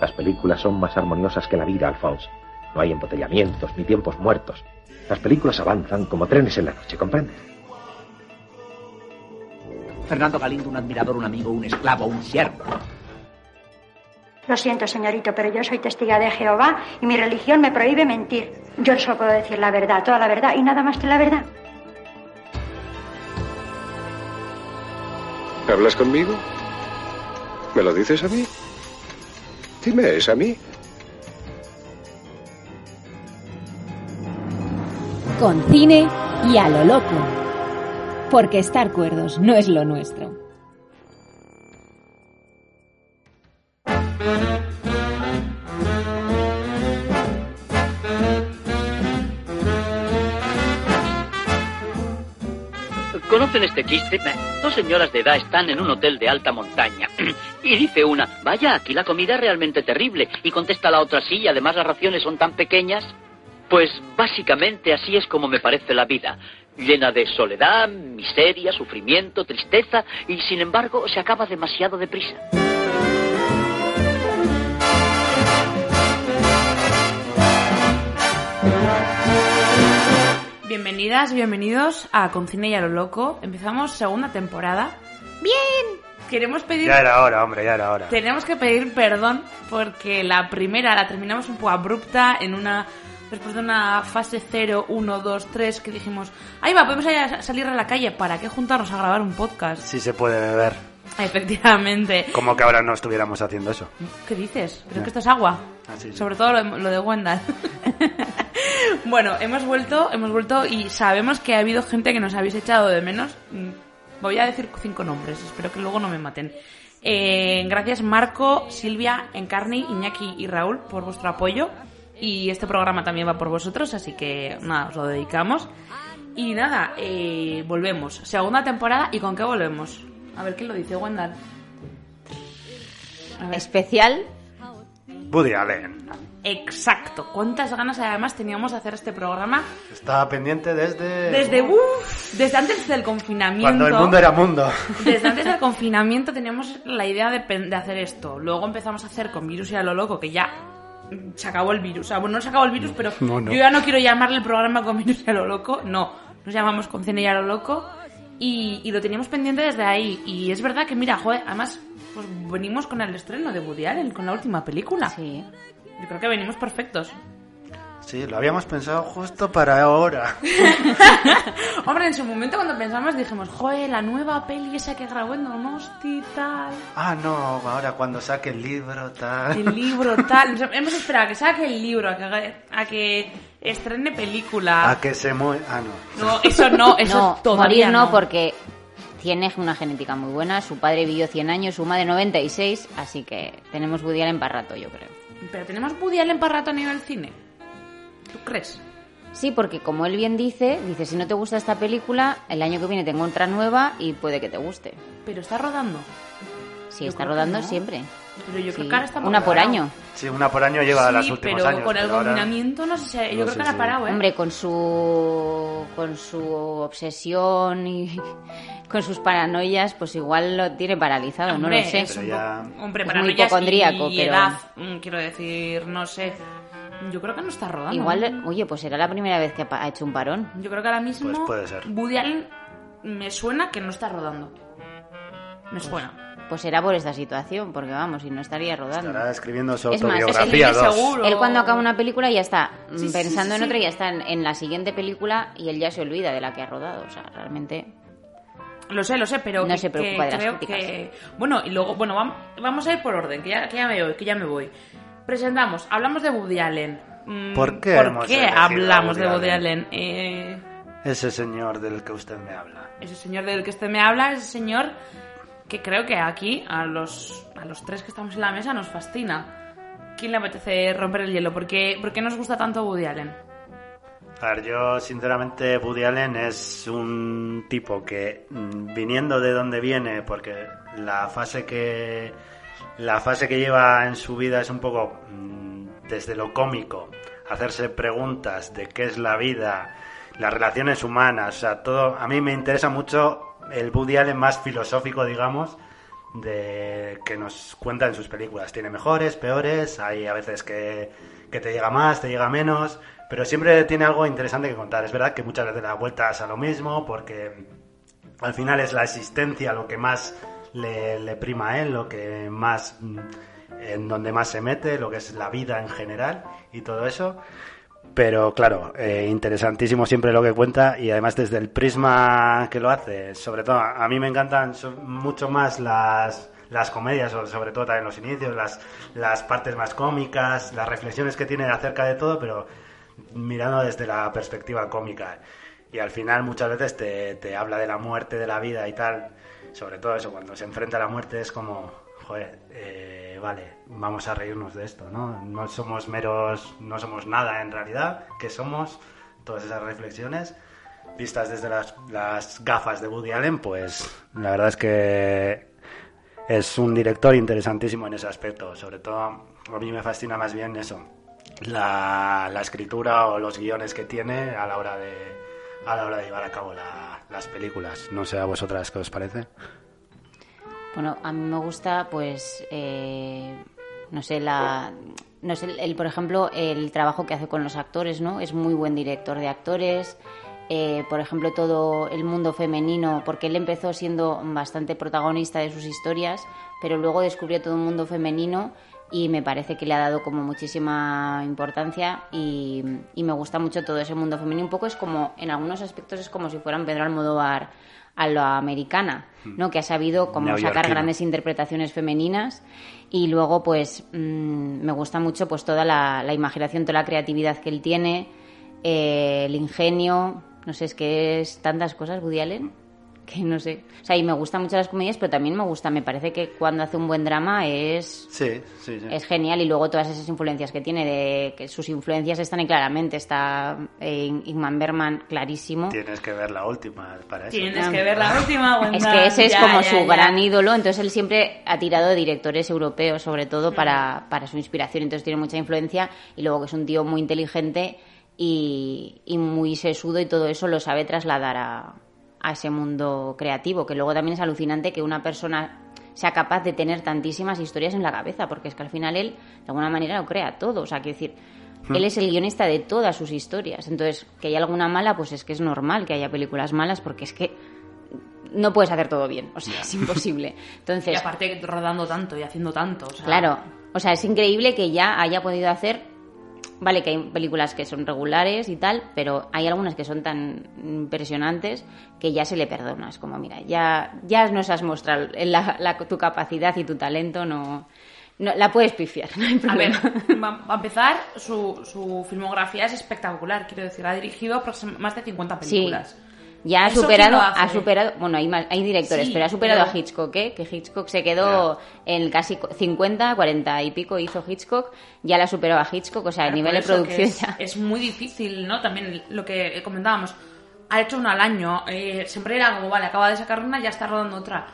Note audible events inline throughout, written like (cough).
Las películas son más armoniosas que la vida, Alphonse. No hay embotellamientos ni tiempos muertos. Las películas avanzan como trenes en la noche, ¿comprendes? Fernando Galindo, un admirador, un amigo, un esclavo, un siervo. Lo siento, señorito, pero yo soy testiga de Jehová y mi religión me prohíbe mentir. Yo solo puedo decir la verdad, toda la verdad y nada más que la verdad. ¿Hablas conmigo? ¿Me lo dices a mí? Dime, ¿es a mí? Con cine y a lo loco. Porque estar cuerdos no es lo nuestro. ¿Conocen este chiste? Dos señoras de edad están en un hotel de alta montaña. Y dice una, vaya, aquí la comida es realmente terrible. Y contesta la otra, sí, y además las raciones son tan pequeñas. Pues básicamente así es como me parece la vida. Llena de soledad, miseria, sufrimiento, tristeza, y sin embargo se acaba demasiado deprisa. Bienvenidas bienvenidos a Con Cine y a lo Loco. Empezamos segunda temporada. ¡Bien! Queremos pedir... Ya era hora, hombre, ya era hora. Tenemos que pedir perdón porque la primera la terminamos un poco abrupta en una... Después de una fase 0, 1, 2, 3 que dijimos, ahí va, podemos a salir a la calle, ¿para qué juntarnos a grabar un podcast? Sí se puede beber. Efectivamente. Como que ahora no estuviéramos haciendo eso. ¿Qué dices? Creo que esto es agua. Ah, sí, sí. Sobre todo lo, lo de Wendell. (laughs) bueno, hemos vuelto, hemos vuelto y sabemos que ha habido gente que nos habéis echado de menos. Voy a decir cinco nombres, espero que luego no me maten. Eh, gracias Marco, Silvia, Encarni, Iñaki y Raúl por vuestro apoyo. Y este programa también va por vosotros, así que nada, os lo dedicamos. Y nada, eh, volvemos. Segunda temporada, ¿y con qué volvemos? A ver qué lo dice ver. Especial. Woody Allen. Exacto. ¿Cuántas ganas además teníamos de hacer este programa? Estaba pendiente desde... Desde, desde antes del confinamiento. Cuando el mundo era mundo. Desde antes del (laughs) confinamiento teníamos la idea de, pen- de hacer esto. Luego empezamos a hacer con virus y a lo loco, que ya se acabó el virus. O sea, bueno, no se acabó el virus, pero No, no. yo ya no quiero llamarle el programa con virus y a lo loco. No, nos llamamos con cine y a lo loco. Y, y lo teníamos pendiente desde ahí. Y es verdad que, mira, joder, además, pues venimos con el estreno de Woody Allen, con la última película. Sí. Yo creo que venimos perfectos. Sí, lo habíamos pensado justo para ahora. (laughs) Hombre, en su momento cuando pensamos dijimos, joder, la nueva peli esa que grabó en Donosti, tal, Ah, no, ahora cuando saque el libro, tal. el libro, tal. (laughs) Nos Hemos esperado a que saque el libro, a que, a que estrene película. A que se muere... Ah, no. No, eso no, (laughs) eso no, todavía morir no, no. porque tiene una genética muy buena. Su padre vivió 100 años, su madre 96, así que tenemos Woody Allen para rato, yo creo. Pero tenemos Woody Allen para rato a nivel cine. ¿Tú crees? Sí, porque como él bien dice, dice, si no te gusta esta película, el año que viene tengo otra nueva y puede que te guste. Pero está rodando. Sí, Yo está rodando no. siempre. Pero yo Sí, creo que ahora está Una por parado. año. Sí, una por año lleva sí, los últimos pero años. con el pero ahora- confinamiento no sé si... Yo no creo sé que la ha si- parado, ¿eh? Hombre, con su con su obsesión y (laughs) con sus paranoias, pues igual lo tiene paralizado, Hombre, no lo sé. es un Pero ya- hombre, Es para muy hipocondríaco, y pero- edad, mm, quiero decir, no sé. Yo creo que no está rodando. Igual, oye, pues será la primera vez que ha hecho un parón. Yo creo que ahora mismo Pues puede ser. Woody Allen me suena que no está rodando. Me suena. Pues será por esta situación, porque vamos, y no estaría rodando. Estará escribiendo su Es más, autobiografía es el 2. seguro. Él cuando acaba una película ya está mm, Sí, pensando sí, en otra ya está en, en la siguiente película y él ya se olvida de la que ha rodado. O sea, realmente... Lo sé, lo sé, pero No que, se preocupa que de las creo críticas. que... Bueno, y luego, bueno, vam- vamos a ir por orden, que ya, que ya me voy, que ya me voy. Presentamos, hablamos de Woody Allen. Mm, ¿Por qué ¿Por hemos qué hablamos Woody de Woody Allen? Allen? Eh, Ese señor del que usted me habla. ese señor del que usted me habla, ese señor que creo que aquí a los, a los tres que estamos en la mesa nos fascina. ¿Quién le apetece romper el hielo? ¿Por qué, nos gusta tanto Woody Allen? A ver, yo sinceramente Woody Allen es un tipo que mm, viniendo de donde viene, porque la fase que la fase que lleva en su vida es un poco mm, desde lo cómico, hacerse preguntas de qué es la vida, las relaciones humanas, o sea, todo a mí me interesa mucho el Woody Allen más filosófico, digamos, de que nos cuenta en sus películas. Tiene mejores, peores, hay a veces que, que te llega más, te llega menos, pero siempre tiene algo interesante que contar. Es verdad que muchas veces da vueltas a lo mismo porque al final es la existencia lo que más le, prima a él, lo que más mm, en donde más se mete, lo que es la vida en general y todo eso. Pero claro, eh, interesantísimo siempre lo que cuenta y además desde el prisma que lo hace, sobre todo a mí me encantan mucho más las, las comedias, sobre todo también los inicios, las, las partes más cómicas, las reflexiones que tiene acerca de todo, pero mirando desde la perspectiva cómica. Y al final muchas veces te, te habla de la muerte, de la vida y tal. Sobre todo eso, cuando se enfrenta a la muerte es como, joder, eh, vale, vamos a reírnos de esto, ¿no? No somos meros, no somos nada en realidad, que somos todas esas reflexiones vistas desde las, las gafas de Woody Allen, pues la verdad es que es un director interesantísimo en ese aspecto. Sobre todo, a mí me fascina más bien eso, la, la escritura o los guiones que tiene a la hora de, a la hora de llevar a cabo la- las películas. No sé a vosotras qué os parece. Bueno, a mí me gusta, pues, eh, no sé, la, no sé, el, por ejemplo, el trabajo que hace con los actores, ¿no? Es muy buen director de actores. Eh, por ejemplo, todo el mundo femenino, porque él empezó siendo bastante protagonista de sus historias, pero luego descubrió todo un mundo femenino y me parece que le ha dado como muchísima importancia y, y me gusta mucho todo ese mundo femenino. Un poco es como, en algunos aspectos es como si fueran Pedro Almodóvar a la americana, ¿no? Que ha sabido como sacar grandes interpretaciones femeninas y luego pues mm, me gusta mucho pues toda la, la imaginación, toda la creatividad que él tiene, eh, el ingenio, no sé, es que es tantas cosas Woody Allen que no sé. O sea, y me gustan mucho las comedias, pero también me gusta, me parece que cuando hace un buen drama es Sí, sí, sí. es genial y luego todas esas influencias que tiene de que sus influencias están ahí claramente está eh, Ingmar Bergman clarísimo Tienes que ver la última para eso. Tienes que ver la última, es que ese es Ya, como ya, su ya. gran ídolo entonces él siempre ha tirado de directores europeos sobre todo para, para su inspiración entonces tiene mucha influencia y luego que es un tío muy inteligente y, y muy sesudo y todo eso lo sabe trasladar a, a ese mundo creativo que luego también es alucinante que una persona sea capaz de tener tantísimas historias en la cabeza porque es que al final él de alguna manera lo crea todo. O sea quiero decir él es el guionista de todas sus historias. Entonces que haya alguna mala pues es que es normal que haya películas malas porque es que no puedes hacer todo bien, o sea, es imposible. (laughs) Y Entonces, aparte rodando tanto y haciendo tanto. o sea, claro, o sea, es increíble que ya haya podido hacer, vale, que hay películas que son regulares y tal, pero hay algunas que son tan impresionantes que ya se le perdona. Es como, mira, ya, ya nos has mostrado la- la- tu capacidad y tu talento, no, no la puedes pifiar, (laughs) no hay A ver, problema. va- a empezar, su, su filmografía es espectacular, quiero decir, ha dirigido más de 50 películas. Ya ha ¿Eso superado, ha superado, bueno, hay, hay directores, Sí, pero ha superado pero- a Hitchcock, ¿eh? Que Hitchcock se quedó en casi 50, 40 y pico hizo Hitchcock, ya la ha superado a Hitchcock, o sea, a Claro, nivel de producción es, ya. (laughs) es muy difícil, ¿no? También lo que comentábamos. Ha hecho una al año. eh, siempre era como, vale, acaba de sacar una, ya está rodando otra.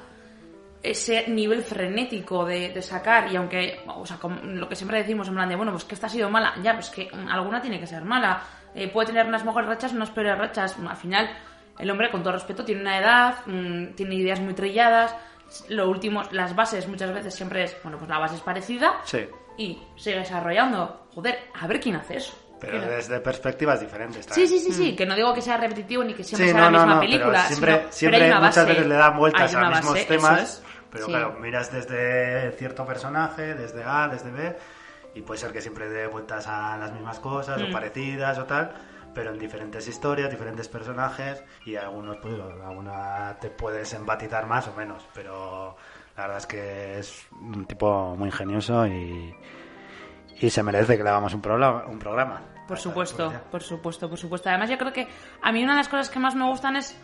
Ese nivel frenético de, de sacar, y aunque, o sea, como lo que siempre decimos en plan de, bueno, pues que esta ha sido mala, ya, pues que alguna tiene que ser mala. Eh, puede tener unas mejores rachas, unas peores rachas. Al final, el hombre, con todo respeto, tiene una edad, mm, tiene ideas muy trilladas. Lo último, las bases muchas veces siempre es, bueno, pues la base es parecida Sí, y sigue desarrollando. Joder, a ver quién hace eso. pero desde perspectivas diferentes. Sí, también. sí, sí, sí, que no digo que sea repetitivo ni que siempre Sí, sea no, la misma no, película. pero siempre, sino- siempre pero hay una muchas base, veces le dan vueltas a una mismos base, temas, es. pero Sí. claro, miras desde cierto personaje, desde A, desde B, y puede ser que siempre dé vueltas a las mismas cosas, Mm. o parecidas, o tal, pero en diferentes historias, diferentes personajes, y algunos, pues, alguna te puedes empatizar más o menos, pero la verdad es que es un tipo muy ingenioso y, y se merece que le hagamos un programa. Un programa. Por supuesto, por supuesto, por supuesto. Además, yo creo que a mí una de las cosas que más me gustan es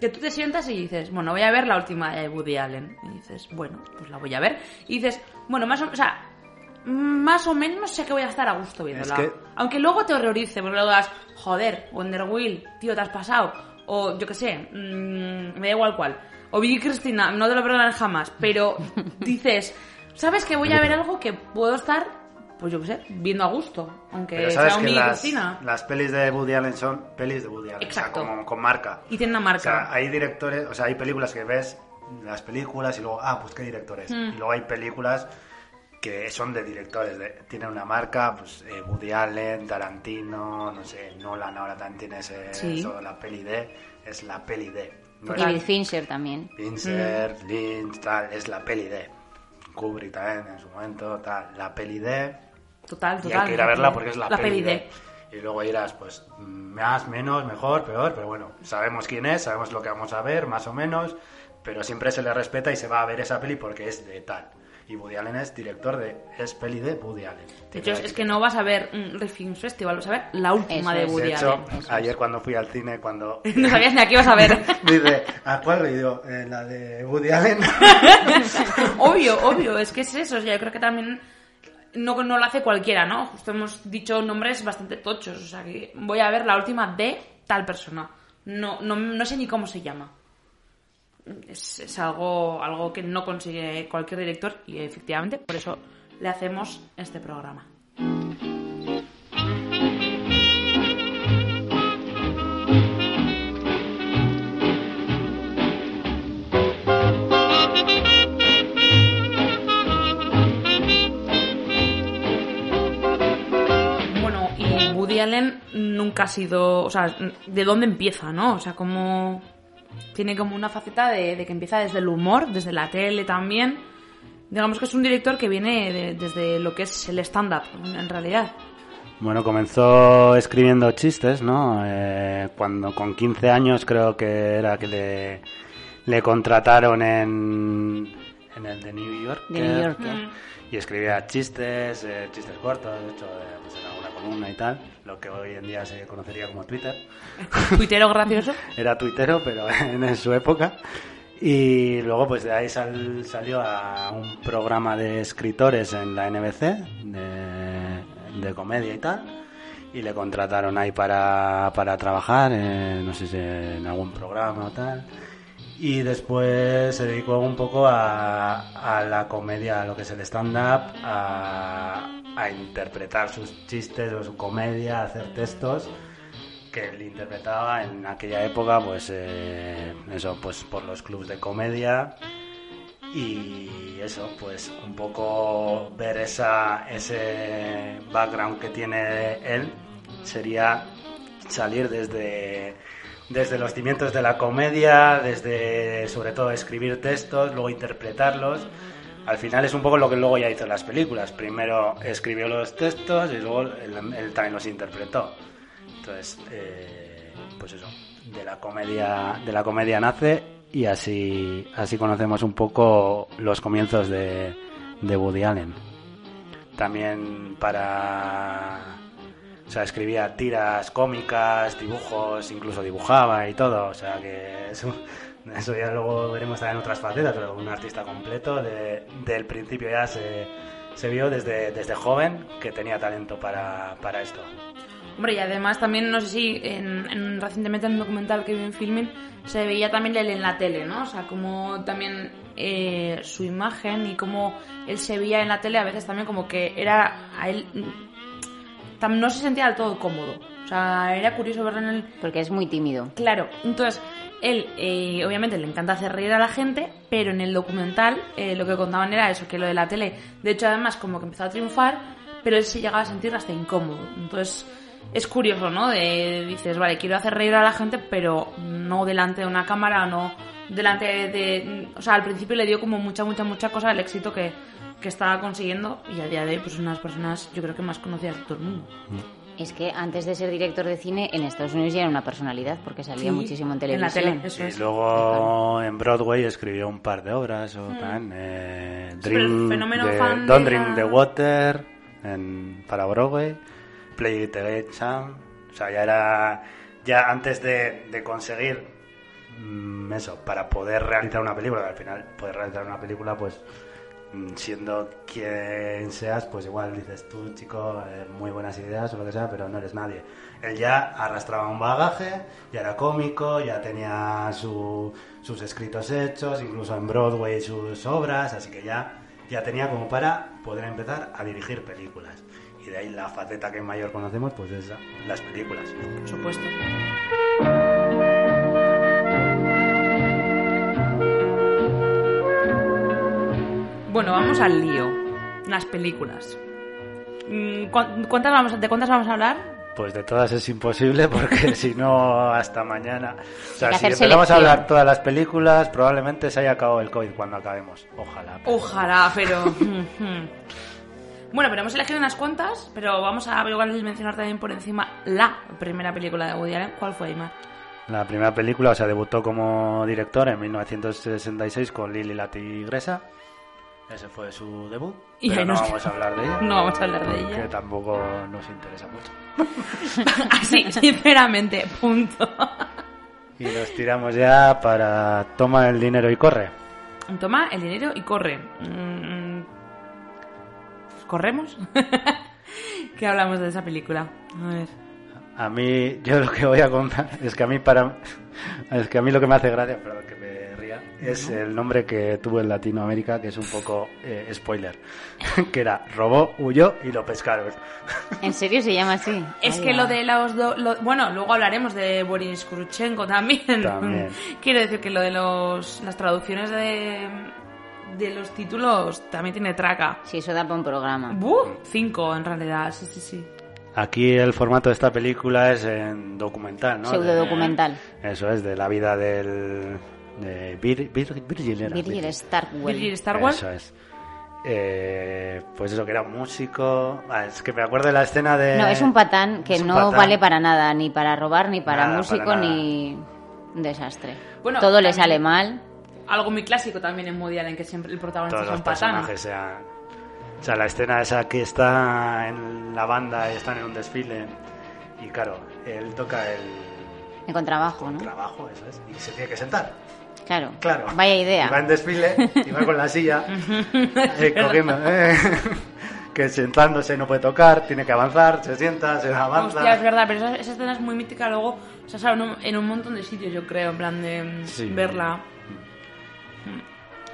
que tú te sientas y dices, bueno, voy a ver la última de Woody Allen. Y dices, bueno, pues la voy a ver. Y dices, bueno, más o, o sea, más o menos sé que voy a estar a gusto viéndola. que- Aunque luego te horrorice, porque luego das, joder, Wonder Wheel, tío, te has pasado. O yo qué sé, mm, me da igual cuál. O Vicky Cristina, no te lo perdonan jamás. Pero (laughs) dices, ¿sabes que voy a ver algo que puedo estar, pues yo qué sé, viendo a gusto? Aunque Pero sabes sea un que Vicky las, Cristina. las pelis de Woody Allen son pelis de Woody Allen, Exacto. o sea, como con marca. Y tiene una O marca. sea, hay directores, o sea, hay películas que ves las películas y luego, ah, pues qué director es. Mm. Y luego hay películas que son de directores, de, tienen una marca, pues eh, Woody Allen, Tarantino, no sé, Nolan ahora también tiene ese, Sí. eso, la peli de, es la peli de. No Y David Fincher también. Fincher, Mm. Lynch, tal, es la peli de. Kubrick también en su momento, tal, la peli de. Total, Y total. hay que ir a verla porque es la, peli de. Y luego irás, pues, más, menos, mejor, peor, pero bueno, sabemos quién es, sabemos lo que vamos a ver, más o menos, pero siempre se le respeta y se va a ver esa peli porque es de tal. Y Woody Allen es director de, es peli de Woody Allen. De hecho, es que no vas a ver un Red Films Festival, vas a ver la última Eso de es. Woody De hecho, Allen. ayer cuando fui al cine, cuando... (laughs) No sabías ni a qué ibas a ver. (laughs) Dice, ¿a cuál? Y digo, "Eh, la de Woody Allen. (laughs) obvio, obvio, es que es eso. o sea, yo creo que también no, no lo hace cualquiera, ¿no? Justo hemos dicho nombres bastante tochos. O sea, que voy a ver la última de tal persona. No, no, no sé ni cómo se llama. Es, algo, algo que no consigue cualquier director y efectivamente por eso le hacemos este programa. Bueno, Woody Allen nunca ha sido, o sea, ¿de dónde empieza, no? O sea, como tiene como una faceta de, de que empieza desde el humor, desde la tele también. Digamos que es un director que viene de- desde lo que es el stand-up, en en realidad. Bueno, comenzó escribiendo chistes, ¿no? Eh, cuando con 15 años creo que era que le, le contrataron en, en el de New York. De New Yorker. Mm. Y escribía chistes, eh, chistes cortos, de hecho, eh, pues columna y tal, lo que hoy en día se conocería como Twitter. (laughs) Tuitero gracioso. Era tuitero, pero (laughs) en su época. Y luego, pues de ahí sal- salió a un programa de escritores en la NBC, de, de comedia y tal. Y le contrataron ahí para, para trabajar, eh, no sé si en algún programa o tal. Y después se dedicó un poco a, a la comedia, a lo que es el stand-up, a, a interpretar sus chistes o su comedia, a hacer textos que él interpretaba en aquella época, pues eh, eso, pues por los clubs de comedia. Y eso, pues un poco ver esa, ese background que tiene él sería salir desde, desde los cimientos de la comedia, desde sobre todo escribir textos, luego interpretarlos. Al final es un poco lo que luego ya hizo en las películas. Primero escribió los textos y luego él, también los interpretó. Entonces, eh, pues eso, de la comedia, de la comedia nace y así, así conocemos un poco los comienzos de Woody Allen. También para, o sea, escribía tiras cómicas, dibujos, incluso dibujaba y todo, o sea que eso, (laughs) ya luego veremos también otras facetas, pero un artista completo, de, del principio ya se, se vio desde, desde joven que tenía talento para, para esto. Hombre, y además también, no sé si en- recientemente en un documental que vi en Filmin se veía también él en la tele, ¿no? O sea, como también eh, su imagen y cómo él se veía en la tele a veces también como que era a él... no se sentía del todo cómodo. O sea, era curioso verlo en el... Porque es muy tímido. Claro, entonces él eh, obviamente le encanta hacer reír a la gente, pero en el documental eh, lo que contaban era eso, que lo de la tele, de hecho además como que empezó a triunfar, pero él se llegaba a sentir hasta incómodo. Entonces es curioso, ¿no? De, dices, vale, quiero hacer reír a la gente, pero no delante de una cámara, no delante de... O sea, al principio le dio como mucha, mucha, mucha cosa el éxito que, que estaba consiguiendo y a día de hoy pues unas personas yo creo que más conocidas de todo el mundo. Es que antes de ser director de cine, en Estados Unidos ya era una personalidad, porque salía Sí, muchísimo en en la televisión. tele, eso Y es. luego en Broadway escribió un par de obras o también, eh, Dream fenómeno de, fan de Don't la- Dream the Water en, para Broadway, Play It Again Sam, o sea, ya era ya antes de, de conseguir mm, eso, para poder realizar una película, que al final poder realizar una película pues mm, siendo quien seas, pues igual dices tú, chico, eh, muy buenas ideas o lo que sea, pero no eres nadie. Él ya arrastraba un bagaje, ya era cómico, ya tenía su- sus escritos hechos, incluso en Broadway sus obras, así que ya, ya tenía como para poder empezar a dirigir películas. Y de ahí la faceta que mayor conocemos, pues es las películas. Por supuesto. Bueno, vamos al lío. Las películas. Mm, ¿cu- ¿Cuántas vamos, ¿De cuántas vamos a hablar? Pues de todas es imposible porque (laughs) si no, hasta mañana. O sea, si empezamos a hablar todas las películas, probablemente se haya acabado el COVID cuando acabemos. Ojalá. Ojalá, pero... (laughs) bueno, pero hemos elegido unas cuantas, pero vamos a igual mencionar también por encima la primera película de Woody Allen. ¿Cuál fue, Aymar? La primera película, o sea, debutó como director en 1966 con Lily la Tigresa. Ese fue su debut. Y pero no nos- vamos a hablar de ella. No vamos a hablar de (laughs) ella. Que tampoco nos interesa mucho. (laughs) Así, sinceramente, punto. Y nos tiramos ya para Toma el dinero y corre. Toma el dinero y corre. Mm, ¿Corremos? (laughs) ¿Qué hablamos de esa película? A ver. A mí, yo lo que voy a contar es que a mí para es que a mí lo que me hace gracia, perdón que me es el nombre que tuvo en Latinoamérica, que es un poco eh, spoiler, (laughs) que era robó, huyó y lo pescaron. (laughs) ¿En serio se llama así? Es Ay, que lo de los... do- lo- bueno, luego hablaremos de Boris Kurchenko también. (laughs) También. Quiero decir que lo de los, las traducciones de, de los títulos también tiene traca. Sí, eso da para un programa. ¡Buh! Cinco, en realidad. Sí, sí, sí. Aquí el formato de esta película es en documental, ¿no? Pseudo documental. De- eso es, de la vida del... de Vir- Vir- Virgil era. Virgil Starwell. Virgil Starwell. Eso es. Eh, pues eso, que era un músico. Ah, es que me acuerdo de la escena de. No, es un patán que no patán. vale para nada, ni para robar, ni para Nada, músico, para ni un desastre. Bueno, Todo le sale mal. Algo muy clásico también en Woody Allen, que siempre el protagonista Todos es los un patán. personajes sean. O sea, la escena esa que está en la banda y están en un desfile. Y claro, él toca el En contrabajo, ¿no? trabajo, eso es. Y se tiene que sentar. Claro. Claro. Vaya idea. en desfile y va con la silla. (laughs) eh, cogiendo. eh, (laughs) que sentándose no puede tocar, tiene que avanzar, se sienta, se avanza. Hostia, es verdad, pero esa, esa escena es muy mítica luego. O sea, en un- en un montón de sitios, yo creo, en plan de mm, Sí. verla.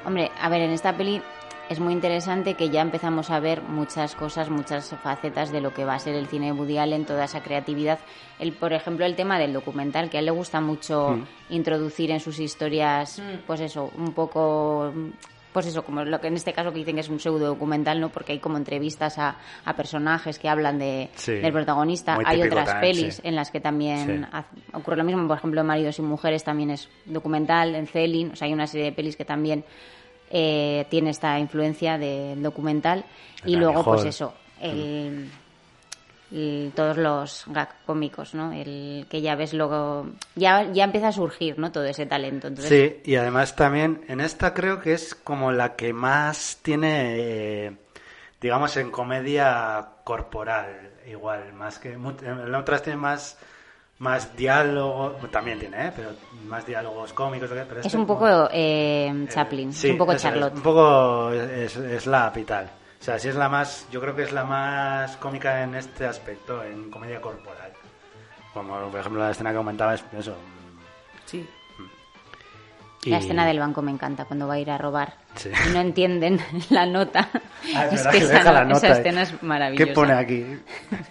Hombre, a ver, en esta peli es muy interesante que ya empezamos a ver muchas cosas, muchas facetas de lo que va a ser el cine Woody Allen, toda esa creatividad. El, por ejemplo, el tema del documental, que a él le gusta mucho Mm. introducir en sus historias, Mm. pues eso, un poco pues eso, como lo que en este caso que dicen que es un pseudo documental, ¿no? Porque hay como entrevistas a, a personajes que hablan de, Sí. del protagonista. Muy hay otras también, pelis sí. en las que también Sí. ocurre lo mismo. Por ejemplo, Maridos y Mujeres también es documental, en Celin, o sea, hay una serie de pelis que también eh, tiene esta influencia del documental. Y luego, pues eso, el- el- todos los gag cómicos, ¿no? El que ya ves luego, ya, ya empieza a surgir, ¿no? Todo ese talento. Entonces, Sí, y además también en esta creo que es como la que más tiene, eh, digamos, en comedia corporal, igual, más que en otras tiene más más diálogo, también tiene, ¿eh? pero más diálogos cómicos. Pero es este un como- poco eh, Chaplin, Sí, es un poco es, Charlotte. un poco es, es slap y tal. O sea, sí es la más, yo creo que es la más cómica en este aspecto, en comedia corporal. Como por ejemplo la escena que comentabas, eso. Sí. y- La escena del banco me encanta cuando va a ir a robar Sí. y (laughs) no entienden la nota. Ah, es (laughs) es verdad que que esa, deja la esa nota, eh. escena es maravillosa. ¿Qué pone aquí?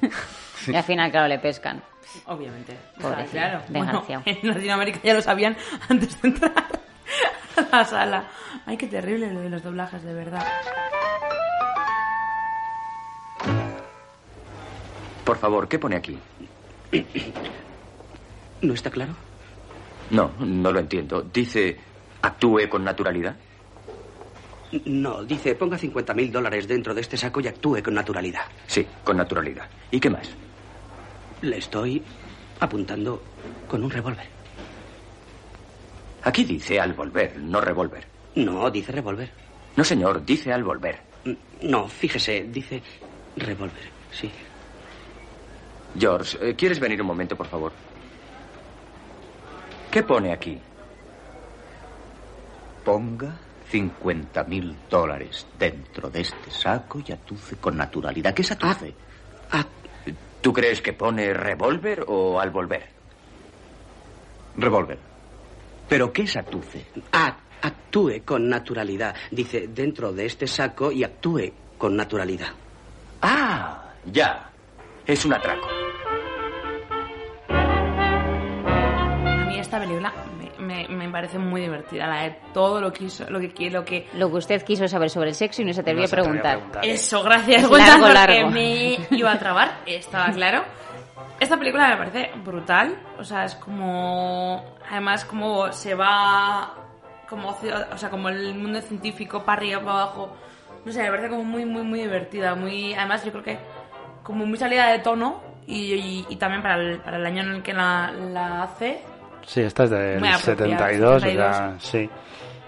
(laughs) Y al final, claro, le pescan. Obviamente. Pobrecito, claro. Bueno, (laughs) en Latinoamérica ya lo sabían (laughs) antes de entrar a la sala. Ay, qué terrible lo de los doblajes, de verdad. Por favor, ¿qué pone aquí? ¿No está claro? No, no lo entiendo. Dice, actúe con naturalidad. No, dice, ponga 50 mil dólares dentro de este saco y actúe con naturalidad. Sí, con naturalidad. ¿Y qué más? Le estoy apuntando con un revólver. Aquí dice al volver, no revólver. No, dice revólver. No, señor, dice al volver. No, fíjese, dice revólver, sí. George, eh, ¿quieres venir un momento, por favor? ¿Qué pone aquí? Ponga 50 mil dólares dentro de este saco y atuce con naturalidad. ¿Qué es atuce? ¿Tú crees que pone revólver o al volver? Revólver. ¿Pero qué es atuce? Ah, actúe con naturalidad. Dice, dentro de este saco y actúe con naturalidad. Ah, ya. Es un atraco. A mí esta película me, me, parece muy divertida. La de todo lo que, hizo- lo que quiere, lo que... Lo que usted quiso saber sobre el sexo y no se atrevió No a preguntar. preguntar. Eso, gracias. Largo, largo. que me iba a trabar, estaba (laughs) claro. Esta película me parece brutal, o sea, es como... Además, como se va... Como, o sea, como el mundo científico para arriba, para abajo. No sé, me parece como muy, muy, muy divertida. Muy, además, yo creo que como muy salida de tono y, y- y también para el, para el año en el que la, la hace. Sí, esta es del Muy apropiada, 72, o sea, 72. sí.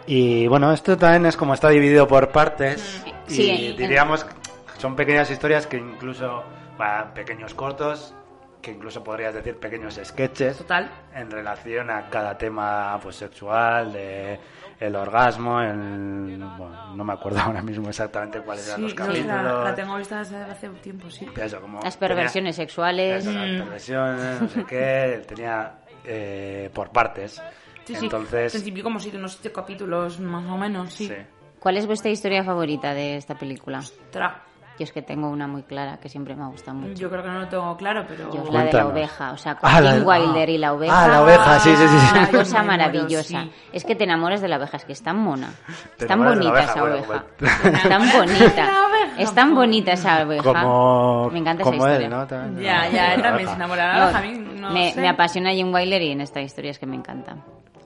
Y bueno, esto también es como está dividido por partes. Y Sí, en- diríamos que son pequeñas historias que incluso, va, pequeños cortos, que incluso podrías decir pequeños sketches Total. en relación a cada tema pues sexual, de el orgasmo, el, bueno, no me acuerdo (laughs) ahora mismo exactamente cuáles eran Sí, los no capítulos. la, la tengo vista desde hace un tiempo, sí. Eso, como Las tenía- perversiones sexuales. eso, las Mm. perversiones, no sé qué, tenía eh, por partes. Sí, sí. Entonces, En principio como siete, unos siete capítulos más o menos, sí. sí. ¿Cuál es vuestra historia favorita de esta película? Tra. Yo es que tengo una muy clara que siempre me ha gustado mucho. Yo creo que no lo tengo claro, pero... Yo es la de la oveja, o sea, con Ah, la- Wilder y la oveja. Ah, la oveja, sí, sí, sí. sí. Una cosa maravillosa. sí. Es que te enamoras de la oveja, es que es tan mona. Te Es tan bonita oveja, esa bueno, oveja. (laughs) Es tan (laughs) bonita. Es tan bonita esa oveja. Como, Me encanta como esa él, historia. ¿no? También, Ya, ¿no? ya, él La también se enamora de la No, oveja, a mí no me, sé. me apasiona Jim Wilder y en esta historia es que me encanta.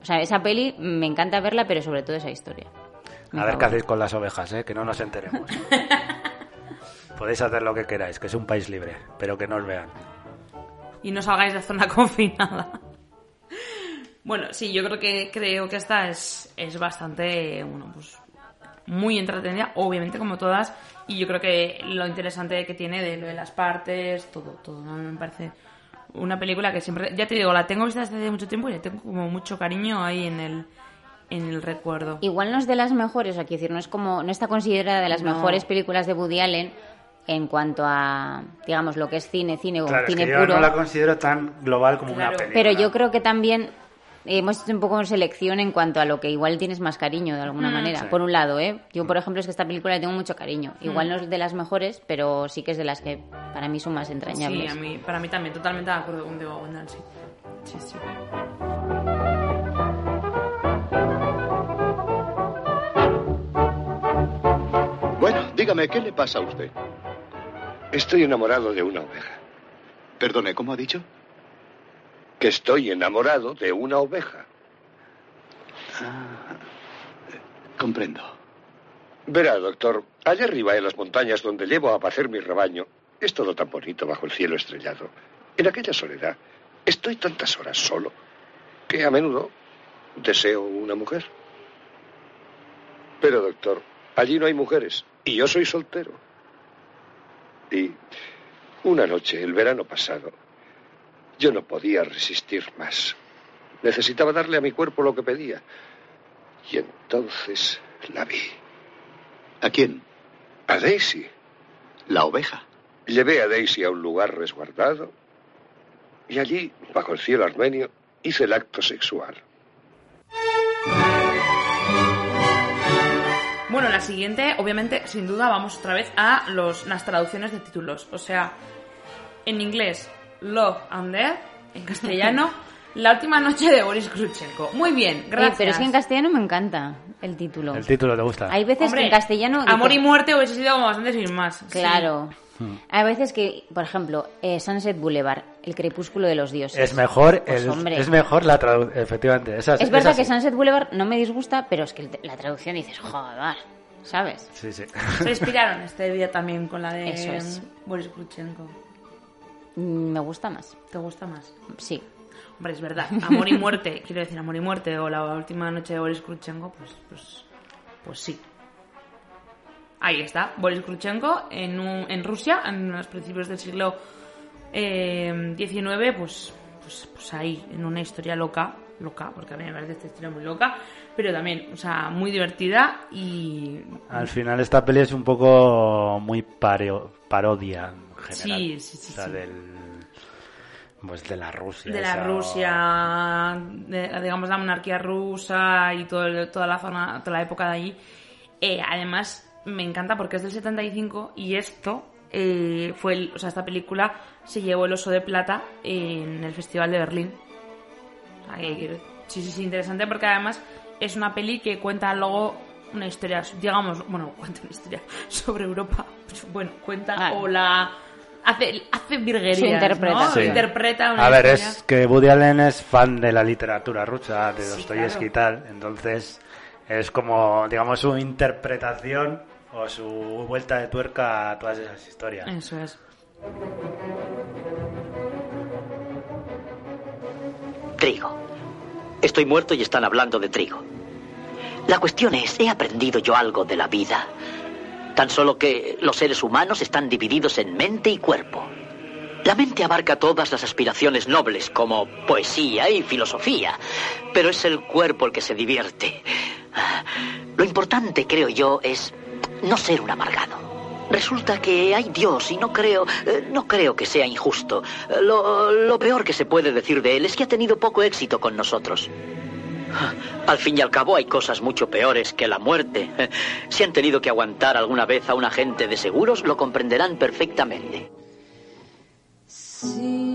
O sea, esa peli me encanta verla, pero sobre todo esa historia. A ver qué hacéis con las ovejas, ¿eh? que no nos enteremos. (laughs) Podéis hacer lo que queráis, que es un país libre, pero que no os vean. Y no salgáis de zona (laughs) confinada. Bueno, sí, yo creo que creo que esta es, es bastante, bueno, pues muy entretenida, obviamente como todas, y yo creo que lo interesante que tiene de lo de las partes, todo, todo, ¿no? me parece una película que siempre, ya te digo, la tengo vista desde hace mucho tiempo y le tengo como mucho cariño ahí en el, en el recuerdo. Igual no es de las mejores, o sea, quiero decir, no es como, no está considerada de las No. mejores películas de Woody Allen en cuanto a, digamos, lo que es cine, cine o Claro, es cine que yo puro. no la considero tan global como Claro. una película. Pero yo creo que también hemos hecho un poco de selección en cuanto a lo que igual tienes más cariño de alguna Mm. manera. Sí. Por un lado, ¿eh? Yo, por ejemplo, es que esta película le tengo mucho cariño. Igual no es de las mejores, pero sí que es de las que para mí son más Sí, entrañables. a mí, para mí también, totalmente de acuerdo con Diego Wendell, sí. Sí, sí. Bueno, dígame, ¿qué le pasa a usted? Estoy enamorado de una oveja. Perdone, ¿cómo ha dicho? Que estoy enamorado de una oveja. Ah, comprendo. Verá, doctor, allá arriba en las montañas donde llevo a pacer mi rebaño, es todo tan bonito bajo el cielo estrellado. En aquella soledad, estoy tantas horas solo que a menudo deseo una mujer. Pero, doctor, allí no hay mujeres y yo soy soltero. Y una noche, el verano pasado, yo no podía resistir más. Necesitaba darle a mi cuerpo lo que pedía. Y entonces la vi. ¿A quién? A Daisy. La oveja. Llevé a Daisy a un lugar resguardado y allí, bajo el cielo armenio, hice el acto sexual. Bueno, la siguiente, obviamente, sin duda, vamos otra vez a los, las traducciones de títulos. O sea, en inglés, Love and Death, en castellano, (laughs) La última noche de Boris Krutchenko. Muy bien, Eh, gracias. pero es que en castellano me encanta el título. El título te gusta. Hay veces Hombre, que en castellano... Amor y muerte hubiese sido como bastante sin más. sí. Hmm. Hay veces que, por ejemplo, eh, Sunset Boulevard, El crepúsculo de los dioses. Es mejor, Pues, el- hombre. es mejor la traducción, efectivamente. Esa, Es verdad esa que sí. Sunset Boulevard no me disgusta, pero es que la traducción dices, joder, ¿sabes? Sí, sí. Se inspiraron este día también con la de Eso es. Boris Krutchenko. Mm, Me gusta más. ¿Te gusta más? Sí. Hombre, es verdad. Amor y muerte, (laughs) quiero decir, amor y muerte o la última noche de Boris Krutchenko, pues, pues, pues sí. Ahí está, Boris Krutchenko en, un- en Rusia, en los principios del siglo eh, XIX, pues, pues, pues ahí, en una historia loca, loca, porque a mí me parece esta historia muy loca, pero también, o sea, muy divertida y... Al final esta peli es un poco muy pareo- parodia en general. Sí, sí, sí, O sea, sí. del... Pues de la Rusia. de la esa- Rusia, de- digamos la monarquía rusa y todo toda la zona, toda la época de allí. Eh, además, me encanta porque es del 75 y esto eh, fue, el- o sea, esta película se llevó el oso de plata en el Festival de Berlín. O sea, que quiero- Sí, sí, sí, interesante porque además es una peli que cuenta luego una historia, digamos, bueno, (laughs) cuenta una historia sobre Europa. Bueno, cuenta Ah. o la hace hace virguerías. Interpreta una A ver, historia. es que Woody Allen es fan de la literatura rusa, de Sí, Dostoyevsky y tal, entonces es como, digamos, su interpretación o su vuelta de tuerca a todas esas historias. Eso es. Trigo. Estoy muerto y están hablando de trigo. La cuestión es, ¿he aprendido yo algo de la vida? Tan solo que los seres humanos están divididos en mente y cuerpo. La mente abarca todas las aspiraciones nobles, como poesía y filosofía, pero es el cuerpo el que se divierte. Lo importante, creo yo, es no ser un amargado. Resulta que hay Dios y no creo, eh, no creo que sea injusto. Eh, Lo, lo peor que se puede decir de él es que ha tenido poco éxito con nosotros. Al fin y al cabo hay cosas mucho peores que la muerte. (laughs) Si han tenido que aguantar alguna vez a un agente de seguros, lo comprenderán perfectamente. Seems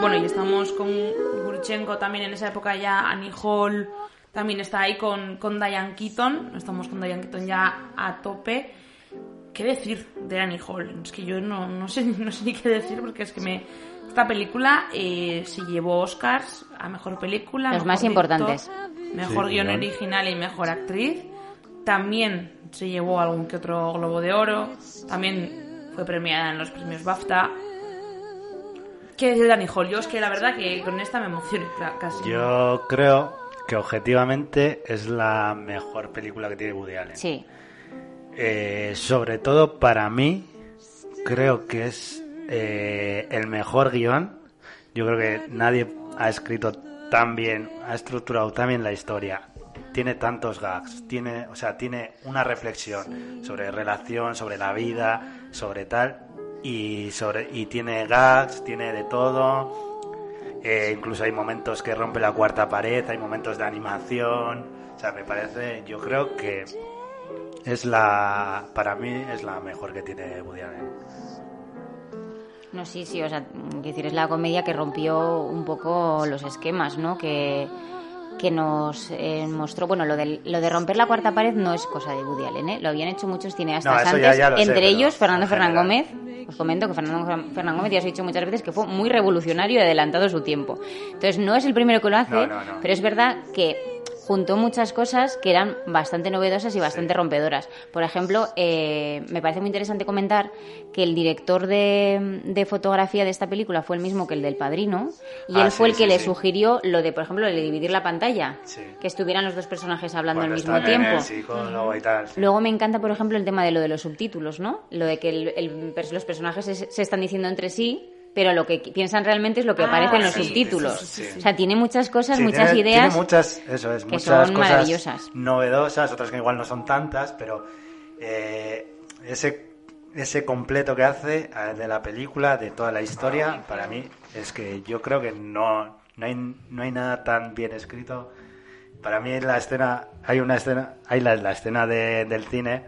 Bueno, y estamos con Gurchenko también en esa época ya, Annie Hall también está ahí con, con Diane Keaton, estamos con Diane Keaton ya a tope. ¿Qué decir de Annie Hall? Es que yo no, no, sé, (laughs) no sé ni qué decir porque es que me... Esta película eh, se llevó Oscars a Mejor Película, Los mejor más director, importantes. Mejor Sí, guion guion. original y Mejor Actriz. También se llevó algún que otro Globo de Oro. También fue premiada en los premios BAFTA. ¿Qué decir de Annie Hall? Yo es que la verdad que con esta me emocioné casi. Yo creo que objetivamente es la mejor película que tiene Woody Allen. Sí. Eh, sobre todo para mí, creo que es eh, el mejor guion. Yo creo que nadie ha escrito tan bien, ha estructurado tan bien la historia. Tiene tantos gags, tiene, o sea, tiene una reflexión sobre relación, sobre la vida, sobre tal, y tiene gags, tiene de todo. Eh, incluso hay momentos que rompe la cuarta pared, hay momentos de animación. O sea, me parece, yo creo que es la, para mí es la mejor que tiene Woody Allen. No, sí, sí, o sea, decir, es la comedia que rompió un poco los esquemas, ¿no? Que, que nos eh, mostró, bueno, lo de, lo de romper la cuarta pared no es cosa de Woody Allen, ¿eh? Lo habían hecho muchos cineastas No, antes, ya- ya lo sé, entre ellos Fernando Fernán. Gómez. Os comento que Fernando Fern- Fernán Gómez ya os he dicho muchas veces que fue muy revolucionario y adelantado su tiempo. Entonces, no es el primero que lo hace, No, no, no. pero es verdad que juntó muchas cosas que eran bastante novedosas y bastante rompedoras. Por ejemplo, eh, me parece muy interesante comentar que el director de, de fotografía de esta película fue el mismo que el del Padrino y Ah, él fue el que sí, le sugirió lo de, por ejemplo, lo de dividir la pantalla, Sí. que estuvieran los dos personajes hablando Cuando al mismo tiempo. el y tal. Luego me encanta, por ejemplo, el tema de lo de los subtítulos, ¿no? Lo de que el- el los personajes se, se están diciendo entre sí, pero lo que piensan realmente es lo que Ah, aparece en los sí, subtítulos. sí, sí, sí. O sea, tiene muchas cosas, Sí, muchas tiene, ideas. tiene muchas, eso es, que muchas son cosas maravillosas. novedosas, otras que igual no son tantas, pero eh, ese, ese completo que hace eh, de la película, de toda la historia, para mí es que yo creo que no, no, hay, no hay nada tan bien escrito. Para mí la escena, hay una escena, hay la, la escena de- del cine,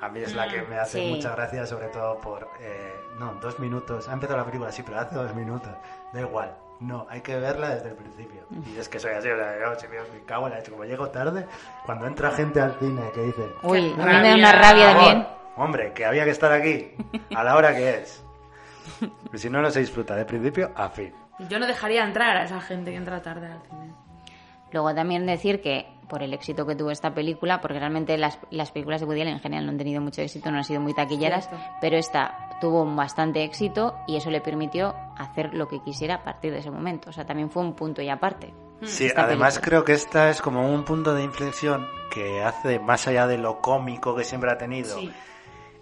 a mí es la que me hace sí. mucha gracia, sobre todo por, eh, no, dos minutos, ha empezado la película, sí, pero hace dos minutos, da igual. No, hay que verla desde el principio. Y es que soy así, o sea, yo, si me, cago en la como llego tarde, cuando entra gente al cine que dicen... Uy, a mí rabia. me da una rabia "Por también. Hombre, que había que estar aquí a la hora que es. (laughs) Pues si no, no se disfruta de principio a fin. Yo no dejaría entrar a esa gente que entra tarde al cine. Luego también decir que por el éxito que tuvo esta película, porque realmente las, las películas de Woody Allen en general no han tenido mucho éxito, no han sido muy taquilleras, Cierto. pero esta tuvo un bastante éxito y eso le permitió hacer lo que quisiera a partir de ese momento. O sea, también fue un punto y aparte. Sí, esta además película. creo que esta es como un punto de inflexión que hace, más allá de lo cómico que siempre ha tenido, Sí.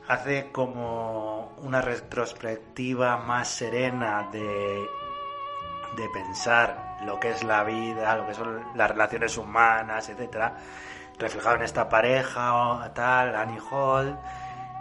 hace como una retrospectiva más serena de, de pensar lo que es la vida, lo que son las relaciones humanas, etcétera, reflejado en esta pareja tal, Annie Hall,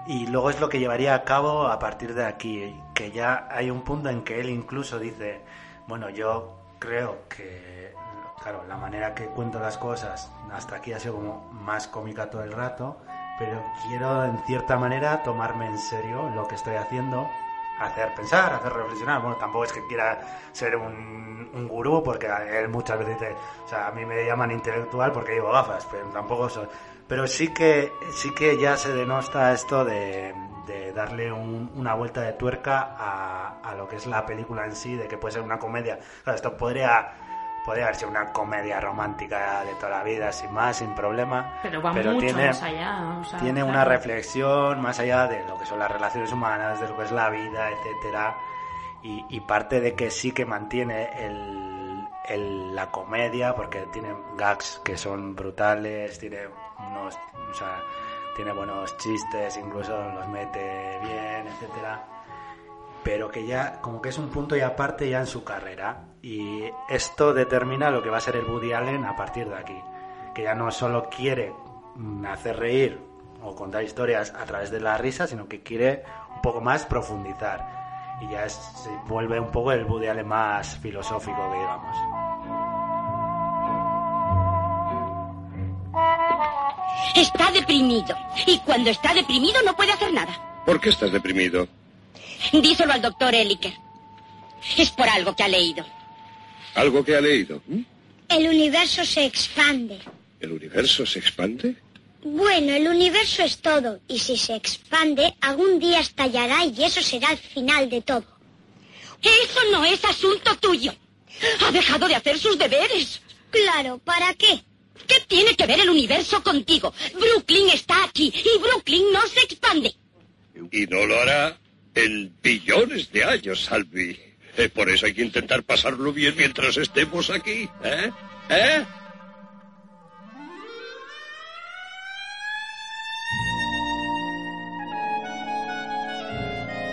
y luego es lo que llevaría a cabo a partir de aquí, que ya hay un punto en que él incluso dice, bueno, yo creo que, claro, la manera que cuento las cosas hasta aquí ha sido como más cómica todo el rato, pero quiero en cierta manera tomarme en serio lo que estoy haciendo, hacer pensar, hacer reflexionar. Bueno, tampoco es que quiera ser un, un gurú, porque él muchas veces dice, o sea, a mí me llaman intelectual porque llevo gafas, pero tampoco soy. Pero sí que, sí que ya se denota esto de, de darle un- una vuelta de tuerca a, a lo que es la película en sí, de que puede ser una comedia. Claro, esto podría, podría haber sido una comedia romántica de toda la vida, sin más, sin problema. Pero va mucho más allá, o sea, tiene claro. una reflexión más allá de lo que son las relaciones humanas, de lo que es la vida, etcétera. Y, y parte de que sí que mantiene el, el- la comedia, porque tiene gags que son brutales, tiene unos, o sea, tiene buenos chistes, incluso los mete bien, etcétera. Pero que ya, como que es un punto y aparte ya en su carrera. Y esto determina lo que va a ser el Woody Allen a partir de aquí. Que ya no solo quiere mm, hacer reír o contar historias a través de la risa, sino que quiere un poco más profundizar. Y ya es- se vuelve un poco el Woody Allen más filosófico, digamos. Está deprimido. Y cuando está deprimido no puede hacer nada. ¿Por qué estás deprimido? Díselo al doctor Eliker. Es por algo que ha leído. ¿Algo que ha leído? El universo se expande. ¿El universo se expande? Bueno, el universo es todo, y si se expande, algún día estallará y eso será el final de todo. Eso no es asunto tuyo. Ha dejado de hacer sus deberes. Claro, ¿para qué? ¿Qué tiene que ver el universo contigo? Brooklyn está aquí y Brooklyn no se expande. Y no lo hará en billones de años, Salvi. Eh, por eso hay que intentar pasarlo bien mientras estemos aquí. ¿Eh? ¿Eh?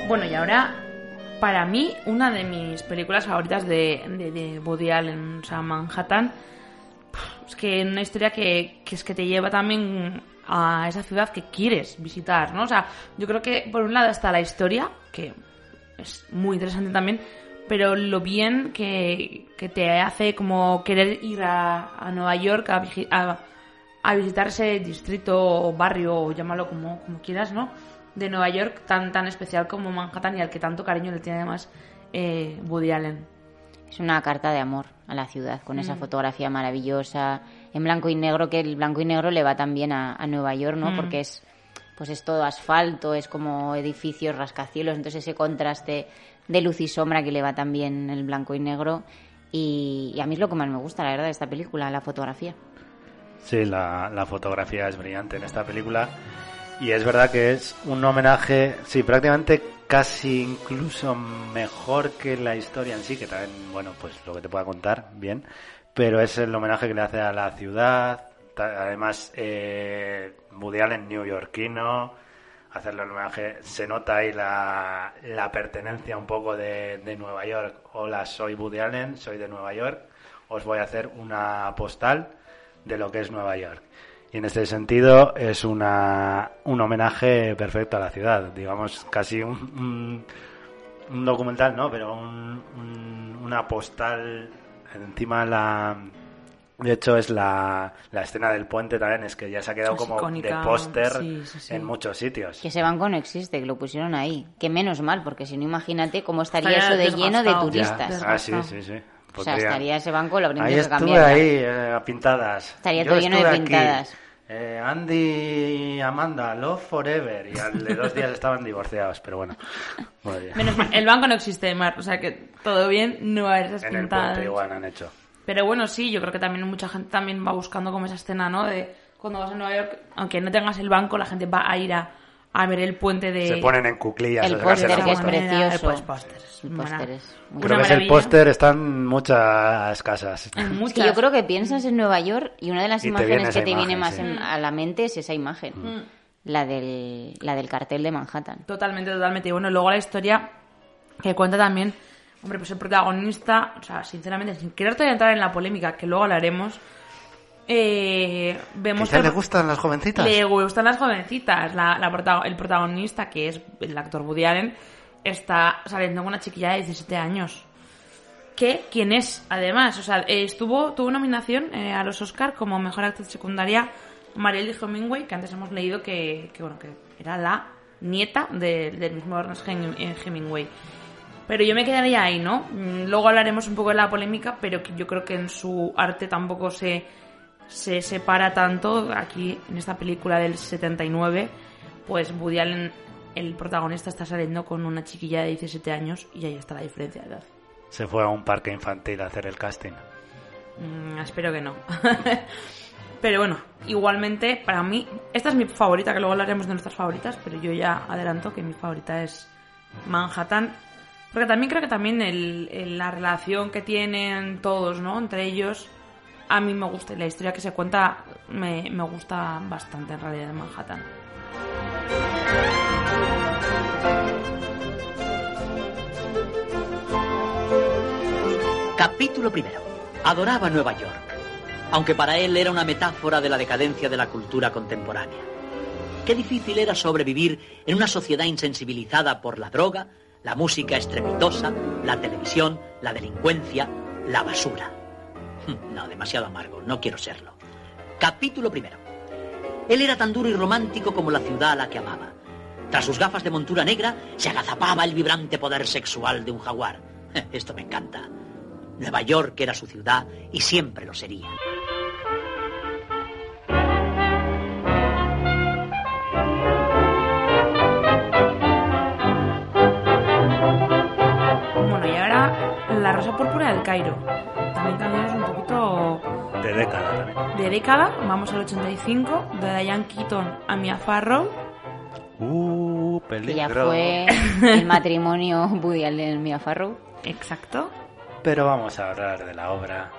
Bueno, y ahora, para mí, una de mis películas favoritas de, de, de Woody Allen, Manhattan, es que una historia que, que es que te lleva también a esa ciudad que quieres visitar, ¿no? O sea, yo creo que por un lado está la historia, que es muy interesante también, pero lo bien que, que te hace como querer ir a, a Nueva York a, a visitar ese distrito o barrio, o llámalo como, como quieras, ¿no? De Nueva York tan tan especial como Manhattan y al que tanto cariño le tiene además eh, Woody Allen. Es una carta de amor a la ciudad, con esa Mm. fotografía maravillosa, en blanco y negro, que el blanco y negro le va también a, a Nueva York, ¿no? Mm. Porque es, pues es todo asfalto, es como edificios, rascacielos, entonces ese contraste de luz y sombra que le va también el blanco y negro. Y, y a mí es lo que más me gusta, la verdad, de esta película, la fotografía. Sí, la, la fotografía es brillante en esta película. Y es verdad que es un homenaje, sí, prácticamente casi incluso mejor que la historia en sí, que también, bueno, pues lo que te pueda contar, bien. Pero es el homenaje que le hace a la ciudad. Además, eh, Woody Allen neoyorquino. Hacerle el homenaje, se nota ahí la, la pertenencia un poco de, de Nueva York. Hola, soy Woody Allen, soy de Nueva York. Os voy a hacer una postal de lo que es Nueva York. Y en este sentido es una, un homenaje perfecto a la ciudad, digamos casi un, un, un documental, ¿no? Pero un- una postal encima la... De hecho es la, la escena del puente también, es que ya se ha quedado Es como icónica, de póster sí, sí, sí. en muchos sitios. Que ese banco no existe, que lo pusieron ahí. Que menos mal, porque si no, imagínate cómo estaría Estaría eso de lleno de turistas. Ya. Ah, sí, sí, sí. O sea, Podría- estaría ese banco, lo habrían Ahí tenido que estuve cambiar. ya. ahí, eh, a pintadas. Estaría Yo todo lleno de estuve aquí. Eh, Andy y Amanda, Love Forever. Y al de dos días estaban divorciados, pero bueno. Menos mal, el banco no existe, Mar, o sea que todo bien, no hay esas En el puente igual han hecho. Pero bueno, sí, yo creo que también mucha gente también va buscando como esa escena, ¿no? De cuando vas a Nueva York, aunque no tengas el banco, la gente va a ir a, a ver el puente de... Se ponen en cuclillas. El póster que es precioso. el póster Creo que es el póster, están muchas casas. En Es muchas. que yo creo que piensas en Nueva York y una de las Y te viene imágenes que te viene imagen, más sí. en- a la mente es esa imagen. Mm. La del, la del cartel de Manhattan. Totalmente, totalmente. Y bueno, luego la historia que cuenta también, hombre, pues el protagonista, o sea, sinceramente, sin querer todavía entrar en la polémica, que luego hablaremos, eh, vemos que le gustan las jovencitas. le gustan las jovencitas. La, la prota- el protagonista, que es el actor Woody Allen, está saliendo con una chiquilla de 17 años. Que, ¿quién es? Además, o sea, eh, estuvo, tuvo nominación eh, a los Oscar como mejor actriz secundaria Marielle Hemingway, que antes hemos leído que, que, bueno, que era la nieta de- del mismo Ernest Hem- Hemingway. Pero yo me quedaría ahí, ¿no? Mm, Luego hablaremos un poco de la polémica, pero que yo creo que en su arte tampoco se, se separa tanto. Aquí, en esta película del 79, pues Woody Allen, el protagonista, está saliendo con una chiquilla de 17 años y ahí está la diferencia de edad. Se fue a un parque infantil a hacer el casting. Mm, espero que no. (laughs) pero bueno, igualmente, para mí, esta es mi favorita, que luego hablaremos de nuestras favoritas, pero yo ya adelanto que mi favorita es Manhattan. Porque también creo que también el- el- la relación que tienen todos, ¿no? Entre ellos, a mí me gusta. Y la historia que se cuenta me, me gusta bastante en realidad de Manhattan. Capítulo primero. Adoraba Nueva York, aunque para él era una metáfora de la decadencia de la cultura contemporánea. Qué difícil era sobrevivir en una sociedad insensibilizada por la droga, la música estrepitosa, la televisión, la delincuencia, la basura. (laughs) No, demasiado amargo, no quiero serlo. Capítulo primero. Él era tan duro y romántico como la ciudad a la que amaba. Tras sus gafas de montura negra, se agazapaba el vibrante poder sexual de un jaguar. (laughs) Esto me encanta. Nueva York era su ciudad y siempre lo sería. Bueno, y ahora La Rosa Púrpura del Cairo. También cambiamos un poquito De década también. de década. Vamos al 85, de Diane Keaton a Mia Farrow. Uh, Que peligro. ya fue el matrimonio (laughs) Woody Allen Mia Farrow. Exacto. Pero vamos a hablar de la obra.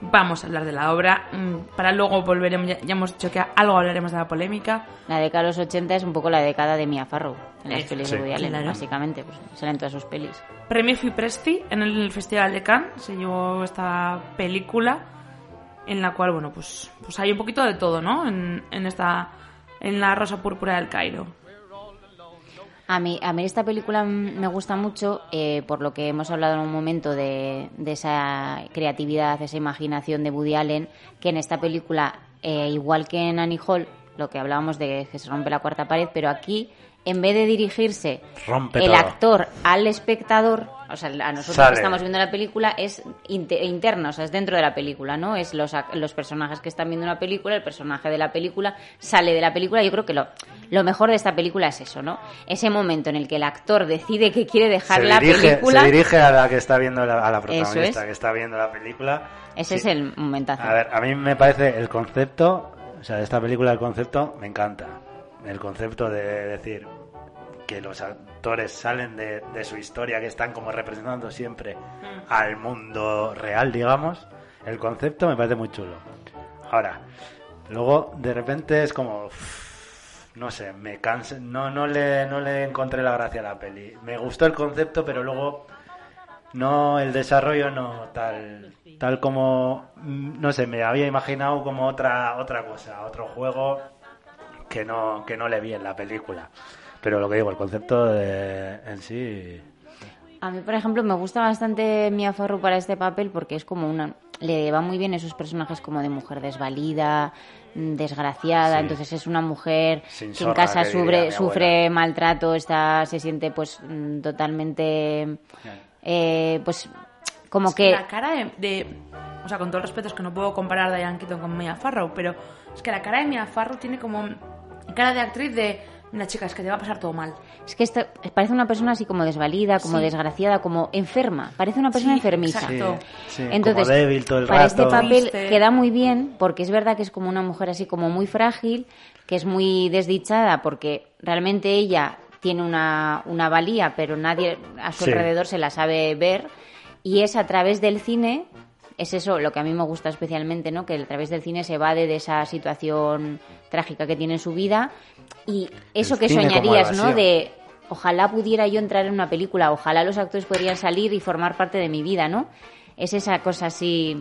Vamos a hablar de la obra. mm, Para luego volveremos. Ya, ya hemos dicho que algo hablaremos de la polémica. La década de los 80 es un poco la década de Mia Farrow en las Eso, pelis sí. de Woody Allen, Claro. básicamente. Pues salen todas sus pelis. Premio Fipresti en el Festival de Cannes. Se llevó esta película. En la cual, bueno, pues, pues hay un poquito de todo, ¿no? En, en esta. En la Rosa Púrpura del Cairo. A mí, a mí esta película me gusta mucho eh, por lo que hemos hablado en un momento de, de esa creatividad, esa imaginación de Woody Allen, que en esta película, eh, igual que en Annie Hall, lo que hablábamos de que se rompe la cuarta pared, pero aquí, en vez de dirigirse Rompe el todo. actor al espectador, o sea, a nosotros Sale. que estamos viendo la película, es inte- interno, o sea, es dentro de la película, ¿no? Es los, los personajes que están viendo una película, el personaje de la película sale de la película. Yo creo que lo, lo mejor de esta película es eso, ¿no? Ese momento en el que el actor decide que quiere dejar se, la dirige, película. se dirige a la que está viendo la, a la protagonista es. que está viendo la película. Ese Sí. es el momentazo. A ver, a mí me parece el concepto, o sea, de esta película el concepto me encanta. El concepto de decir que los actores salen de, de su historia, que están como representando siempre al mundo real, digamos. El concepto me parece muy chulo. Ahora, luego de repente es como, uff, no sé, me cansé, no, no, le, no le encontré la gracia a la peli. Me gustó el concepto, pero luego no el desarrollo no tal tal como mm, no sé me había imaginado como otra otra cosa otro juego que no que no le vi en la película pero lo que digo el concepto de, en sí A mí, por ejemplo, me gusta bastante Mia Farrow para este papel porque es como una... Le va muy bien esos personajes como de mujer desvalida, mm, desgraciada. Sí. Entonces es una mujer Sin que en casa que sufre, sufre maltrato, está, se siente pues mm, totalmente... eh, pues como Es que... La cara de, de- O sea, con todo el respeto, es que no puedo comparar a Diane Keaton con Mia Farrow, pero es que la cara de Mia Farrow tiene como cara de actriz de. Mira, chica, es que te va a pasar todo mal. Es que esta- parece una persona así como desvalida, como Sí. desgraciada, como enferma. Parece una persona Sí, enfermiza. exacto. Sí, sí, Entonces, como débil todo el para rato. este papel Triste. queda muy bien porque es verdad que es como una mujer así como muy frágil, que es muy desdichada porque realmente ella tiene una, una valía, pero nadie a su Sí. alrededor se la sabe ver y es a través del cine es eso lo que a mí me gusta especialmente, ¿no? Que a través del cine se evade de esa situación trágica que tiene en su vida y eso El que soñarías, ¿no? De ojalá pudiera yo entrar en una película, ojalá los actores podrían salir y formar parte de mi vida, ¿no? Es esa cosa así,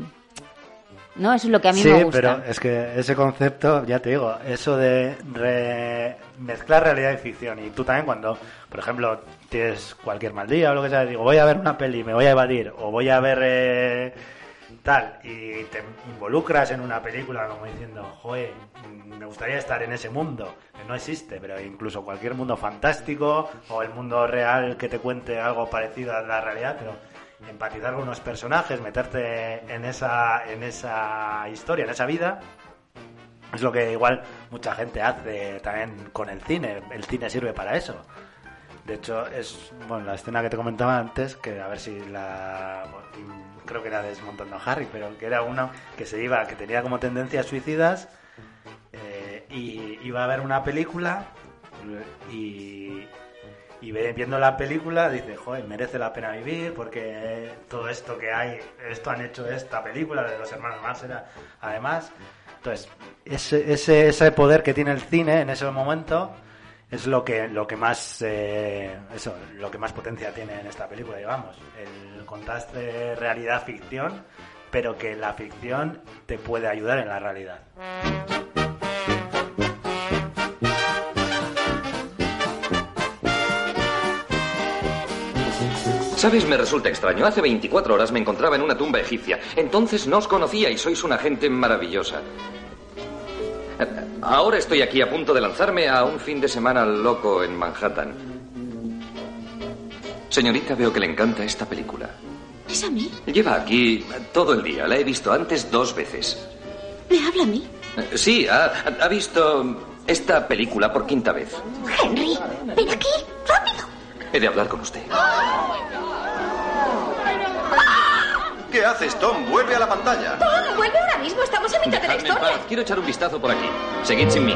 ¿no? Eso es lo que a mí sí, me gusta. pero es que ese concepto, ya te digo, eso de re- mezclar realidad y ficción. Y tú también cuando, por ejemplo, tienes cualquier mal día o lo que sea, digo, voy a ver una peli, me voy a evadir, o voy a ver, eh, y te involucras en una película como diciendo, joder, me gustaría estar en ese mundo, que no existe, pero incluso cualquier mundo fantástico o el mundo real que te cuente algo parecido a la realidad, pero empatizar con unos personajes, meterte en esa, en esa historia, en esa vida, es lo que igual mucha gente hace también con el cine. El cine sirve para eso. De hecho, es bueno la escena que te comentaba antes, que a ver si la. Creo que era desmontando a Harry, pero que era una que se iba, que tenía como tendencias suicidas eh, y iba a ver una película y, y viendo la película dice, joder, merece la pena vivir porque todo esto que hay, esto han hecho esta película de los hermanos Marsera, además. Entonces, ese, ese, ese poder que tiene el cine en ese momento es lo que lo que más eh, eso lo que más potencia tiene en esta película digamos el contraste realidad ficción pero que la ficción te puede ayudar en la realidad ¿Sabes? Me resulta extraño. Hace 24 horas me encontraba en una tumba egipcia. Entonces no os conocía y sois una gente maravillosa. Ahora estoy aquí a punto de lanzarme a un fin de semana loco en Manhattan. Señorita, veo que le encanta esta película. ¿Es a mí? Lleva aquí todo el día. La he visto antes dos veces. ¿Me habla a mí? Eh, Sí, ha, ha visto esta película por quinta vez. Henry, ven aquí, rápido. He de hablar con usted. ¿Qué haces, Tom? Vuelve a la pantalla. Tom, vuelve ahora mismo, estamos a mitad de la Dejadme en historia. paz. Quiero echar un vistazo por aquí. Seguid sin mí.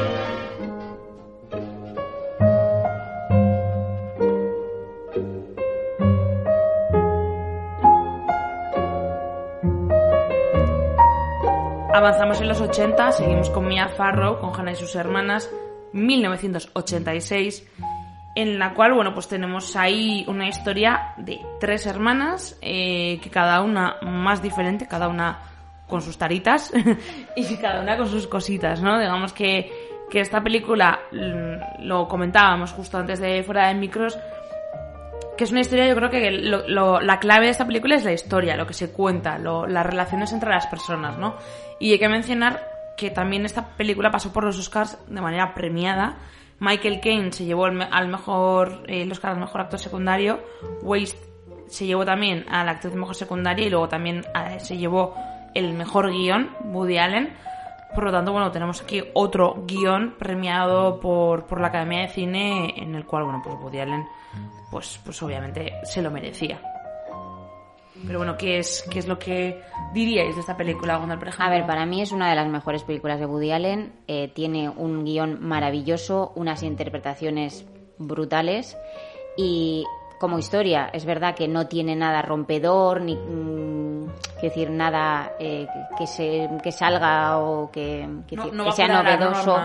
Avanzamos en los 80, seguimos con Mia Farrow, con Hannah y sus hermanas, 1986, en la cual, bueno, pues tenemos ahí una historia de tres hermanas, eh, que cada una más diferente, cada una con sus taritas (laughs) y cada una con sus cositas, ¿no? Digamos que, que esta película, mm, lo comentábamos justo antes de fuera de micros, que es una historia, yo creo que lo- lo- la clave de esta película es la historia, lo que se cuenta, lo- las relaciones entre las personas, ¿no? Y hay que mencionar que también esta película pasó por los Oscars de manera premiada. Michael Caine se llevó al mejor, eh, al mejor actor secundario. Waste se llevó también a la actriz mejor secundaria y luego también eh, se llevó el mejor guion, Woody Allen. Por lo tanto, bueno, tenemos aquí otro guion premiado por, por la Academia de Cine en el cual, bueno, pues Woody Allen, pues, pues obviamente se lo merecía. Pero bueno, ¿qué es, qué es lo que diríais de esta película, Gonzalo, por ejemplo? A ver, para mí es una de las mejores películas de Woody Allen. Eh, tiene un guion maravilloso, unas interpretaciones brutales y como historia es verdad que no tiene nada rompedor ni mm, quiero decir nada eh, que, se que salga o que, No- no que sea novedoso.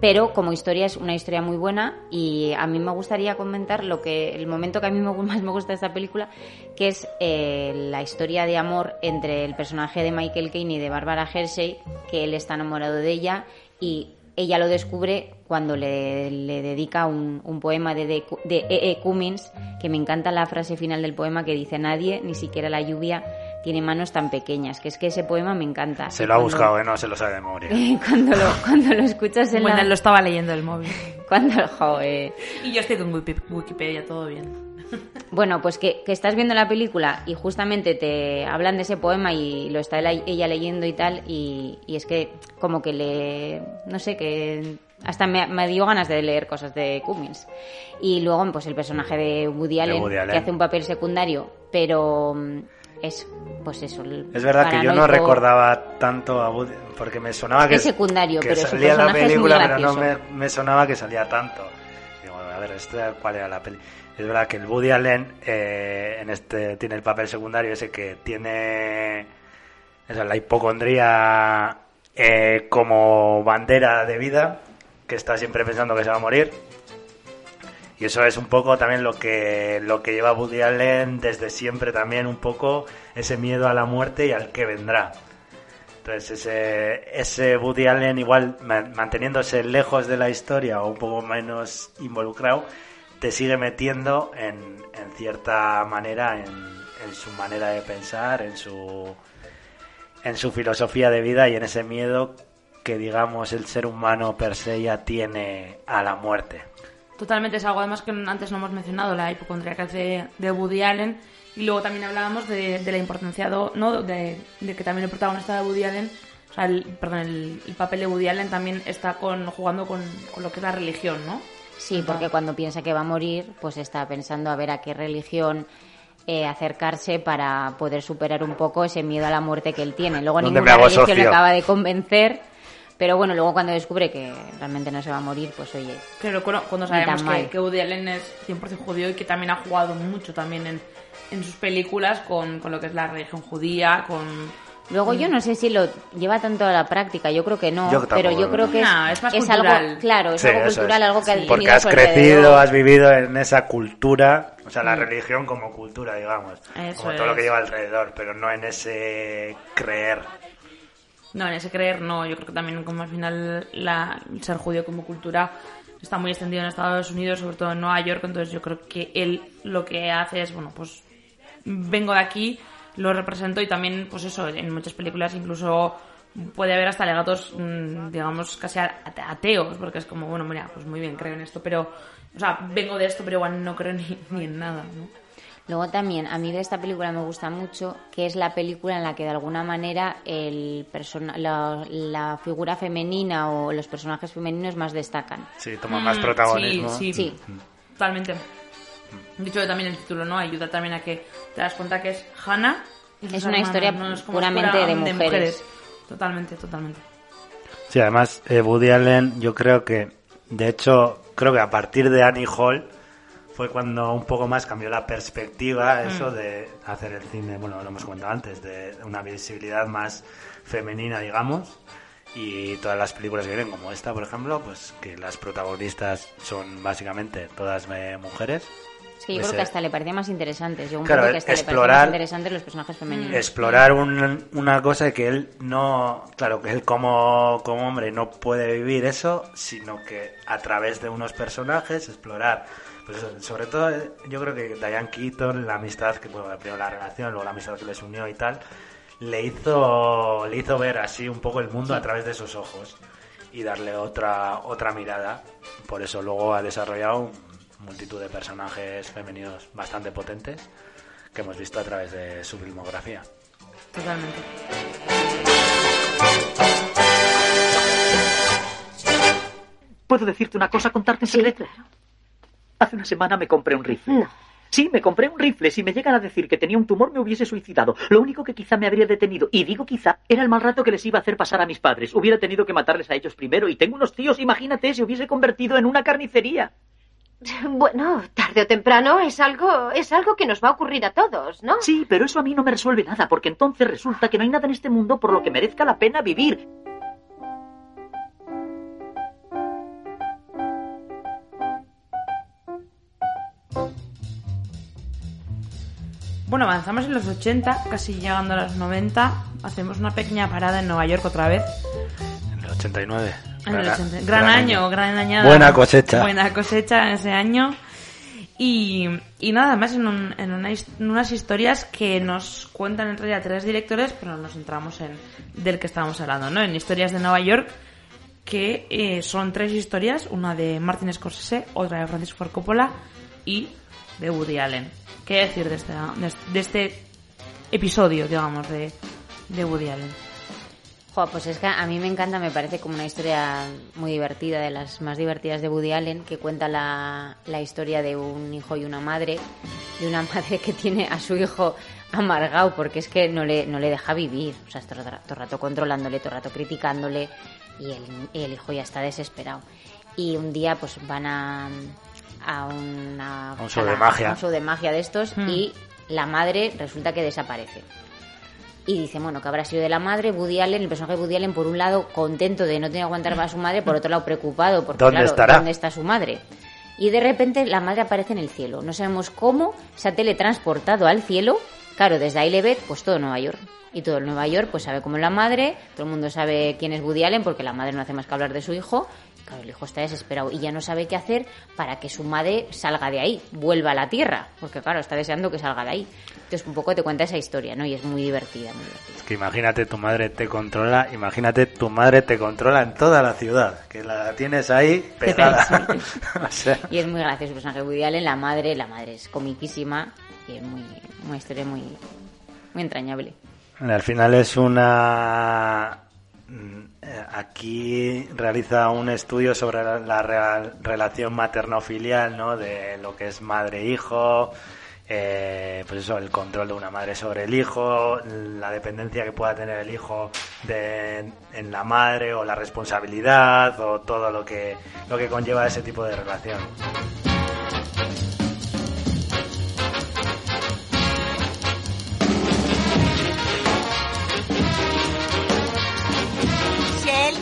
Pero como historia es una historia muy buena y a mí me gustaría comentar lo que el momento que a mí (laughs) más me gusta de esta película que es eh, la historia de amor entre el personaje de Michael Caine y de Barbara Hershey que él está enamorado de ella y ella lo descubre cuando le, le dedica un, poema de, de, E. E. Cummins que me encanta la frase final del poema que dice nadie, ni siquiera la lluvia tiene manos tan pequeñas, que es que ese poema me encanta. se lo ha cuando- buscado, ¿eh? no se lo sabe de memoria (laughs) cuando lo, cuando lo escuchas en Bueno, la... lo estaba leyendo del móvil. (laughs) Cuando, joder. Y yo estoy con Wiki- Wikipedia, todo bien. (laughs) Bueno, pues que, que estás viendo la película y justamente te hablan de ese poema y lo está ella- ella leyendo y tal, y, y es que como que le... no sé, que hasta me, me dio ganas de leer cosas de Cummins. Y luego, pues el personaje de Woody Allen, Woody Allen. que hace un papel secundario, pero mm, es, pues eso... es verdad que yo no recordaba tanto a Woody porque me sonaba que Es secundario, que pero salía en la película pero no me, me sonaba que salía tanto. Digo a ver cuál era la peli. Es verdad que el Woody Allen eh, en este tiene el papel secundario ese que tiene eso, la hipocondría eh, como bandera de vida que está siempre pensando que se va a morir y eso es un poco también lo que lo que lleva Woody Allen desde siempre también un poco ese miedo a la muerte y al que vendrá entonces ese, ese Woody Allen igual ma- manteniéndose lejos de la historia o un poco menos involucrado, te sigue metiendo en, en cierta manera en, en su manera de pensar, en su, en su filosofía de vida y en ese miedo que, digamos, el ser humano per se ya tiene a la muerte. Totalmente, es algo además que antes no hemos mencionado, la hipocondriaca de, de Woody Allen. Y luego también hablábamos de, de la importancia do- ¿no? de, de que también el protagonista de Woody Allen, o sea, el, perdón, el, el papel de Woody Allen también está con, jugando con, con lo que es la religión, ¿no? Sí, porque cuando piensa que va a morir, pues está pensando a ver a qué religión eh, acercarse para poder superar un poco ese miedo a la muerte que él tiene. Luego ¿Dónde ninguna religión le acaba de convencer, pero bueno, luego cuando descubre que realmente no se va a morir, pues oye, Claro, cuando, sabemos que, que Woody Allen es 100% judío y que también ha jugado mucho también en, en sus películas con, con lo que es la religión judía, con... Luego yo no sé si lo lleva tanto a la práctica, yo creo que no, Yo pero yo creo que es, No, es más algo, cultural. claro, es Sí, algo cultural, es. algo que ha Sí. Porque has crecido, has vivido en esa cultura, o sea, la Mm. religión como cultura, digamos. Eso como todo lo que es. lleva alrededor, pero no en ese creer. No, en ese creer no. Yo creo que también como al final la, el ser judío como cultura está muy extendido en Estados Unidos, sobre todo en Nueva York. Entonces yo creo que él lo que hace es, bueno, pues vengo de aquí, lo represento y también, pues eso, en muchas películas incluso puede haber hasta legatos, mm, digamos, casi ateos, porque es como, bueno, mira, pues muy bien, creo en esto, pero, o sea, vengo de esto, pero igual no creo ni, ni en nada, ¿no? Luego también, a mí de esta película me gusta mucho, que es la película en la que de alguna manera el persona, la, la figura femenina o los personajes femeninos más destacan. Sí, toma más Mm, protagonismo. Sí, sí, totalmente. De hecho, también el título, ¿no? Ayuda también a que te das cuenta que es Hannah. y sus Es una historia. Es puramente pura- de mujeres. Totalmente, totalmente. Sí, además, eh, Woody Allen, yo creo que, de hecho, creo que a partir de Annie Hall fue cuando un poco más cambió la perspectiva, eso Mm. de hacer el cine, bueno, lo hemos comentado antes, de una visibilidad más femenina, digamos. Y todas las películas que vienen, como esta, por ejemplo, pues que las protagonistas son básicamente todas eh, mujeres. Es que yo Ese- creo que hasta le parecía más interesante. Yo Claro, que hasta le explorar- parecía más interesante los personajes femeninos. explorar un- una cosa que él no, claro, que él como, como hombre no puede vivir eso, sino que a través de unos personajes explorar, pues sobre todo eh, yo creo que Diane Keaton, la amistad que, bueno, primero la relación, luego la amistad que les unió y tal, le hizo, le hizo ver así un poco el mundo a través de sus ojos y darle otra, otra mirada. Por eso luego ha desarrollado multitud de personajes femeninos bastante potentes que hemos visto a través de su filmografía. Totalmente. ¿Puedo decirte una cosa, contarte un secreto? Hace una semana me compré un rifle. Sí, me compré un rifle. Si me llegan a decir que tenía un tumor, me hubiese suicidado. Lo único que quizá me habría detenido, y digo quizá, era el mal rato que les iba a hacer pasar a mis padres. Hubiera tenido que matarles a ellos primero, y tengo unos tíos, imagínate, se hubiese convertido en una carnicería. (laughs) Bueno, tarde o temprano es algo, es algo que nos va a ocurrir a todos, ¿no? Sí, pero eso a mí no me resuelve nada, porque entonces resulta que no hay nada en este mundo por lo que merezca la pena vivir. Bueno, avanzamos en los 80, casi llegando a los 90. Hacemos una pequeña parada en Nueva York otra vez. En el 89. En el Gran- 80. Gran, año, gran añada. Buena cosecha. Buena cosecha ese año. Y, y nada más en, un- en, una en unas historias que nos cuentan en realidad tres directores, pero nos centramos en del que estábamos hablando, ¿no? En historias de Nueva York, que eh, son tres historias, una de Martin Scorsese, otra de Francis Ford Coppola y de Woody Allen. ¿Qué decir de, esta- este- de este episodio, digamos, de, de Woody Allen? Jo, pues es que a mí me encanta, me parece como una historia muy divertida, de las más divertidas de Woody Allen, que cuenta la, la historia de un hijo y una madre, de una (laughs) madre que tiene a su hijo amargado porque es que no le, no le deja vivir, o sea, todo, ra- todo el rato controlándole, todo rato criticándole y el, el hijo ya está desesperado. Y un día pues van a, a una... A un show a la- de magia. a un show de magia de estos Hmm. y la madre resulta que desaparece. Y dice, bueno, que habrá sido de la madre, Woody Allen, el personaje de Woody Allen, por un lado, contento de no tener que aguantar más a su madre, por otro lado, preocupado, porque ¿Dónde claro, estará? ¿dónde está su madre? Y de repente la madre aparece en el cielo. No sabemos cómo, se ha teletransportado al cielo. Claro, desde ahí le ve, pues todo Nueva York. Y todo el Nueva York pues sabe cómo es la madre, todo el mundo sabe quién es Woody Allen porque la madre no hace más que hablar de su hijo. Claro, el hijo está desesperado y ya no sabe qué hacer para que su madre salga de ahí, vuelva a la tierra, porque claro, está deseando que salga de ahí. Entonces un poco te cuenta esa historia, ¿no? Y es muy divertida, muy divertida. Es que imagínate tu madre te controla, imagínate tu madre te controla en toda la ciudad, que la tienes ahí pegada. (laughs) o sea, Y es muy gracioso el personaje Woody Allen, la madre, la madre es comiquísima y es muy, una historia muy, muy entrañable. al final es una aquí realiza un estudio sobre la, relación materno-filial, ¿no? De lo que es madre-hijo, eh, pues eso, el control de una madre sobre el hijo, la dependencia que pueda tener el hijo de, en la madre o la responsabilidad o todo lo que, lo que conlleva ese tipo de relación.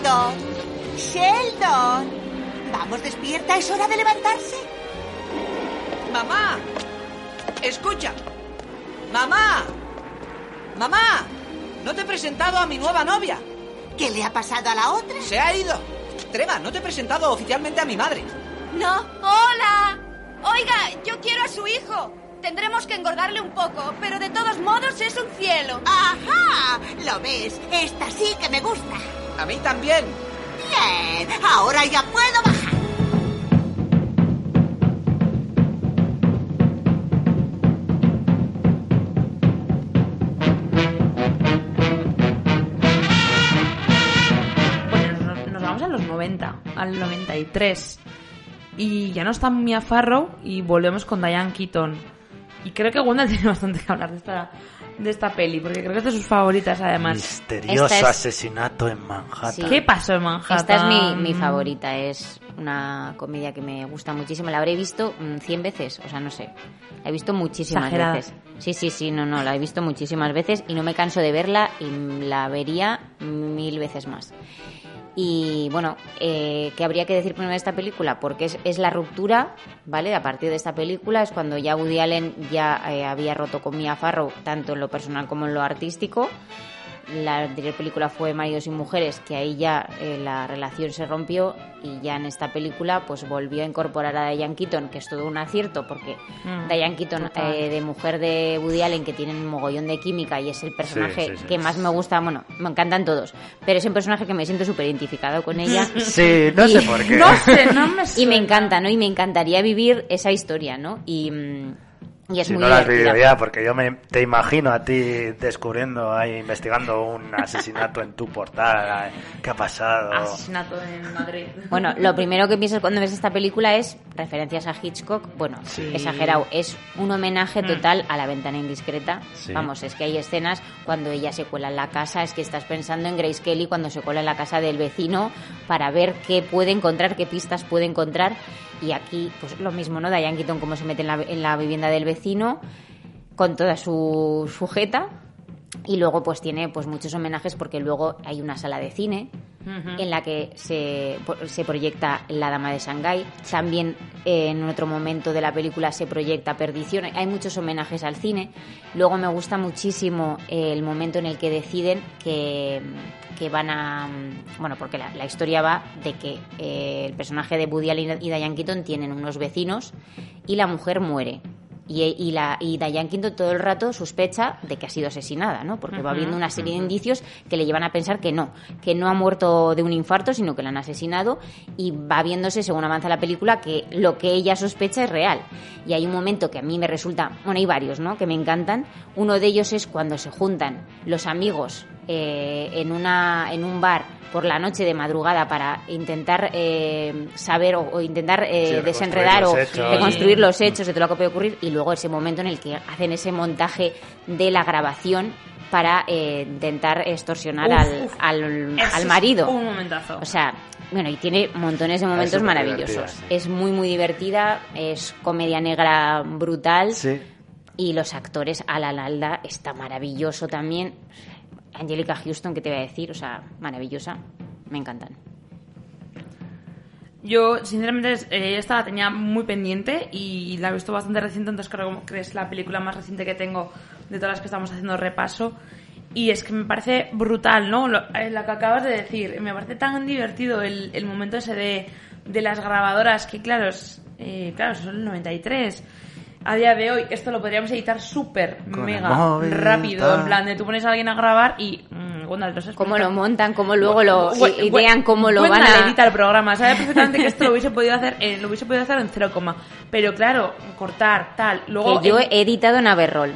Sheldon, Sheldon. Vamos, despierta, es hora de levantarse. Mamá, escucha. Mamá, mamá, no te he presentado a mi nueva novia. ¿Qué le ha pasado a la otra? Se ha ido. Treva, no te he presentado oficialmente a mi madre. No. ¡Hola! Oiga, yo quiero a su hijo. Tendremos que engordarle un poco, pero de todos modos es un cielo. ¡Ajá! ¿Lo ves? Esta sí que me gusta. A mí también. Bien, ahora ya puedo bajar. Nos, nos vamos a los 90, al 93. Y ya no está Mia Farrow y volvemos con Diane Keaton. Y creo que Wanda (laughs) tiene bastante que hablar de esta, de esta peli, porque creo que es de sus favoritas además. Misterioso es- asesinato en Manhattan. Sí. ¿Qué pasó en Manhattan? Esta es mi, mi favorita, es una comedia que me gusta muchísimo. La habré visto mm, 100 veces, o sea, no sé. La he visto muchísimas Exagerada. veces. Sí, sí, sí, no, no, la he visto muchísimas veces y no me canso de verla y la vería mil veces más. Y bueno, eh, ¿qué habría que decir primero de esta película? Porque es, es la ruptura, ¿vale? A partir de esta película es cuando ya Woody Allen ya eh, había roto con Mia Farrow, tanto en lo personal como en lo artístico. La anterior película fue Maridos y Mujeres, que ahí ya eh, la relación se rompió y ya en esta película pues volvió a incorporar a Diane Keaton, que es todo un acierto porque Mm, Diane Keaton eh, de mujer de Woody Allen que tiene un mogollón de química y es el personaje sí, sí. que más me gusta, bueno, me encantan todos, pero es un personaje que me siento súper identificado con ella. (laughs) Sí, no sé por qué. No sé, no me (laughs) Y me encanta, ¿no? Y me encantaría vivir esa historia, ¿no? Y, mm, y es Si muy no la has vivido ya, porque yo me, te imagino a ti descubriendo ahí, investigando un (laughs) asesinato en tu portal. ¿Qué ha pasado? Asesinato en Madrid. (laughs) Bueno, lo primero que piensas cuando ves esta película es referencias a Hitchcock. Bueno, Sí. exagerado. Es un homenaje Mm. total a La ventana indiscreta. Sí. Vamos, es que hay escenas cuando ella se cuela en la casa. Es que estás pensando en Grace Kelly cuando se cuela en la casa del vecino para ver qué puede encontrar, qué pistas puede encontrar. Y aquí, pues lo mismo, ¿no? Diane Keaton, cómo se mete en la, en la vivienda del vecino con toda su sujeta. Y luego pues tiene pues muchos homenajes porque luego hay una sala de cine en la que se, se proyecta La Dama de Shanghái. También eh, en otro momento de la película se proyecta Perdición. Hay muchos homenajes al cine. Luego me gusta muchísimo eh, el momento en el que deciden que, que van a... Bueno, porque la, la historia va de que eh, el personaje de Woody Allen y Diane Keaton tienen unos vecinos y la mujer muere. Y, y, la, y Diane Keaton todo el rato sospecha de que ha sido asesinada, ¿no? Porque va Ujú, viendo una serie de indicios que le llevan a pensar que no, que no ha muerto de un infarto, sino que la han asesinado y va viéndose, según avanza la película, que lo que ella sospecha es real. Y hay un momento que a mí me resulta, bueno, hay varios, ¿no? Que me encantan. Uno de ellos es cuando se juntan los amigos eh, en, una, en un bar por la noche de madrugada para intentar eh, saber o, o intentar eh, Sí, desenredar o hechos. reconstruir los hechos de todo lo que puede ocurrir y luego ese momento en el que hacen ese montaje de la grabación para eh, intentar extorsionar Uf, al, uf. al, al es marido. Un momentazo. O sea, bueno, y tiene montones de momentos súper maravillosos. Es muy, muy divertida, es comedia negra brutal. Sí. Y los actores, Alan Alda está maravilloso también. Angelica Houston, ¿qué te voy a decir? O sea, maravillosa. Me encantan. Yo, sinceramente, eh, esta la tenía muy pendiente y la he visto bastante reciente, entonces creo que es la película más reciente que tengo de todas las que estamos haciendo repaso. Y es que me parece brutal, ¿no? Lo, eh, lo que acabas de decir. Me parece tan divertido el, el momento ese de, de las grabadoras, que claro, es, eh, claro, son el 93. A día de hoy, esto lo podríamos editar súper, mega, móvil, rápido. tal. En plan, de tú pones a alguien a grabar y... mm, Gwendal, los Cómo lo montan, cómo luego lo idean, cómo lo van a... edita el programa. Sabe perfectamente que esto lo hubiese podido hacer en, lo hubiese podido hacer en cero coma. Pero claro, cortar, tal. Luego que yo en- he editado en Averroll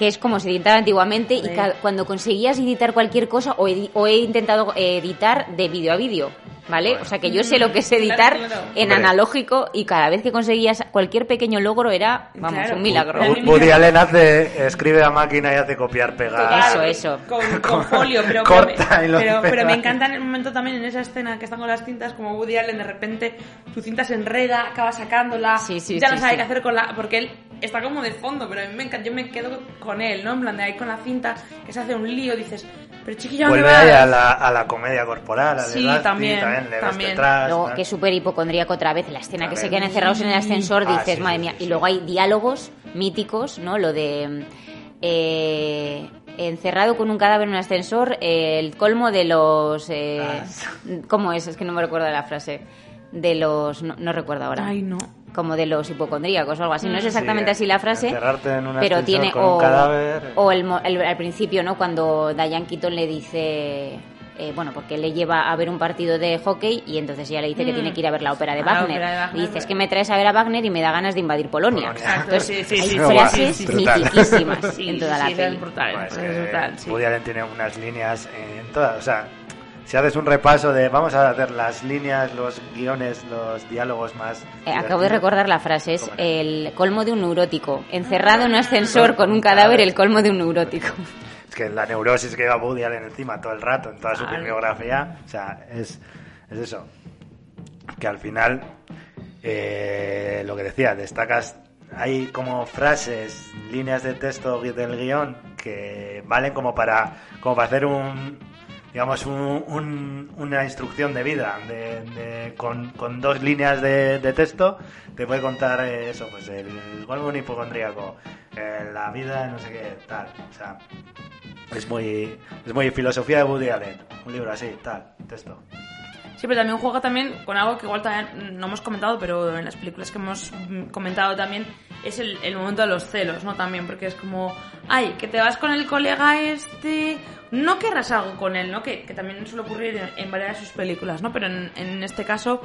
que es como se editaba antiguamente y cuando conseguías editar cualquier cosa o, edi- o he intentado eh, editar de vídeo a vídeo, ¿vale? O sea que yo sé lo que es editar Claro, claro. en Hombre. analógico y cada vez que conseguías cualquier pequeño logro era, vamos, Claro. un milagro. Woody Allen hace, escribe a máquina y hace copiar, pegar. Eso, eso. Con, (laughs) con folio, pero, Corta pero, y lo pero, pero pega. me encanta en el momento también en esa escena que están con las cintas, como Woody Allen de repente su cinta se enreda, acaba sacándola, Sí, sí, ya sí, no sabe sí. qué hacer con la. porque él está como de fondo, pero a mí me encanta, yo me quedo con él, ¿no? En plan de ahí con la cinta, que se hace un lío, dices, pero chiquilla, ¿dónde Vuelve vas? ahí a la, a la comedia corporal, al Sí, desgaste, también, le ves también. detrás, Luego, tal. que es súper hipocondríaco otra vez, la escena que se También. quedan encerrados en el ascensor, Ah, dices, sí, madre mía. sí, y luego hay diálogos míticos, ¿no? Lo de. eh, encerrado con un cadáver en un ascensor, eh, el colmo de los. eh, Ah, ¿Cómo es? Es que no me recuerdo la frase. De los. No, no recuerdo ahora. Ay, no. Como de los hipocondríacos o algo así. No es Sí, exactamente así la frase. encerrarte en un pero tiene. con o, un cadáver. o el, mo- el- al principio, ¿no? Cuando Diane Keaton le dice. eh, bueno, porque le lleva a ver un partido de hockey y entonces ella le dice que Mm. tiene que ir a ver la ópera de A la Wagner. ópera de Wagner, y dice, es que me traes a ver a Wagner y me da ganas de invadir Polonia. Exacto, Entonces, sí, sí, hay sí, frases sí, mitiquísimas en toda sí, la sí, peli. es brutal, Pues, es eh, brutal, sí. Woody Allen tiene unas líneas en todas, o sea, si haces un repaso de vamos a hacer las líneas, los guiones, los diálogos más Eh, acabo de recordar la frase, es el colmo de un neurótico. Encerrado en un ascensor con un cadáver, el colmo de un neurótico. Es que la neurosis que lleva Woody Allen encima todo el rato, en toda su Claro. filmografía, o sea, es, es eso. Que al final, eh, lo que decía, destacas, hay como frases, líneas de texto del guion que valen como para, como para hacer un, digamos, un- un- una instrucción de vida. De, de- con, con dos líneas de, de texto te puede contar eh, eso, pues el colmo de un hipocondríaco, eh, la vida, no sé qué, tal. O sea, es muy, es muy filosofía de Woody Allen. Un libro así, tal, texto. Sí, pero también juega también con algo que igual también no hemos comentado, pero en las películas que hemos comentado también es el, el momento de los celos, ¿no? También, porque es como, ay, que te vas con el colega este, no querrás algo con él, ¿no? Que, que también suele ocurrir en, en varias de sus películas, ¿no? Pero en, en este caso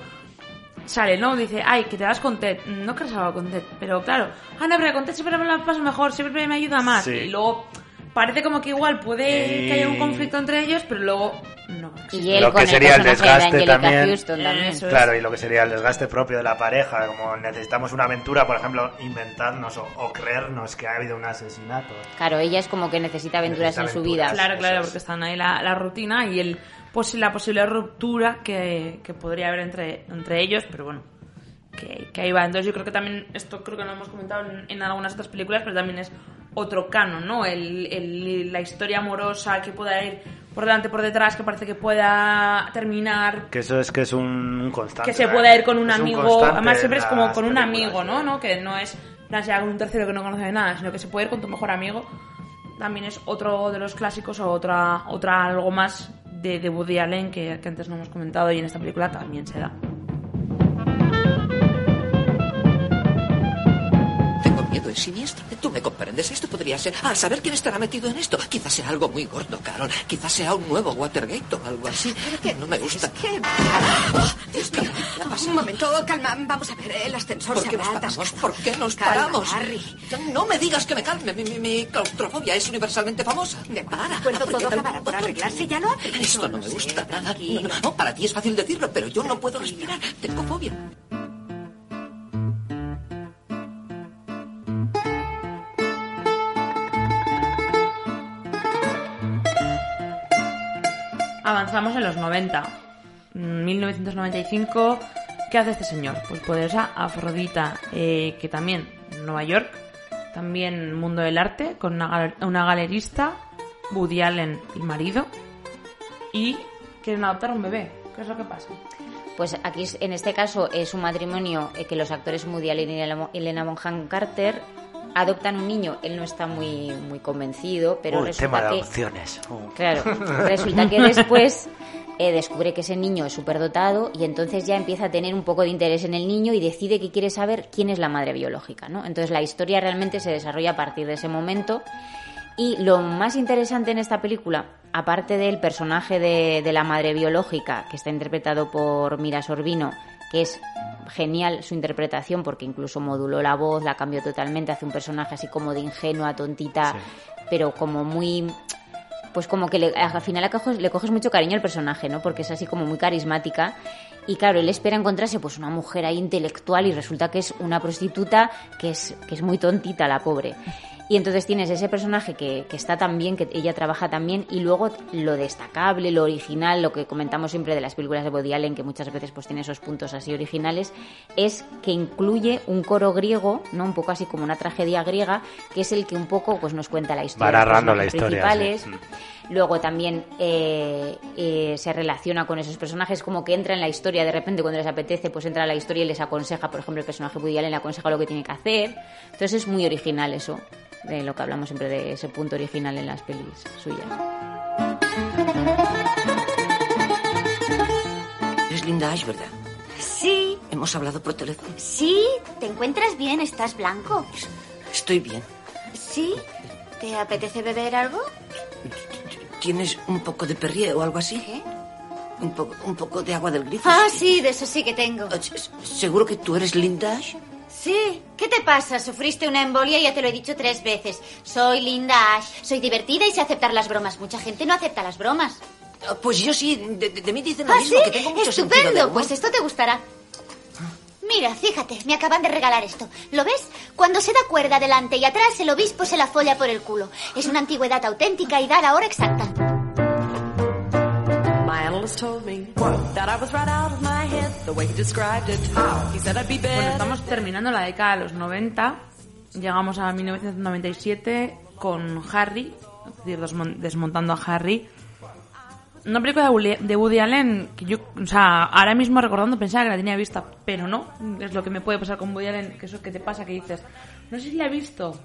sale, ¿no? Dice, ay, que te vas con Ted, no querrás algo con Ted, pero claro, ah, no, pero con Ted siempre me la paso mejor, siempre me ayuda más, Sí. y luego parece como que igual puede que haya un conflicto entre ellos, pero luego no. Y él lo con que el sería el de desgaste Angelica también. Houston también. Es. Claro, y lo que sería el desgaste propio de la pareja, como necesitamos una aventura, por ejemplo, inventarnos o, o creernos que ha habido un asesinato. Claro, ella es como que necesita aventuras Necesita en su vida. aventuras. Claro, claro, porque están ahí la, la rutina y el pues la posible ruptura que, que podría haber entre, entre ellos, pero bueno, que, que ahí va. Entonces yo creo que también, esto creo que lo hemos comentado en, en algunas otras películas, pero también es otro canon, ¿no? El, el- la historia amorosa que pueda ir por delante, por detrás, que parece que pueda terminar Que eso es que es un, constante. que se ¿eh? pueda ir con un amigo, además siempre es como con un amigo, ¿no? ¿no? Que no es sea con un tercero que no conoce de nada, sino que se puede ir con tu mejor amigo. También es otro de los clásicos o otra otra algo más de, de Woody Allen que, que antes no hemos comentado y en esta película también se da. Miedo, es siniestro. Tú me comprendes. Esto podría ser. Al saber quién estará metido en esto. Quizás sea algo muy gordo, Carol. Quizás sea un nuevo Watergate o algo así. Que no me gusta. ¿Qué? Dios mío, ¿qué? Un momento, calma. Vamos a ver, el ascensor ¿Por se qué nos paramos? atascado. ¿Por qué nos Calma, paramos? Harry. No me digas que me calme. Mi, mi- mi claustrofobia es universalmente famosa. De Para. acuerdo, ¿por qué todo acabará por arreglarse. Ya lo ha Esto no me gusta nada. No, no, no, para ti es fácil decirlo, pero yo no puedo respirar. Tengo fobia. Avanzamos en los 90. Mm, 1995. ¿Qué hace este señor? Pues poderosa Afrodita, eh, que también Nueva York, también mundo del arte, con una, gal- una galerista, Woody Allen, el marido, y quieren adoptar un bebé. ¿Qué es lo que pasa? Pues aquí, en este caso, es un matrimonio eh, que los actores Woody Allen y Elena Bonham Carter adoptan un niño, él no está muy, muy convencido, pero Uy, tema resulta de que... adopciones. Uh. Claro, resulta que después eh, descubre que ese niño es superdotado y entonces ya empieza a tener un poco de interés en el niño y decide que quiere saber quién es la madre biológica, ¿no? Entonces la historia realmente se desarrolla a partir de ese momento y lo más interesante en esta película, aparte del personaje de, de la madre biológica, que está interpretado por Mira Sorbino, que es genial su interpretación porque incluso moduló la voz, la cambió totalmente, hace un personaje así como de ingenua, tontita, pero como muy pues como que le- al final le coges, le coges mucho cariño al personaje, ¿no? Porque es así como muy carismática. Y claro, él espera encontrarse pues una mujer ahí intelectual y resulta que es una prostituta que es, que es muy tontita la pobre. Y entonces tienes ese personaje que, que está tan bien, que ella trabaja tan bien, y luego lo destacable, lo original, lo que comentamos siempre de las películas de Woody Allen, que muchas veces pues tiene esos puntos así originales, es que incluye un coro griego, ¿no? Un poco así como una tragedia griega, que es el que un poco pues nos cuenta la historia. Narrando la historia, principales. sí. Luego también eh, eh, se relaciona con esos personajes, como que entra en la historia de repente cuando les apetece, pues entra a la historia y les aconseja, por ejemplo, el personaje Woody Allen le aconseja lo que tiene que hacer. Entonces es muy original eso, de lo que hablamos siempre de ese punto original en las pelis suyas. Es Linda Ash, ¿verdad? Sí, Hemos hablado por teléfono. sí, te encuentras bien, estás blanco. Estoy bien. ¿Sí? ¿Te apetece beber algo? ¿Tienes un poco de perrier o algo así? Un poco, un poco de agua del grifo. Ah, sí, de eso sí que tengo. ¿Seguro que tú eres Linda Ash? Sí. ¿Qué te pasa? Sufriste una embolia y ya te lo he dicho tres veces. Soy Linda Ash. Soy divertida y sé aceptar las bromas. Mucha gente no acepta las bromas. Pues yo sí, de, de mí dicen lo ¿Ah, mismo, sí? que tengo mucho sentido de Estupendo, pues esto te gustará. Mira, fíjate, me acaban de regalar esto. ¿Lo es? Cuando se da cuerda delante y atrás, el obispo se la folla por el culo. Es una antigüedad auténtica y da la hora exacta. My analyst told me that I was right out of my head the way he described it. He said I'd be Bueno, better. estamos terminando la década de los 90. Llegamos a 1997 con Harry, es decir, desmon- desmontando a Harry. Una película de Woody- de Woody Allen que yo, o sea, ahora mismo recordando pensaba que la tenía vista, pero no. Es lo que me puede pasar con Woody Allen, que eso que te pasa, que dices, no sé si la he visto.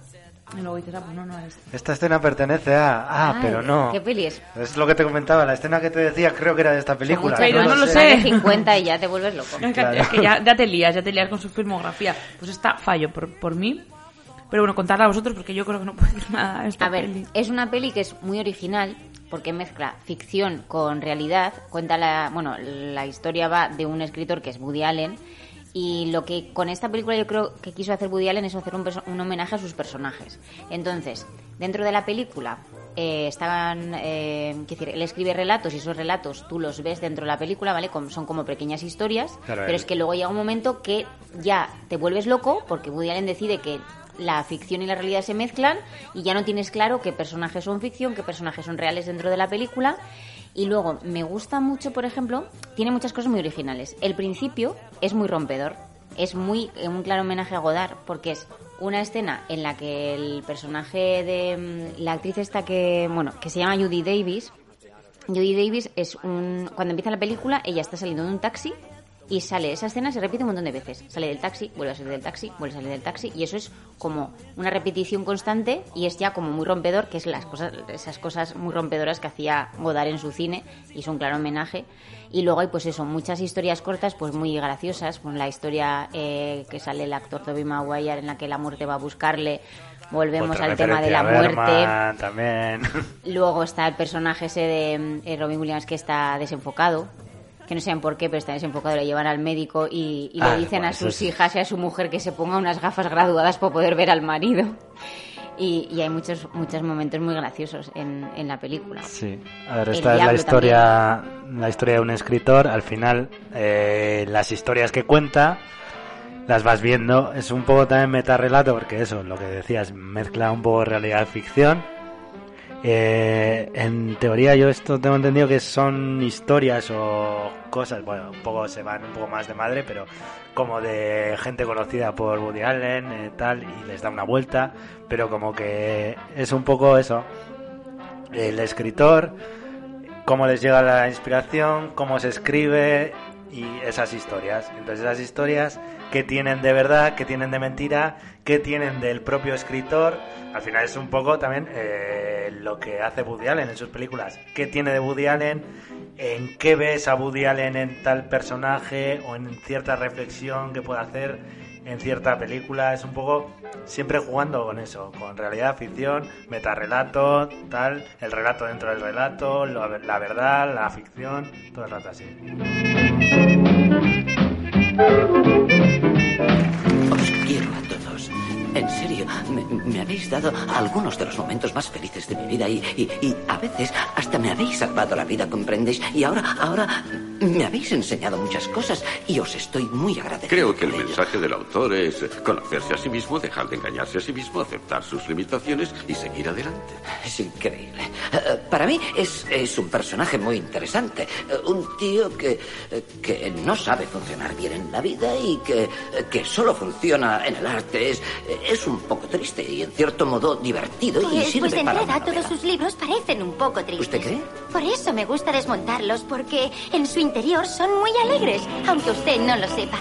Y luego dices, ah, pues no, no la he visto. Esta escena pertenece a... Ah, Ay, pero no. ¿Qué peli es? Es lo que te comentaba, la escena que te decía creo que era de esta película. Pero no lo Más sé. de 50 y ya te vuelves loco. Es (laughs) que, es que ya, ya te lías, ya te lías con su filmografía. Pues está fallo por, por mí. Pero bueno, contadla a vosotros porque yo creo que no puedo decir nada de esta A ver, peli. es una peli que es muy original porque mezcla ficción con realidad. Cuenta la, bueno, la historia va de un escritor que es Woody Allen y lo que con esta película yo creo que quiso hacer Woody Allen es hacer un, un homenaje a sus personajes. Entonces, dentro de la película eh, están, eh, decir, él escribe relatos y esos relatos tú los ves dentro de la película, ¿vale? Como- son como pequeñas historias, Claro, pero él- es que luego llega un momento que ya te vuelves loco porque Woody Allen decide que la ficción y la realidad se mezclan y ya no tienes claro qué personajes son ficción, qué personajes son reales dentro de la película. Y luego, me gusta mucho, por ejemplo, tiene muchas cosas muy originales. El principio es muy rompedor, es muy eh, un claro homenaje a Godard, porque es una escena en la que el personaje de mm, la actriz esta que, bueno, que se llama Judy Davis, Judy Davis es un. Cuando empieza la película, ella está saliendo de un taxi y sale. Esa escena se repite un montón de veces. Sale del taxi, vuelve a salir del taxi, vuelve a salir del taxi. Y eso es como una repetición constante y es ya como muy rompedor, que es las cosas, esas cosas muy rompedoras que hacía Godard en su cine. Y es un claro homenaje. Y luego hay, pues eso, muchas historias cortas, pues muy graciosas. Con la historia eh, que sale el actor Tobey Maguire en la que la muerte va a buscarle. Volvemos Otra al tema de la a muerte. También. Luego está el personaje ese de eh, Robin Williams que está desenfocado. Que no saben por qué, pero está desenfocado. Le llevan al médico y, y Ah, le dicen bueno, a sus es- hijas y a su mujer que se ponga unas gafas graduadas para poder ver al marido. Y, y hay muchos, muchos momentos muy graciosos en, en la película. Sí, a ver, esta es la historia, la historia de un escritor. Al final, eh, las historias que cuenta las vas viendo. Es un poco también metarrelato, porque eso, lo que decías, mezcla un poco realidad ficción. Eh, en teoría, yo esto tengo entendido que son historias o cosas, bueno, un poco se van un poco más de madre, pero como de gente conocida por Woody Allen, eh, tal, y les da una vuelta, pero como que es un poco eso, el escritor, cómo les llega la inspiración, cómo se escribe, y esas historias. Entonces esas historias que tienen de verdad, que tienen de mentira, que tienen del propio escritor, al final es un poco también eh, lo que hace Woody Allen en sus películas. ¿Qué tiene de Woody Allen? ¿En qué ves a Woody Allen en tal personaje o en cierta reflexión que puede hacer en cierta película? Es un poco siempre jugando con eso, con realidad, ficción, metarrelato, tal, el relato dentro del relato, la verdad, la ficción, todo el rato así. En serio, me, me habéis dado algunos de los momentos más felices de mi vida y, y- y a veces hasta me habéis salvado la vida, ¿comprendéis? Y ahora, ahora me habéis enseñado muchas cosas y os estoy muy agradecido. Creo que el mensaje del autor es conocerse a sí mismo, dejar de engañarse a sí mismo, aceptar sus limitaciones y seguir adelante. Es increíble. Eh, Para mí es, es un personaje muy interesante. Eh, Un tío que, eh, que no sabe funcionar bien en la vida y que, que solo funciona en el arte. Es, es un poco triste y en cierto modo divertido y Pues, sirve pues en para una todos sus libros parecen un poco tristes. ¿Usted cree? Por eso me gusta desmontarlos, porque en su interior son muy alegres, aunque usted no lo sepa.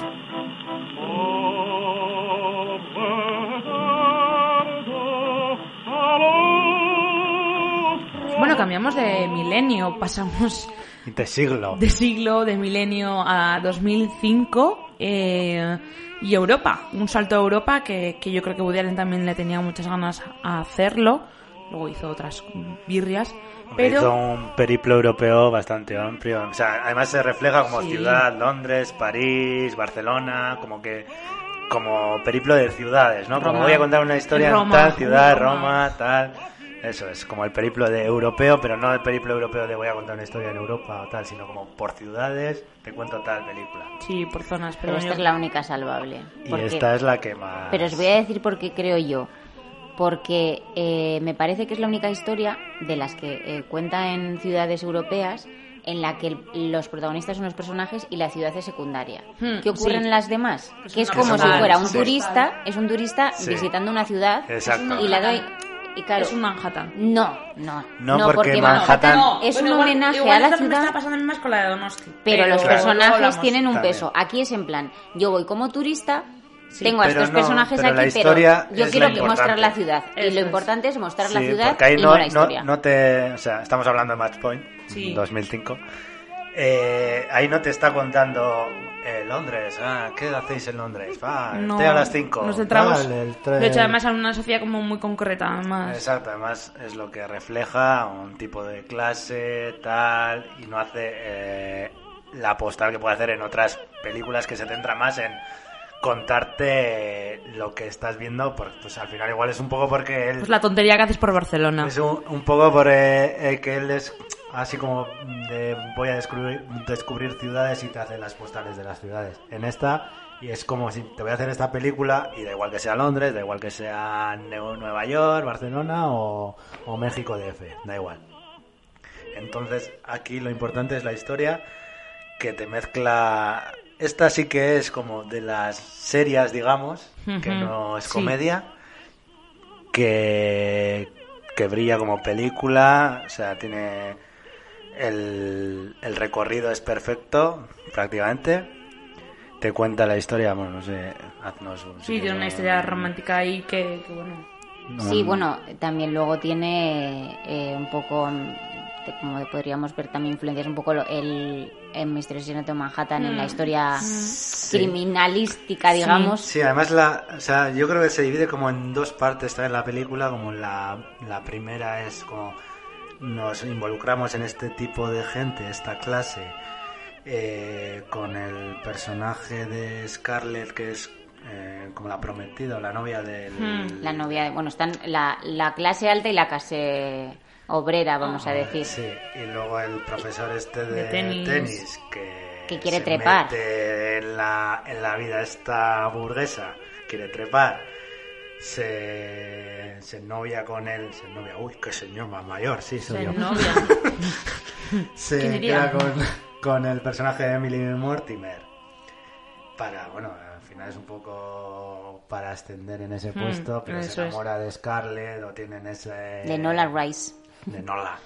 Bueno, cambiamos de milenio, pasamos De siglo. de siglo, de milenio a 2005 eh, y Europa. Un salto a Europa que, que yo creo que Woody Allen también le tenía muchas ganas a hacerlo. Luego hizo otras birrias. Pero Hizo un periplo europeo bastante amplio. O sea, además se refleja como Sí. ciudad, Londres, París, Barcelona, como que como periplo de ciudades, ¿no? Como Roma. voy a contar una historia en Roma, tal ciudad, Roma. Roma, tal. Eso es, como el periplo de europeo, pero no el periplo europeo de voy a contar una historia en Europa o tal, sino como por ciudades te cuento tal película. sí, por zonas. Pero Pero esta yo- es la única salvable. Y esta es la que más... Pero os voy a decir por qué creo yo. Porque eh, me parece que es la única historia de las que eh, cuenta en ciudades europeas en la que el- los protagonistas son los personajes y la ciudad es secundaria. Hmm, ¿Qué ocurre sí. en las demás? Que es como si fuera un sí. turista, es un turista Sí. visitando una ciudad Exacto. y la doy y claro, Es un Manhattan. no, no, No, porque Manhattan- No, es un bueno, igual- homenaje igual a la ciudad. está pasando a mí más con la de Donosti. Pero, los personajes tienen un También. peso. Aquí es en plan, yo voy como turista, Sí, tengo a estos no, personajes pero la aquí, pero yo es quiero lo que mostrar la ciudad. y Eso lo es. importante es mostrar la Sí, ciudad porque ahí y no, no la historia. no te... O sea, estamos hablando de Match Point, Sí. 2005. Eh, ahí no te está contando eh, Londres. Ah, ¿qué hacéis en Londres? El No, té a las 5. Nos centramos, tren. de hecho, además en una sociedad como muy concreta, además. Exacto, además es lo que refleja un tipo de clase, tal, y no hace eh, la postal que puede hacer en otras películas que se centra más en contarte lo que estás viendo, porque pues al final igual es un poco porque él Pues la tontería que haces por Barcelona. es un, un poco por eh, eh, que él es así como de voy a descubrir, descubrir ciudades y te hace las postales de las ciudades. En esta, y es como si te voy a hacer esta película y da igual que sea Londres, da igual que sea Nueva York, Barcelona o, o México DF, da igual. Entonces aquí lo importante es la historia que te mezcla... Esta sí que es como de las serias, digamos, que no es sí. comedia, que, que brilla como película, o sea, tiene el, el recorrido es perfecto, prácticamente. Te cuenta la historia, bueno, no sé, haznos un... Sí, tiene una historia romántica ahí que, que bueno. Sí, bueno, también luego tiene eh, un poco, mm, de- como podríamos ver, también influencias un poco lo- el, el misterioso de Manhattan en la Mm. historia Sí. criminalística, digamos. Sí, además la, o sea, yo creo que se divide como en dos partes también la película, como la, la primera es como nos involucramos en este tipo de gente, esta clase, eh, con el personaje de Scarlett que es eh, como la prometida o la novia del... Hmm. La novia, bueno, están la, la clase alta y la clase obrera, vamos a decir. Sí, y luego el profesor este de, De tenis. tenis, que, Que quiere se trepar. mete en la, en la vida esta burguesa, quiere trepar, se, se novia con él, se novia, uy, qué señor más mayor, sí, soy (laughs) Se yo. novia. se queda con, con el personaje de Emily Mortimer para, bueno, al final es un poco para ascender en ese Hmm, puesto, pero se es. enamora de Scarlett o tienen ese... De Nola Rice. De Nola.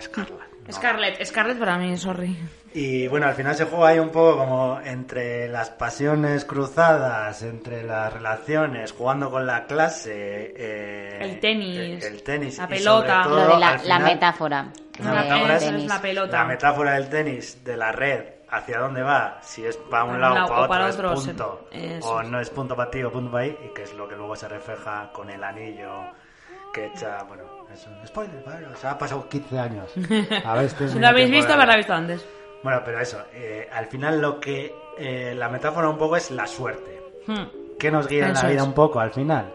Scarlett. (laughs) Scarlett, Scarlett para mí, sorry. Y bueno, al final se juega ahí un poco como entre las pasiones cruzadas, entre las relaciones, jugando con la clase. eh, El tenis, El, el tenis. la y pelota. sobre todo, Lo de la, metáfora. La metáfora es- la pelota. La metáfora del tenis, de la red, hacia dónde va, si es para un lado lado para o otro, para otro, punto, o no es punto para ti o punto para ahí, y que es lo que luego se refleja con el anillo que echa, bueno, es un spoiler, bueno, se ha pasado 15 años. (laughs) A ver, este es si lo habéis visto, haberla visto antes. Bueno, pero eso, eh, al final lo que eh, la metáfora un poco es la suerte. Hmm. ¿Qué nos guía en la vida es. un poco al final?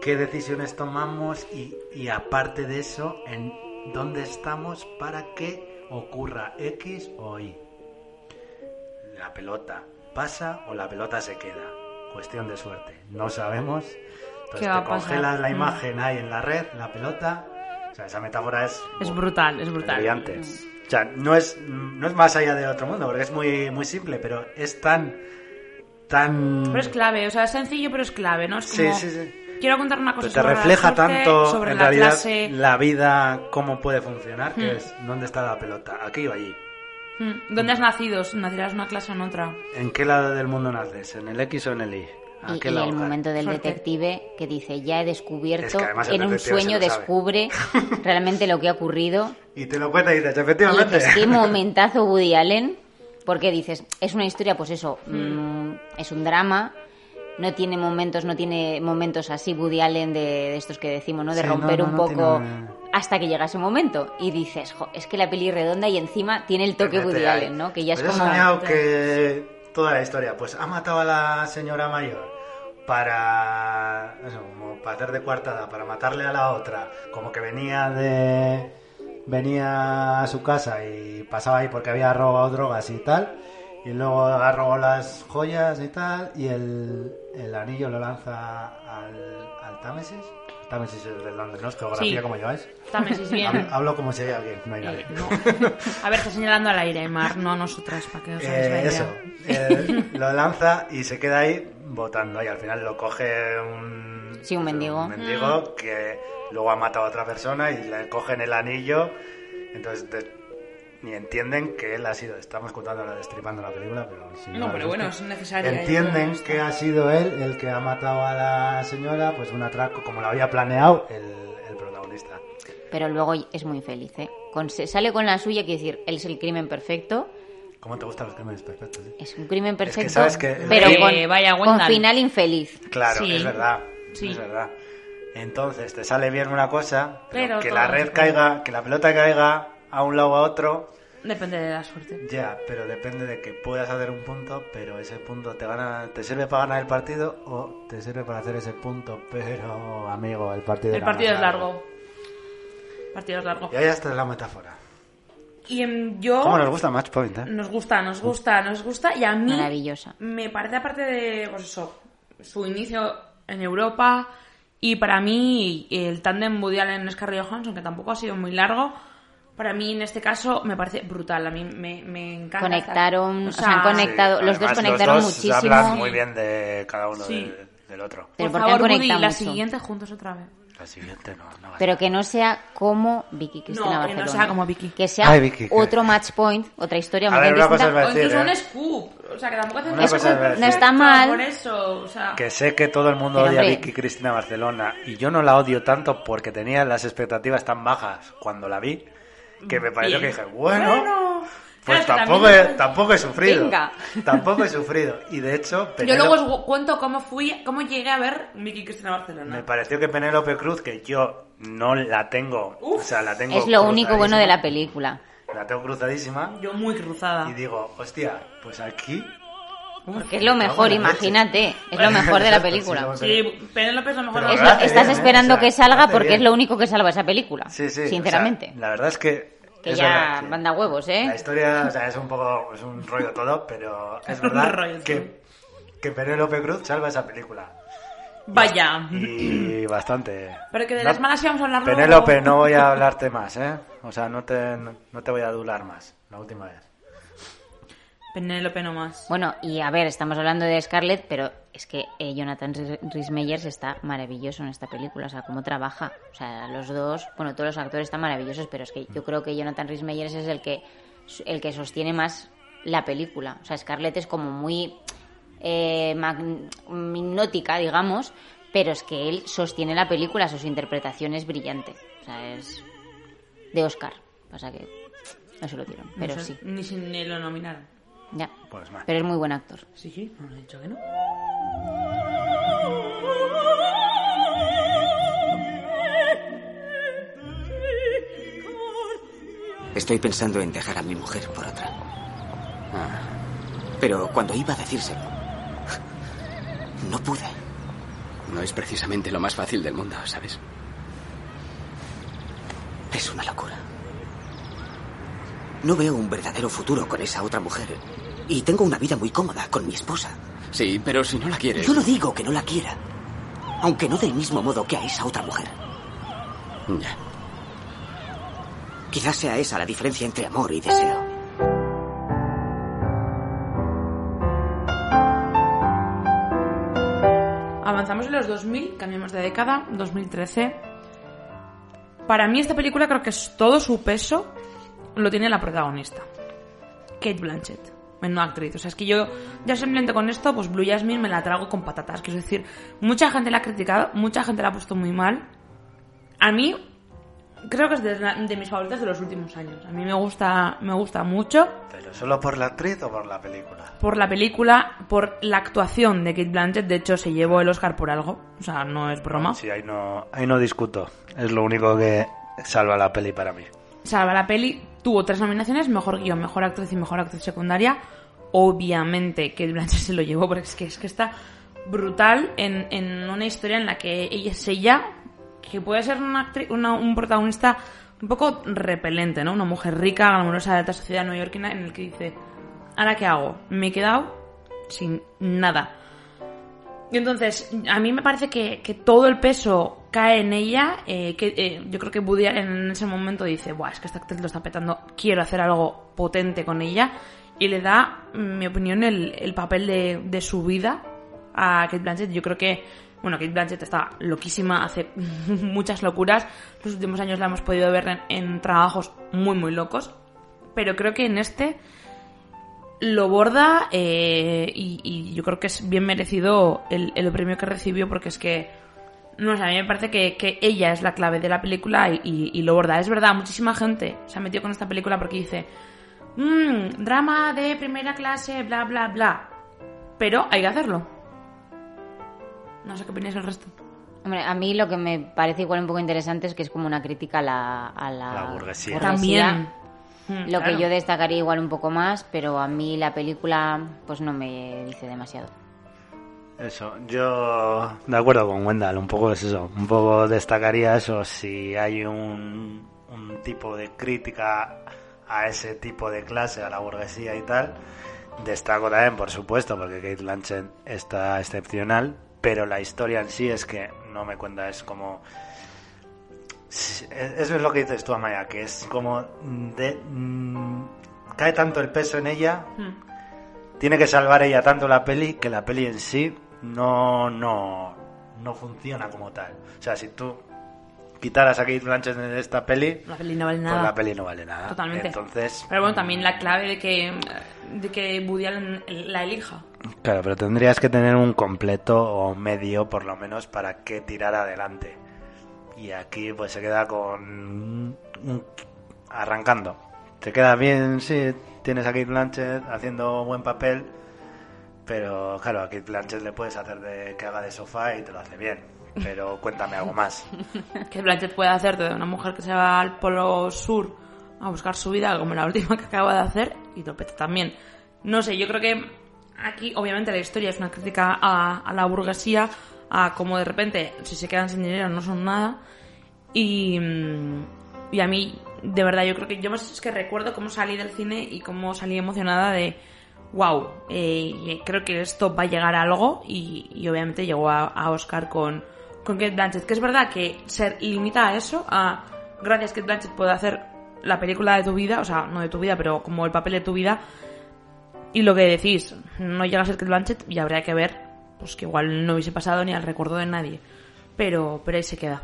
¿Qué decisiones tomamos y, y aparte de eso, en dónde estamos para que ocurra X o Y? La pelota pasa o la pelota se queda. Cuestión de suerte. No sabemos. Entonces ¿Qué va te a pasar? congelas la Mm. imagen ahí en la red, la pelota. O sea, esa metáfora es Es brutal, es brutal. brillante. O sea, no es, no es más allá de otro mundo, porque es muy, muy simple, pero es tan. tan. Pero es clave, o sea, es sencillo, pero es clave, ¿no? Es Sí, como, sí, sí. Quiero contar una cosa Pero te sobre la refleja suerte, tanto sobre en la realidad clase. la vida, cómo puede funcionar, que Hmm. es dónde está la pelota, aquí o allí. ¿Dónde has nacido? En una clase o en otra. ¿En qué lado del mundo naces? ¿En el X o en el Y? ¿A Y, y el momento del Suerte. detective que dice, ya he descubierto, Es que en un sueño descubre (laughs) realmente lo que ha ocurrido. Y te lo cuenta y dices, Y efectivamente. dices, qué (laughs) momentazo Woody Allen, porque dices, es una historia, pues eso, mm, es un drama, no tiene momentos, no tiene momentos así Woody Allen de, de estos que decimos, ¿no? De Sí, romper no, un no poco tiene- hasta que llega ese momento. Y dices, jo, es que la peli redonda y encima tiene el toque Woody. Allen, ¿no? Que ya es Pues como... soñado que toda la historia, pues ha matado a la señora mayor para para hacer de coartada, para matarle a la otra, como que venía de venía a su casa y pasaba ahí porque había robado drogas y tal, y luego ha las joyas y tal, y el, el anillo lo lanza al, al Támesis. Támesis es de Londres, ¿no? Es geografía Sí. como lleváis. Támesis, bien. Hablo, hablo como si hay alguien, no hay nadie. Eh, A ver, está señalando al aire, Mar, no a nosotras, para que os hagáis Eh, eso, eh, lo lanza y se queda ahí votando y al final lo coge un, Sí, un mendigo. un mendigo que luego ha matado a otra persona y le cogen el anillo, entonces de- ni entienden que él ha sido, estamos contando ahora destripando la película, pero si No, pero bueno, visto, es necesario. Entienden que ha sido él el que ha matado a la señora, pues un atraco como lo había planeado el, el protagonista. Pero luego es muy feliz, ¿eh? Con- se sale con la suya, quiere decir, él es el crimen perfecto. ¿Cómo te gustan los crímenes perfectos? eh? Es un crimen perfecto, sabes que- pero Eh, con, vaya, con final infeliz. Claro, Sí. es verdad. Sí. Es verdad. Entonces te sale bien una cosa, pero, Pero que la red caiga, que la pelota caiga a un lado o a otro, Depende de la suerte. ya, pero depende de que puedas hacer un punto, pero ese punto te gana, te sirve para ganar el partido o te sirve para hacer ese punto, pero amigo, el partido El partido es largo. El partido es largo. Y ahí está la metáfora. Y em, yo... ¿Cómo nos gusta Match Point, eh? Nos gusta, nos gusta, nos gusta. Y a mí Maravillosa. me parece, aparte de, pues eso, su inicio en Europa y para mí el tándem Woody Allen Scarlett Johansson, que tampoco ha sido muy largo, para mí en este caso me parece brutal. A mí me, me encanta. Conectaron, o sea, han conectado, los dos Además, conectaron los dos muchísimo. hablan muy bien de cada uno Sí. del, del otro. Pero Por han favor, Woody, conectado la siguiente juntos otra vez. La siguiente no, no va a Pero que no sea como Vicky Cristina No, que no Barcelona. sea como Vicky. Que sea Ay, Vicky, que- otro match point, otra historia A muy ver, bien una cosa distinta. O incluso ¿eh? un scoop. O sea, que tampoco hace es decir. No está mal. Por eso, o sea... Que sé que todo el mundo Pero, odia a. Vicky Cristina Barcelona y yo no la odio tanto porque tenía las expectativas tan bajas cuando la vi que me pareció Bien. que dije, bueno, Bueno. pues Claro, tampoco, también- he, tampoco he sufrido. Venga. (laughs) Tampoco he sufrido. Y de hecho, Yo luego os cuento cómo fui, cómo llegué a ver Vicky Cristina Barcelona. me pareció que Penélope Cruz, que yo no la tengo, o sea, la tengo Es lo único bueno de la película. La tengo cruzadísima Yo muy cruzada. y digo, hostia, pues aquí... Porque es lo mejor, la imagínate. Es lo mejor de la película. Sí, Penélope es lo mejor Pero de Es la lo- hace estás bien, esperando O sea, que salga porque bien. es lo único que salva esa película. Sí, sí. o sea, Sinceramente. la verdad es que... que es ya verdad manda huevos, La ¿eh? historia, o sea, es un poco, es un rollo todo, pero (laughs) es verdad rollo que, que Penélope Cruz salva esa película. Vaya. Y bastante. Pero que de No- las malas íbamos a hablar luego. Penélope, no voy a hablarte más, ¿eh? O sea, no te, no, no te voy a adular más, la última vez. Penélope no más. Bueno, y a ver, estamos hablando de Scarlett, pero es que eh, Jonathan Rhys Meyers está maravilloso en esta película, o sea, cómo trabaja. O sea, los dos, bueno, todos los actores están maravillosos, pero es que yo creo que Jonathan Rhys Meyers es el que, el que sostiene más la película. O sea, Scarlett es como muy eh, mag- hipnótica, digamos, pero es que él sostiene la película, su interpretación es brillante. O sea, es de Oscar. Pasa que no se lo dieron, No pero sé, sí. Ni, ni lo nominaron. Ya. Pues mal. Pero es muy buen actor. Sí, sí, no he dicho que no. Estoy pensando en dejar a mi mujer por otra. Ah, Pero cuando iba a decírselo, no pude. No es precisamente lo más fácil del mundo, ¿sabes? Es una locura. No veo un verdadero futuro con esa otra mujer. Y tengo una vida muy cómoda con mi esposa. Sí, pero si no la quieres. Yo no digo que no la quiera. Aunque no del mismo modo que a esa otra mujer. Ya. Quizás sea esa la diferencia entre amor y deseo. Avanzamos en los 2000, cambiamos de década, 2013. Para mí esta película creo que es todo su peso lo tiene la protagonista, Kate Blanchett, no actriz. O sea, es que yo ya simplemente con esto, pues Blue Jasmine me la trago con patatas. Quiero decir, mucha gente la ha criticado, mucha gente la ha puesto muy mal. A mí creo que es de, de mis favoritas de los últimos años. A mí me gusta, me gusta mucho ¿Pero solo por la actriz o por la película? por la película, por la actuación de Kate Blanchett. De hecho, se llevó el Oscar por algo. O sea, no es broma. Sí, ahí no, ahí no discuto. Es lo único que salva la peli para mí. Salva la peli tuvo tres nominaciones, mejor guion, mejor actriz y mejor actriz secundaria. Obviamente que Blanchett se lo llevó porque es que, es que está brutal en, en una historia en la que ella es ella, que puede ser una una- un protagonista un poco repelente, ¿no? Una mujer rica, glamurosa de alta sociedad neoyorquina en el que dice, ¿ahora qué hago? Me he quedado sin nada. Y entonces, a mí me parece que, que todo el peso cae en ella. eh, que eh, Yo creo que Woody en ese momento dice, Buah, es que esta actriz lo está petando, quiero hacer algo potente con ella. Y le da, en mi opinión, el, el papel de, de su vida a Kate Blanchett. Yo creo que, bueno, Kate Blanchett está loquísima, hace (laughs) muchas locuras. Los últimos años la hemos podido ver en, en trabajos muy, muy locos. Pero creo que en este lo borda eh, y, y yo creo que es bien merecido el, el premio que recibió porque es que no sé, a mí me parece que, que ella es la clave de la película y, y- y lo borda. Es verdad, muchísima gente se ha metido con esta película porque dice, "Mm, drama de primera clase, bla, bla, bla. Pero hay que hacerlo. No sé qué opináis el resto. Hombre, a mí lo que me parece igual un poco interesante es que es como una crítica a la, a la, La burguesía. También. Mm, Lo claro. que yo destacaría igual un poco más, pero a mí la película pues no me dice demasiado. Eso, yo de acuerdo con Wendell, un poco es eso, un poco destacaría eso, si hay un, un tipo de crítica a ese tipo de clase, a la burguesía y tal, destaco también, por supuesto, porque Kate Blanchett está excepcional, pero la historia en sí es que no me cuenta, es como... Eso es lo que dices tú, Amaya, que es como de... mm, cae tanto el peso en ella tiene que salvar ella tanto la peli que la peli en sí no, no, no funciona como tal. O sea, si tú quitaras a Kate Blanchett de esta peli, La peli no vale pues nada. la peli no vale nada. Totalmente. Entonces, Pero bueno, también la clave de que, de que Woody Allen la elija. claro, pero tendrías que tener un completo o medio, por lo menos, para que tirar adelante. Y aquí pues se queda con arrancando. Te queda bien, sí, tienes a Kate Blanchett haciendo buen papel, pero claro, a Kate Blanchett le puedes hacer de que haga de sofá y te lo hace bien. Pero cuéntame algo más. (laughs) que Blanchett puede hacer de una mujer que se va al polo sur a buscar su vida, como la última que acaba de hacer, y lo también. No sé, yo creo que aquí, obviamente, la historia es una crítica a, a la burguesía, a cómo de repente, si se quedan sin dinero, no son nada. Y, mm, y a mí, de verdad, yo creo que yo es que recuerdo cómo salí del cine y cómo salí emocionada de wow, eh, creo que esto va a llegar a algo y, y obviamente llegó a, a Oscar con, con Kate Blanchett, que es verdad que se limita a eso, a gracias Kate Blanchett puede hacer la película de tu vida, o sea, no de tu vida, pero como el papel de tu vida, Y lo que decís, no llega a ser Kate Blanchett y habría que ver, pues que igual no hubiese pasado ni al recuerdo de nadie. Pero, pero ahí se queda.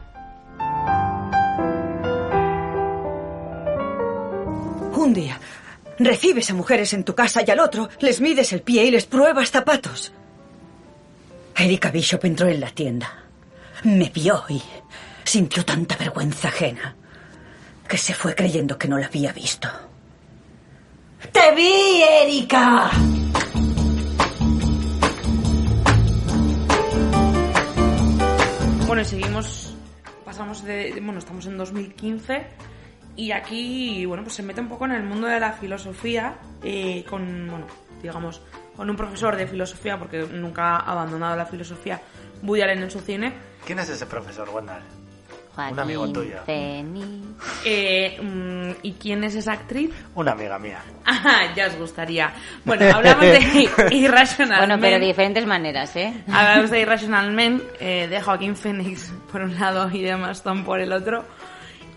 Un día recibes a mujeres en tu casa y al otro les mides el pie y les pruebas zapatos. Erika Bishop entró en la tienda. Me vio y sintió tanta vergüenza ajena que se fue creyendo que no la había visto. ¡Te vi, Erika! Bueno, y seguimos, pasamos de, bueno, estamos en 2015 y aquí, bueno, pues se mete un poco en el mundo de la filosofía eh, con, bueno, digamos, con un profesor de filosofía, porque nunca ha abandonado la filosofía, Woody Allen en su cine. ¿Quién es ese profesor, Wendell? Joaquín Un amigo tuyo. Phoenix. Eh, mm, ¿Y quién es esa actriz? Una amiga mía. Ah, ya os gustaría. Bueno, hablamos de (laughs) Irrational Bueno, pero de diferentes maneras, ¿eh? Hablamos de Irrational Men, eh, de Joaquín Phoenix por un lado y de Emma Stone por el otro.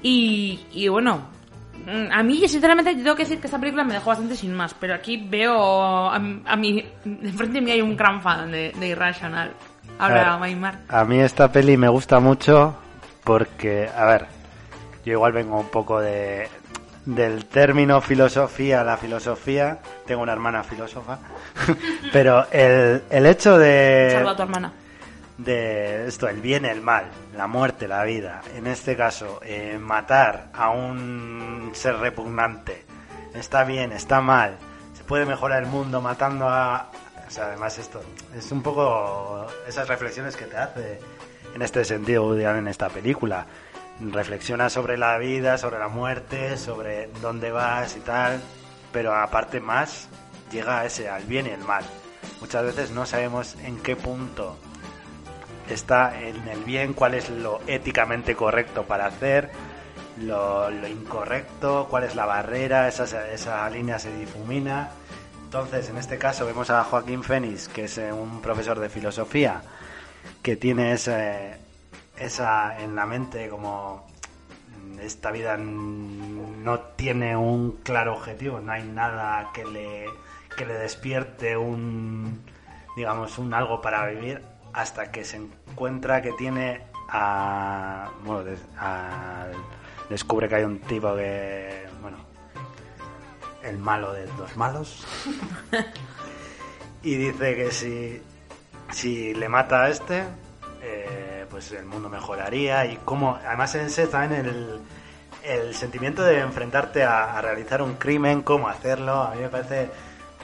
Y, y bueno, mm, a mí sinceramente tengo que decir que esta película me dejó bastante sin más, pero aquí veo a, a mí, enfrente de mí hay un gran fan de, de Irrational. Ahora. Maymar. A mí esta peli me gusta mucho porque, a ver, yo igual vengo un poco de del término filosofía a la filosofía. Tengo una hermana filósofa. (laughs) Pero el, el hecho de... Saluda a tu hermana. de esto, el bien, el mal, la muerte, la vida. En este caso, eh, matar a un ser repugnante. Está bien, está mal. Se puede mejorar el mundo matando a... O sea, además esto es un poco esas reflexiones que te hace en este sentido Woody en esta película. Reflexiona sobre la vida, sobre la muerte, sobre dónde vas y tal, pero aparte más llega a ese, al bien y el mal. Muchas veces no sabemos en qué punto está en el bien, cuál es lo éticamente correcto para hacer, lo, incorrecto, cuál es la barrera, esa, esa línea se difumina. Entonces, en este caso vemos a Joaquín Fénix, que es un profesor de filosofía, que tiene ese, esa en la mente como esta vida no tiene un claro objetivo, no hay nada que le, que le despierte un, digamos, un algo para vivir hasta que se encuentra que tiene a, bueno, a- descubre que hay un tipo que, bueno, el malo de los malos. (laughs) Y dice que si, si le mata a este, eh, pues el mundo mejoraría y como además ese también el, el sentimiento de enfrentarte a, a realizar un crimen, cómo hacerlo, a mí me parece,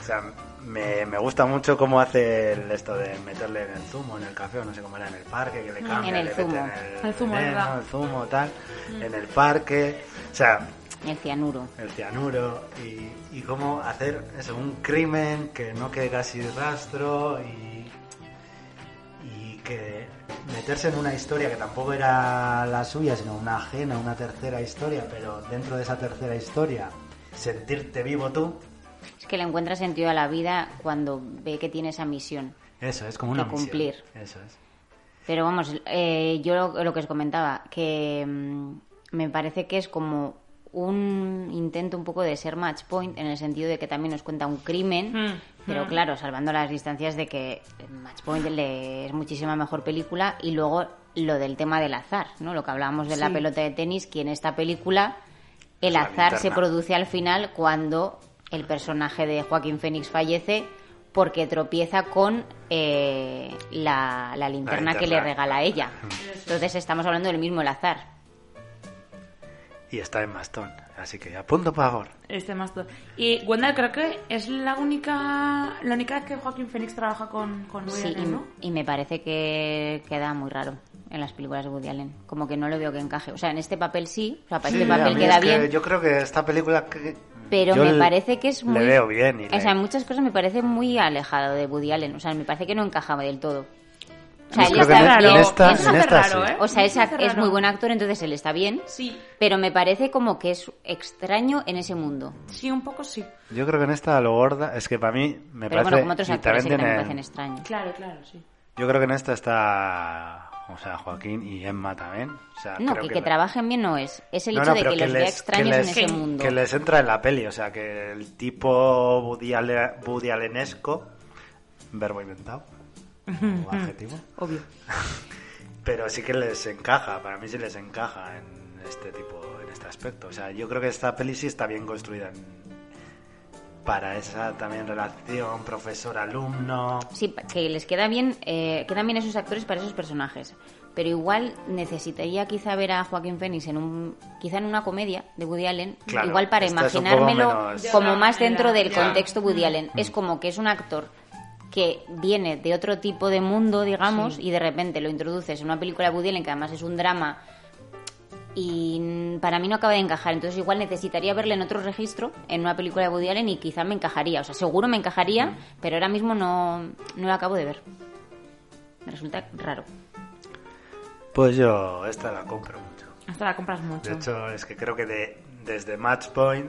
o sea, me, me gusta mucho cómo hace el- esto de meterle en el zumo, en el café, o no sé cómo era, en el parque, que le Mm, cambia, en el le zumo. en El zumo, veneno, el zumo, tal, en el parque, o sea, El cianuro. el cianuro y, y cómo hacer eso, un crimen que no quede casi rastro y que meterse en una historia que tampoco era la suya, sino una ajena, una tercera historia, pero dentro de esa tercera historia sentirte vivo tú, Es que le encuentra sentido a la vida cuando ve que tiene esa misión. eso es como una Que misión. cumplir. Eso es. Pero vamos, eh, yo lo, lo que os comentaba, que mm, me parece que es como un intento un poco de ser match point en el sentido de que también nos cuenta un crimen, Mm, pero claro, salvando las distancias de que Match Point le- es muchísima mejor película y luego lo del tema del azar, ¿no? Lo que hablábamos de la pelota de tenis, que en esta película el La azar se linterna. produce al final cuando el personaje de Joaquín Phoenix fallece porque tropieza con eh, la, la linterna que le linterna. regala ella. Entonces estamos hablando del mismo el azar. Y está en Mastón, así que apunto por favor. Este más todo. Y Wendell creo que es la única la única vez que Joaquín Phoenix trabaja con, con Woody Sí, Allen, ¿no? y, y me parece que queda muy raro en las películas de Woody Allen. Como que no lo veo que encaje. O sea, en este papel sí, o sea, para Sí, este papel queda es que bien. Yo creo que esta película que- Pero yo me le- parece que es muy... Le veo bien. Y O le- sea, en muchas cosas me parece muy alejado de Woody Allen. O sea, me parece que no encajaba del todo. O sea, él que está en- bien. en esta- Eso en esta raro, sí. ¿eh? O sea, es, es raro. muy buen actor, entonces él está bien. Sí. Pero me parece como que es extraño en ese mundo. Sí, un poco sí. Yo creo que en esta lo gorda es que para mí me Pero parece bueno, como otros actores sí que también me tiene- parecen extraños. Claro, claro, sí. Yo creo que en esta está o sea, Joaquín y Emma también. O sea, No, creo que, que que la- trabajen bien no es. Es el No, hecho no, de pero que, los vea les- extraños que en les- ese mundo. Que les entra en la peli, o sea, que el tipo Allenesco, verbo inventado, adjetivo, Obvio. (laughs) pero sí que les encaja, para mí sí les encaja en este tipo, en este aspecto. O sea, yo creo que esta peli sí está bien construida en- para esa también relación profesor-alumno. Sí, que les queda bien, eh, quedan bien esos actores para esos personajes. Pero igual necesitaría quizá ver a Joaquín Phoenix en un, quizá en una comedia de Woody Allen, Claro, igual para imaginármelo menos- como más dentro del contexto Woody Mm. Allen. Es como que es un actor que viene de otro tipo de mundo, digamos, Sí. y de repente lo introduces en una película de Woody Allen que además es un drama y para mí no acaba de encajar. Entonces igual necesitaría verle en otro registro, en una película de Woody Allen y quizá me encajaría. O sea, seguro me encajaría, Mm. pero ahora mismo no, no lo acabo de ver. Me resulta raro. Pues yo esta la compro mucho. Hasta la compras mucho. De hecho, es que creo que de, desde Match Point,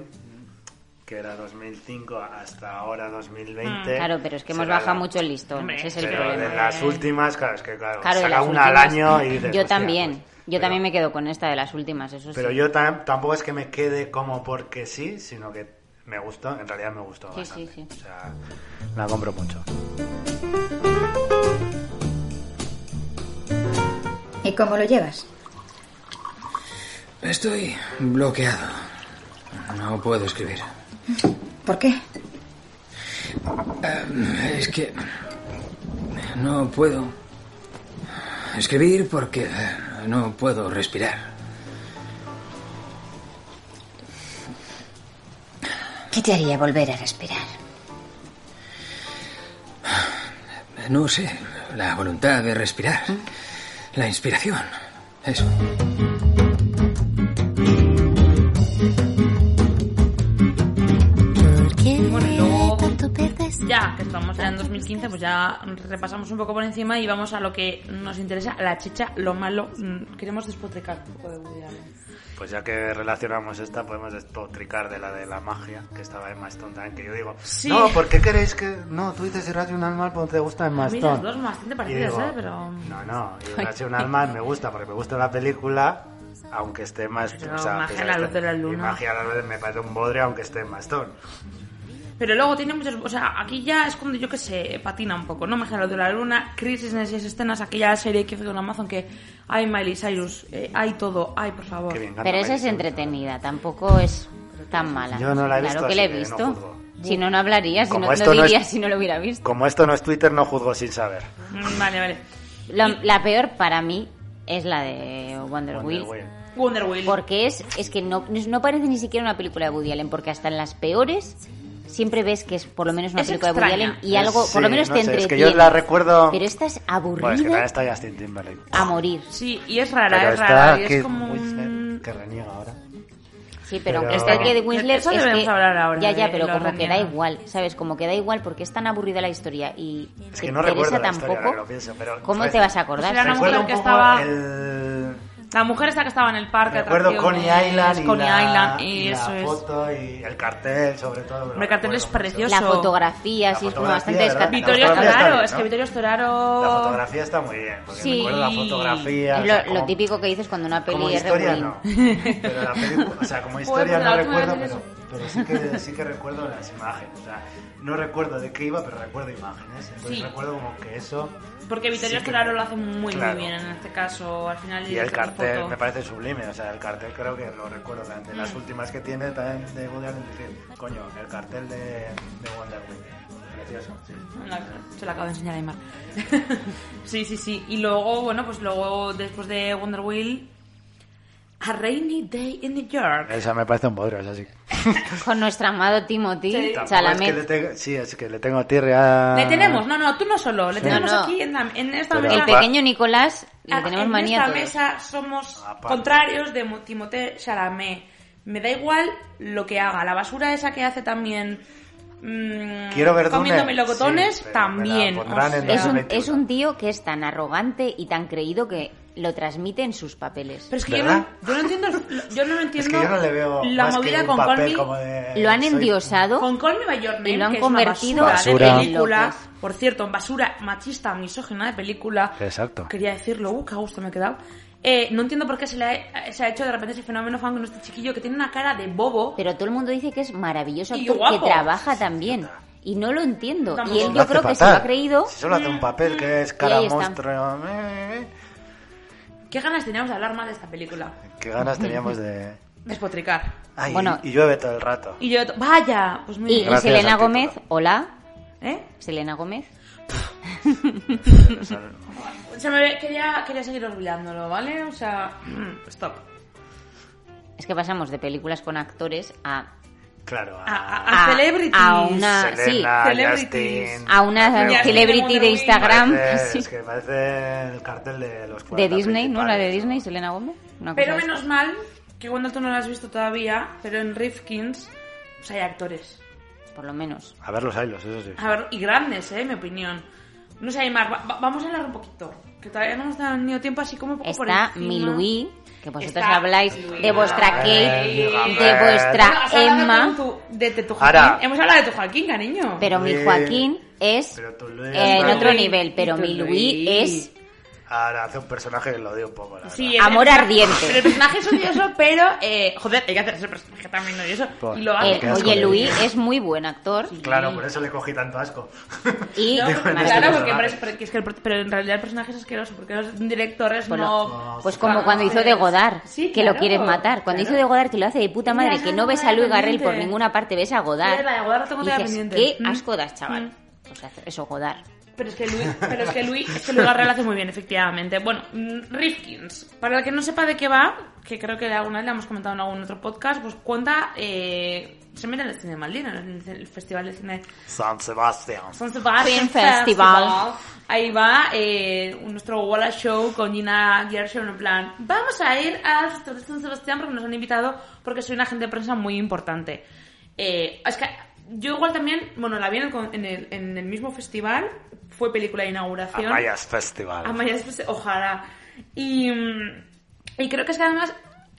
que era 2005, hasta ahora 2020... Mm, Claro, pero es que hemos bajado la- mucho el listón. Ese es el pero problema. de las últimas, claro, es que claro, Claro, saca una al año y dices, Yo "Hostia, también. pues". Yo también me quedo con esta de las últimas, eso Pero sí. yo tam- tampoco es que me quede como porque sí, sino que me gustó, en realidad me gustó Sí, bastante. sí, sí. O sea, la compro mucho. ¿Y cómo lo llevas? Estoy bloqueado. No puedo escribir. ¿Por qué? Eh, Es que no puedo escribir porque eh, no puedo respirar. ¿Qué te haría volver a respirar? No sé, la voluntad de respirar. La inspiración. Eso. Ya que estamos ya en 2015, pues ya repasamos un poco por encima y vamos a lo que nos interesa, la chicha, lo malo. Mm, Queremos despotricar un poco de Woody Allen. Pues ya que relacionamos esta, podemos despotricar de la de la magia, que estaba en Stone también, que yo digo, Sí. no, ¿por qué queréis que...? No, tú dices Irrational Man porque te gusta Emma A mí las dos bastante Y parecidas, digo, ¿eh? Pero... No, no, Irrational Man me gusta porque me gusta la película, aunque esté más... O sea, Magia pese a la luz de la y luna. Magia a la luz me parece un bodre aunque esté en Stone. Pero luego tiene muchos... O sea, aquí ya es cuando yo que sé, patina un poco, ¿no? Magia de la Luna, Crisis en esas escenas, aquella serie que hizo en Amazon que hay Miley Cyrus, eh, hay todo, hay, por favor. Pero esa es entretenida, tampoco es tan mala. Yo no la he claro visto, que la he no visto. si no, no hablaría, si Como no, es- diría si no lo hubiera visto. Como esto no es Twitter, no juzgo sin saber. Mm, Vale, vale. La, la peor para mí es la de Wonder, Wheel. Wonder Wheel. Porque es, es que no, no parece ni siquiera una película de Woody Allen, porque hasta en las peores siempre ves que es por lo menos una Es película de Woody extraña. Allen y algo, Sí, por lo menos no te sé, es que entretiene. yo la recuerdo- Pero esta es aburrida Bueno, es que también está Justin Timberlake. a morir. Sí, y es rara, Pero es rara. Y es como un... Que reniega ahora. Sí, pero, Pero- aunque esté de Winslet Eso es que hablar ahora, ya ya, pero como que da igual, ¿sabes? Como que da igual porque es tan aburrida la historia y Es te que no interesa recuerdo la tampoco. historia, lo pienso, pero... ¿Cómo te vas a acordar? Pues era una mujer que estaba... La mujer esta que estaba en el parque. Recuerdo atracciones, Coney Island y Coney la, Island, y y la eso es. foto y el cartel, sobre todo. El cartel es precioso. La fotografía, sí, es bastante descartada. Vittorio La Storaro, es que. Vittorio Storaro... La fotografía está muy bien, porque Sí. recuerdo la fotografía. Es o sea, lo, lo como- típico que dices cuando una peli Como es historia no. Pero la película, o sea, como (laughs) historia pues la no recuerdo, pero, pero sí, que, sí que recuerdo las imágenes. O sea, no recuerdo de qué iba, pero recuerdo imágenes. Entonces Sí. recuerdo como que eso. Porque Vittorio sí Storaro lo hace muy, Claro. muy bien en este caso. Al final Y el cartel foto. me parece sublime, o sea, el cartel creo que lo recuerdo, de las Mm. últimas que tiene también de Woody Allen, decir, coño, el cartel de, de Wonder Woman, precioso, sí. La- se la acabo de enseñar a Aymar. (laughs) sí, sí, sí. Y luego, bueno, pues luego, después de Wonder Wheel, A Rainy Day in New York. Esa me parece un bodrio, es así. Con nuestro amado Timothy Tampoco es que le tengo- sí, es que le tengo tirria. Le tenemos, no, no, tú no solo, le Sí. tenemos No, no. aquí en, la- en esta Pero mesa. El pequeño Nicolás le Ah, tenemos en manía a esta mesa somos Aparte. contrarios de Mo- Timothée Chalamet. Me da igual lo que haga. La basura esa que hace también... mm, Quiero ver Comiendo melocotones Sí, también. me la pondrán o en sea. Es un, 2021. es un tío que es tan arrogante y tan creído que lo transmite en sus papeles. Pero es que yo no, yo no entiendo, yo no entiendo (laughs) Es que yo no le veo la más que movida un con Call Me-. Lo han soy- endiosado con Call Me By Your Name, y lo han que es una convertido basura, Basura. de película. en lo es. Por cierto, basura machista, misógina de película. Exacto. Quería decirlo, uh, qué gusto me he quedado. Eh, no entiendo por qué se, le ha, se ha hecho de repente ese fenómeno fan con este chiquillo que tiene una cara de bobo. Pero todo el mundo dice que es maravilloso Y actor, que trabaja también. Y no lo entiendo. Y él Lo yo creo que se lo ha creído. Si solo hace un papel que es Y cara ahí está. monstruo. ¿Qué ganas teníamos de hablar más de esta película? Qué ganas teníamos de. (laughs) Despotricar. Ay, Bueno. y, y llueve todo el rato. Y yo, vaya, pues muy Y, bien. y Gracias Selena Gómez, hola. ¿Eh? Selena Gómez. (laughs) Se me ve- quería, quería seguir olvidándolo, ¿vale? O sea, stop. Es que pasamos de películas con actores a Claro. A, a- a celebrities. a una sí, Selena, celebrities. Justin. a una celebrity de Instagram parece- sí, Es que parece el cartel de los de 40 Disney, ¿no? La de. Disney, Selena Gómez. Una Pero cosa menos mal que cuando tú no lo has visto todavía, pero en Rifkins pues hay actores. por lo menos. A ver los hilos, eso sí. A ver, y grandes, ¿eh? Mi opinión. No sé, Aymar, va- va- vamos a hablar un poquito. Que todavía no hemos tenido tiempo así como un poco por Está encima. mi Louis, que vosotros Está habláis de vuestra Kate, Ay, de. Bueno, vuestra has hablado Emma, con tu- de, de tu Joaquín. Ahora. Hemos hablado de tu Joaquín, cariño. pero mi. Joaquín es Pero eh, en otro Louis. nivel, pero mi Louis. es Ahora hace un personaje que lo dio un poco, la Sí, Amor el- ardiente. Pero el personaje es odioso, pero... Eh, joder, hay que hacer ese personaje también odioso. Por- Y lo hace. eh, oye, dio. es muy buen actor Claro, por eso le cogí tanto asco. y (laughs) No, este claro, porque parece- porque es que el pero en realidad el personaje es asqueroso, porque los directores Bueno, no... Pues como cuando hizo de Godard, Sí, que claro, lo quieres matar. Cuando claro. hizo de Godard, que lo hace de puta madre, que no ves a Luis Garrel por ninguna parte, ves a Godard. Sí, la de Godard la tengo y dices, pendiente. qué Mm. asco das, chaval. Mm. O sea, eso, Godard. Pero es que Luis, pero es que Luis, es que Luis Garrel hace muy bien, efectivamente. Bueno, mm, Rifkins, para el que no sepa de qué va, que creo que alguna vez le hemos comentado en algún otro podcast, pues cuenta, eh, se mira en el cine de Maldina, en el, Festival de Cine San Sebastián. San Sebastian Film Festival. Ahí va eh, nuestro Wallace Show con Gina Gershon en plan, vamos a ir al Festival de San Sebastián porque nos han invitado porque soy una agente de prensa muy importante. Eh, es que yo igual también, bueno, la vi en el, en el, en el mismo festival, fue película de inauguración. Amayas Festival. Amayas Festi- ojalá. Y, mm, y creo que es que además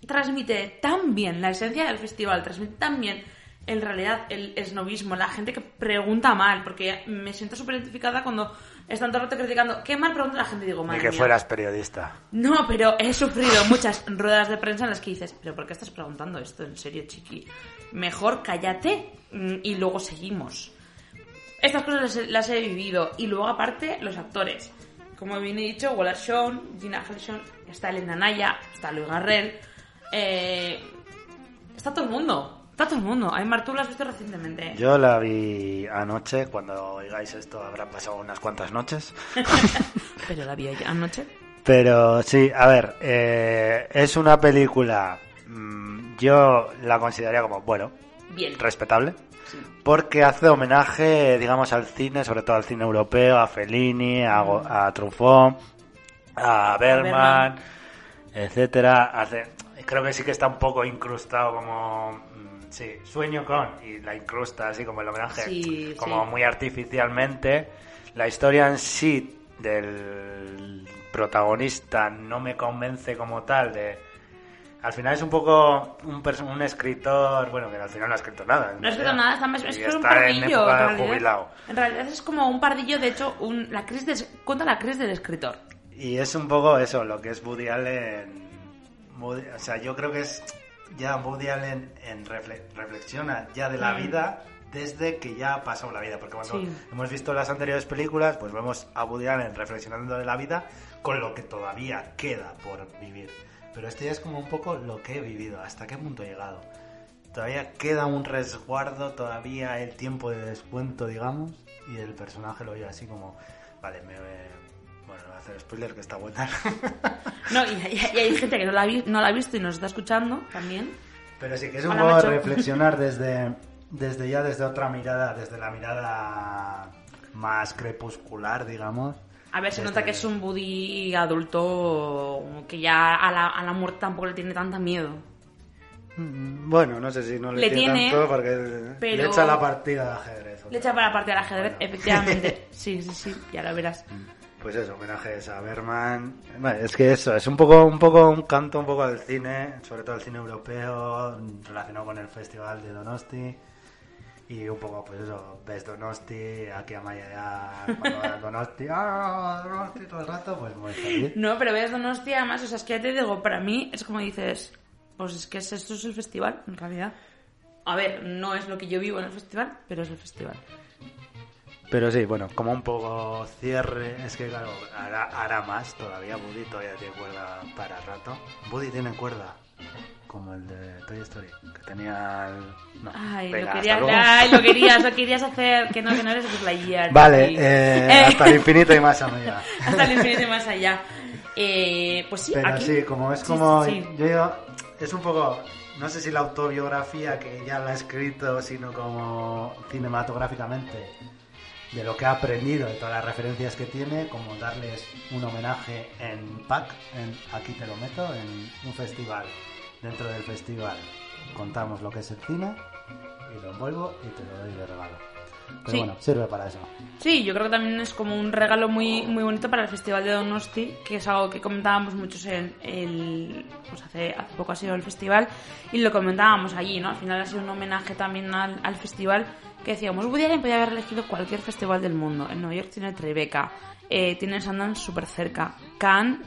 transmite tan bien la esencia del festival, transmite tan bien en realidad el esnovismo, la gente que pregunta mal, porque me siento súper identificada cuando están todo el rato criticando, ¿qué mal pregunta la gente? Digo, Ni madre que mía. fueras periodista. No, pero he sufrido muchas ruedas de prensa en las que dices, ¿pero por qué estás preguntando esto? En serio, chiqui. Mejor cállate mm, y luego seguimos. Estas cosas las, he- las he vivido. Y luego, aparte, los actores. Como bien he dicho, Wallace Shawn, Gina Gershon, está Elena Naya, está Luis Garrel. eh, está todo el mundo. Está todo el mundo. Aymar, tú lo has visto recientemente. Yo la vi anoche, cuando oigáis esto habrán pasado unas cuantas noches. (laughs) Pero la vi anoche. Pero sí, a ver, eh, es una película, mm, yo la consideraría como, bueno, Bien. respetable, porque hace homenaje, digamos, al cine, sobre todo al cine europeo, a Fellini, a, Go- a Truffaut, a Bergman, etcétera. Hace, creo que sí que está un poco incrustado como, mm, sí, sueño con, y la incrusta así como el homenaje, Sí, como sí. muy artificialmente. La historia en sí del protagonista no me convence como tal de al final es un poco un, un escritor bueno que al final no ha escrito nada No ha escrito nada, está más- es un en pardillo. en de realidad. jubilado. En realidad es como un pardillo, de hecho, un, la crisis cuenta la crisis del escritor. y es un poco eso lo que es Woody Allen Woody- o sea yo creo que es ya Woody Allen en refle- reflexiona ya de la Mm. vida desde que ya ha pasado la vida porque cuando Sí. hemos visto las anteriores películas pues vemos a Woody Allen reflexionando de la vida con lo que todavía queda por vivir pero este ya es como un poco lo que he vivido hasta qué punto he llegado todavía queda un resguardo todavía el tiempo de descuento digamos y el personaje lo ve así como vale me bueno no voy a hacer spoiler que está buena (laughs) No, y, y- y hay gente que no la, ha vi- no la ha visto y nos está escuchando también. Pero sí que es un Hola, poco macho. reflexionar (laughs) desde, desde ya desde otra mirada, desde la mirada más crepuscular, digamos. A ver, se nota que es un Buddy adulto que ya a la, a la muerte tampoco le tiene tanta miedo. Mm, Bueno, no sé si no le, Le tiene tiene, tanto porque pero- le echa la partida de ajedrez. Le echa para la parte del ajedrez, efectivamente. (laughs) Sí, sí, sí, ya lo verás. Pues eso, homenajes a Berman. Bueno, es que eso, es un poco, un poco un canto un poco al cine, sobre todo al cine europeo, relacionado con el festival de Donosti. Y un poco, pues eso, ves Donosti, aquí a Maya, va Donosti, ¡ah, Donosti! todo el rato, pues muy feliz. No, pero ves Donosti además, o sea, es que ya te digo, para mí es como dices, pues es que es- esto es el festival, en realidad. A ver, no es lo que yo vivo en el festival, pero es el festival. Pero sí, bueno, como un poco cierre, es que claro, hará, hará más todavía. Buddy todavía tiene cuerda para rato. Buddy tiene cuerda, como el de Toy Story, que tenía el... No, Ay, venga, lo, querías, ay, lo querías, lo querías (laughs) hacer, que no, que no eres Lightyear, Vale, sí. eh, hasta el infinito y más allá. (laughs) hasta el infinito y más allá. Eh, pues sí, Pero aquí... sí, como es como... sí, sí. Yo digo, es un poco... No sé si la autobiografía que ya la ha escrito, sino como cinematográficamente, de lo que ha aprendido, de todas las referencias que tiene, como darles un homenaje en PAC, en Aquí te lo meto, en un festival. Dentro del festival contamos lo que es el cine y lo envuelvo y te lo doy de regalo. Pero Sí. bueno, sirve para eso. Sí, yo creo que también es como un regalo muy, muy bonito para el Festival de Donosti, que es algo que comentábamos muchos en el... Pues hace, hace poco ha sido el festival y lo comentábamos allí, ¿no? Al final ha sido un homenaje también al, al festival que decíamos, Woody Allen podía haber elegido cualquier festival del mundo. En Nueva York tiene Tribeca, eh, tiene Sundance súper cerca, Cannes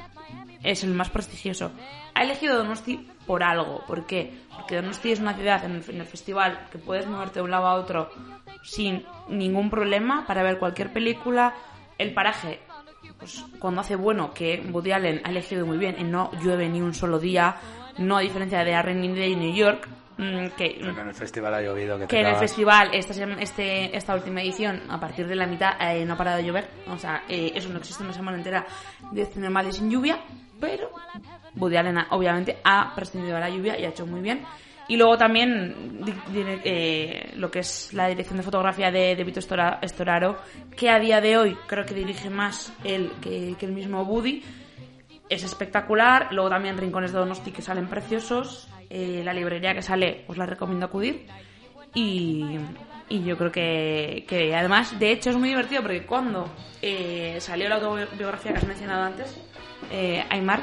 es el más prestigioso. Ha elegido Donosti por algo. ¿Por qué? Porque Donosti es una ciudad en el, en el festival que puedes moverte de un lado a otro sin ningún problema para ver cualquier película. El paraje, pues cuando hace bueno, que Woody Allen ha elegido muy bien y no llueve ni un solo día, no a diferencia de A Rainy Day New York, mm, que Pero en el festival ha llovido. Que, que en el festival, esta, este, esta última edición, a partir de la mitad, eh, no ha parado de llover. O sea, eh, eso no existe una semana entera de normales sin lluvia. Pero Woody Allen, obviamente, ha prescindido de la lluvia y ha hecho muy bien. Y luego también eh, lo que es la dirección de fotografía de, de Vito Estora- Storaro, que a día de hoy creo que dirige más él que, que el mismo Woody. Es espectacular. Luego también Rincones de Donosti que salen preciosos. Eh, la librería que sale os la recomiendo acudir. Y, y yo creo que, que además, de hecho, es muy divertido porque cuando eh, salió la autobiografía que has mencionado antes, eh, Aymar,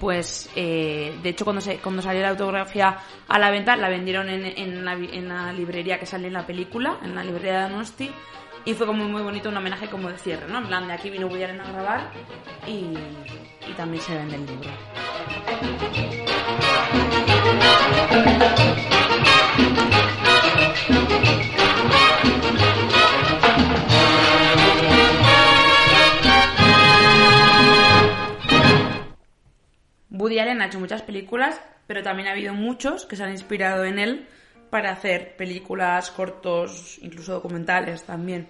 pues eh, de hecho cuando, se, cuando salió la autobiografía a la venta, la vendieron en, en, la, librería que sale en la película, en la librería de Donosti. Y fue como muy bonito un homenaje como de cierre, ¿no? En plan, de aquí vino a grabar y, y también se vende el libro. Woody Allen ha hecho muchas películas, pero también ha habido muchos que se han inspirado en él para hacer películas, cortos, incluso documentales también.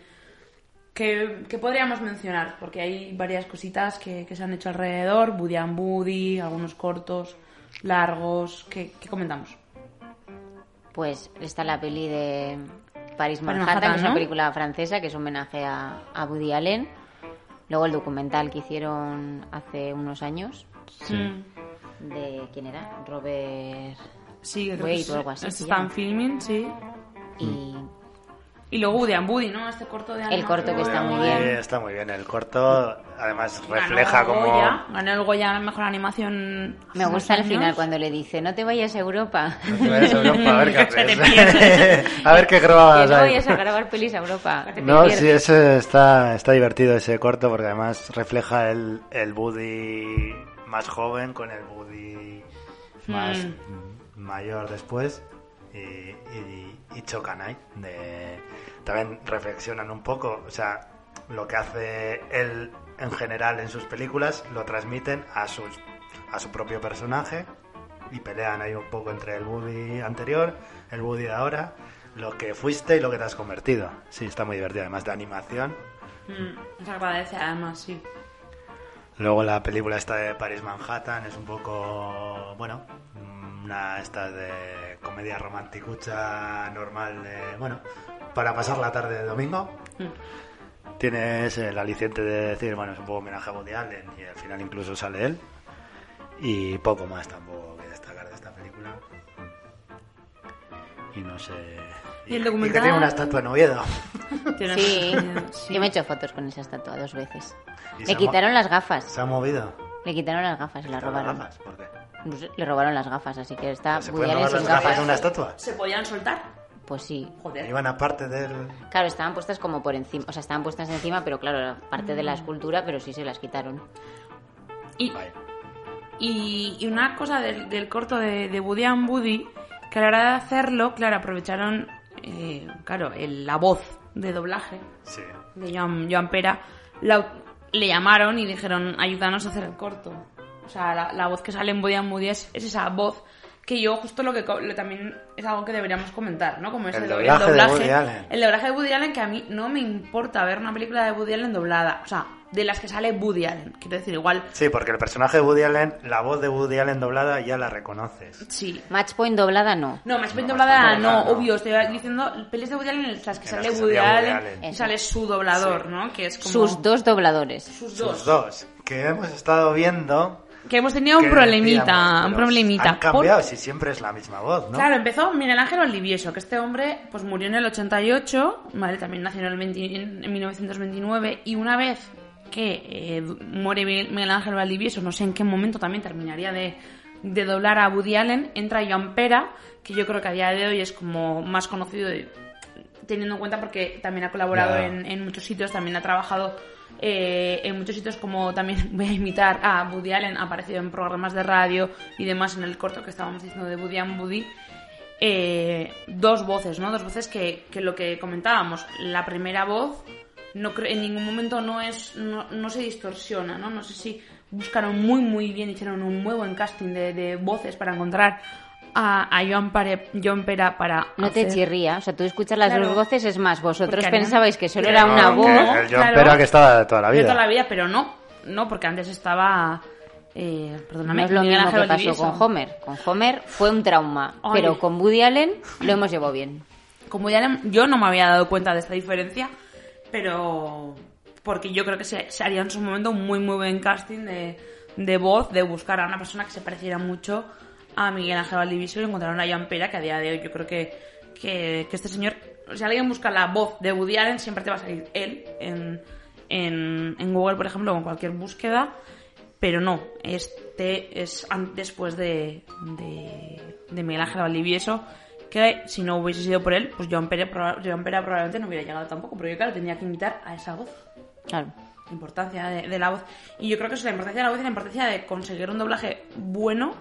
Que, que podríamos mencionar, porque hay varias cositas que, que se han hecho alrededor, Woody and Woody, algunos cortos, largos, ¿qué, qué comentamos? Pues está la peli de Paris Manhattan, Manhattan, que es una ¿no? película francesa que es homenaje a, a Woody Allen. Luego el documental que hicieron hace unos años. Sí. De quién era? Robert Sí, creo que Wade sí. o algo así. Esto se está en llama. filming, sí. Y Y luego Woody and Woody, ¿no? Este corto de El corto que está muy Sí, bien. está muy bien. El corto, además, Ganó refleja el como... Goya, ganó el Goya a mejor animación. me gusta al final cuando le dice, no te vayas a Europa. No te vayas a Europa, a ver (laughs) qué haces. (laughs) A ver qué grabas no vayas a grabar pelis a Europa. No, sí, ese está, está divertido ese corto porque además refleja el, el Woody más joven con el Woody más Hmm. mayor después y, y, y chocan ahí. De, también reflexionan un poco, o sea, lo que hace él en general en sus películas lo transmiten a, sus, a su propio personaje y pelean ahí un poco entre el Woody anterior, el Woody de ahora, lo que fuiste y lo que te has convertido. Sí, está muy divertido, además de animación. Mm, se agradece además, sí. Luego la película esta de Paris Manhattan es un poco, bueno, una esta de comedia romanticucha normal, de, bueno, para pasar la tarde de domingo. Tienes el aliciente de decir, bueno, es un poco homenaje a Woody Allen y al final incluso sale él. Y poco más tampoco que destacar de esta película. Y no sé... ¿Y el que documental? tiene una estatua en Oviedo. Sí, yo me he hecho fotos con esa estatua dos veces. Le mo- quitaron las gafas. ¿Se ha movido? Le quitaron las gafas y las ¿Quitaron las robaron. gafas? ¿Por qué? Le robaron las gafas, así que está ¿Se pueden robar las gafas de una estatua? ¿Se podían soltar? Pues sí. Iban aparte del... Claro, estaban puestas como por encima, o sea, estaban puestas encima, pero claro, parte de la escultura, pero sí se las quitaron. Y, y, y una cosa del, del corto de, de Woody and Woody, que a la hora de hacerlo, claro, aprovecharon, eh, claro, el- la voz de doblaje Sí. de Joan, Joan Pera, la- le llamaron y dijeron, ayúdanos a hacer el corto. O sea, la, la voz que sale en Woody and Woody es, es esa voz que yo justo lo que co- lo- también es algo que deberíamos comentar, ¿no? Como es El el, doblaje de Woody Allen. el doblaje de Woody Allen que a mí no me importa ver una película de Woody Allen doblada, o sea, de las que sale Woody Allen, quiero decir, igual Sí, porque el personaje de Woody Allen, la voz de Woody Allen doblada ya la reconoces. Sí. Match Point doblada no. No, bien doblada, no, doblada, no. obvio. Estoy diciendo pelis de Woody Allen en las que sale las que Woody Allen, Allen. y Eso. sale su doblador, ¿no? Que es como... Sus dos dobladores. Sus Los dos. Que hemos estado viendo... Que hemos tenido un problemita, un problemita. Han cambiado, Por- si siempre es la misma voz, ¿no? Claro, empezó Miguel Ángel Valdivieso, que este hombre pues murió en el 88, ¿vale? También nació en, el 20 en 1929, y una vez que eh, muere Miguel Ángel Valdivieso, no sé en qué momento también terminaría de, de doblar a Woody Allen, entra Joan Pera, que yo creo que a día de hoy es como más conocido de- teniendo en cuenta porque también ha colaborado en, en muchos sitios, también ha trabajado eh, en muchos sitios como también (laughs) voy a imitar a Woody Allen, ha aparecido en programas de radio y demás en el corto que estábamos diciendo de Woody and Woody. Eh, dos voces, ¿no? Dos voces que, que lo que comentábamos, la primera voz no en ningún momento no es no, no se distorsiona, ¿no? No sé si buscaron muy muy bien, hicieron un muy buen casting de, de voces para encontrar a, a Joan, Pare, Joan Pera para No te chirría, o sea, tú escuchas las Claro. dos voces, es más, vosotros Porque pensabais que solo era una voz. El Joan Pera que estaba de toda la de vida. toda la vida, pero no, no, porque antes estaba eh, perdóname, No es lo Miguel mismo Ángel que pasó con Homer. Con Homer fue un trauma, Ay. pero con Woody Allen lo hemos llevado bien. Como ya le- yo no me había dado cuenta de esta diferencia, pero porque yo creo que se, se haría en su momento un muy muy buen casting de, de voz, de buscar a una persona que se pareciera mucho a Miguel Ángel Valdivieso y encontrar una Joan Pera que a día de hoy yo creo que, que, que este señor, si alguien busca la voz de Woody Allen, siempre te va a salir él en, en, en Google, por ejemplo, o en cualquier búsqueda, pero no, este es después de, de, de Miguel Ángel Valdivieso, que si no hubiese sido por él, pues Joan Pera, Joan Pera probablemente no hubiera llegado tampoco, porque claro, tenía que imitar a esa voz. Claro. La importancia de, de la voz. Y yo creo que es la importancia de la voz y la importancia de conseguir un doblaje bueno,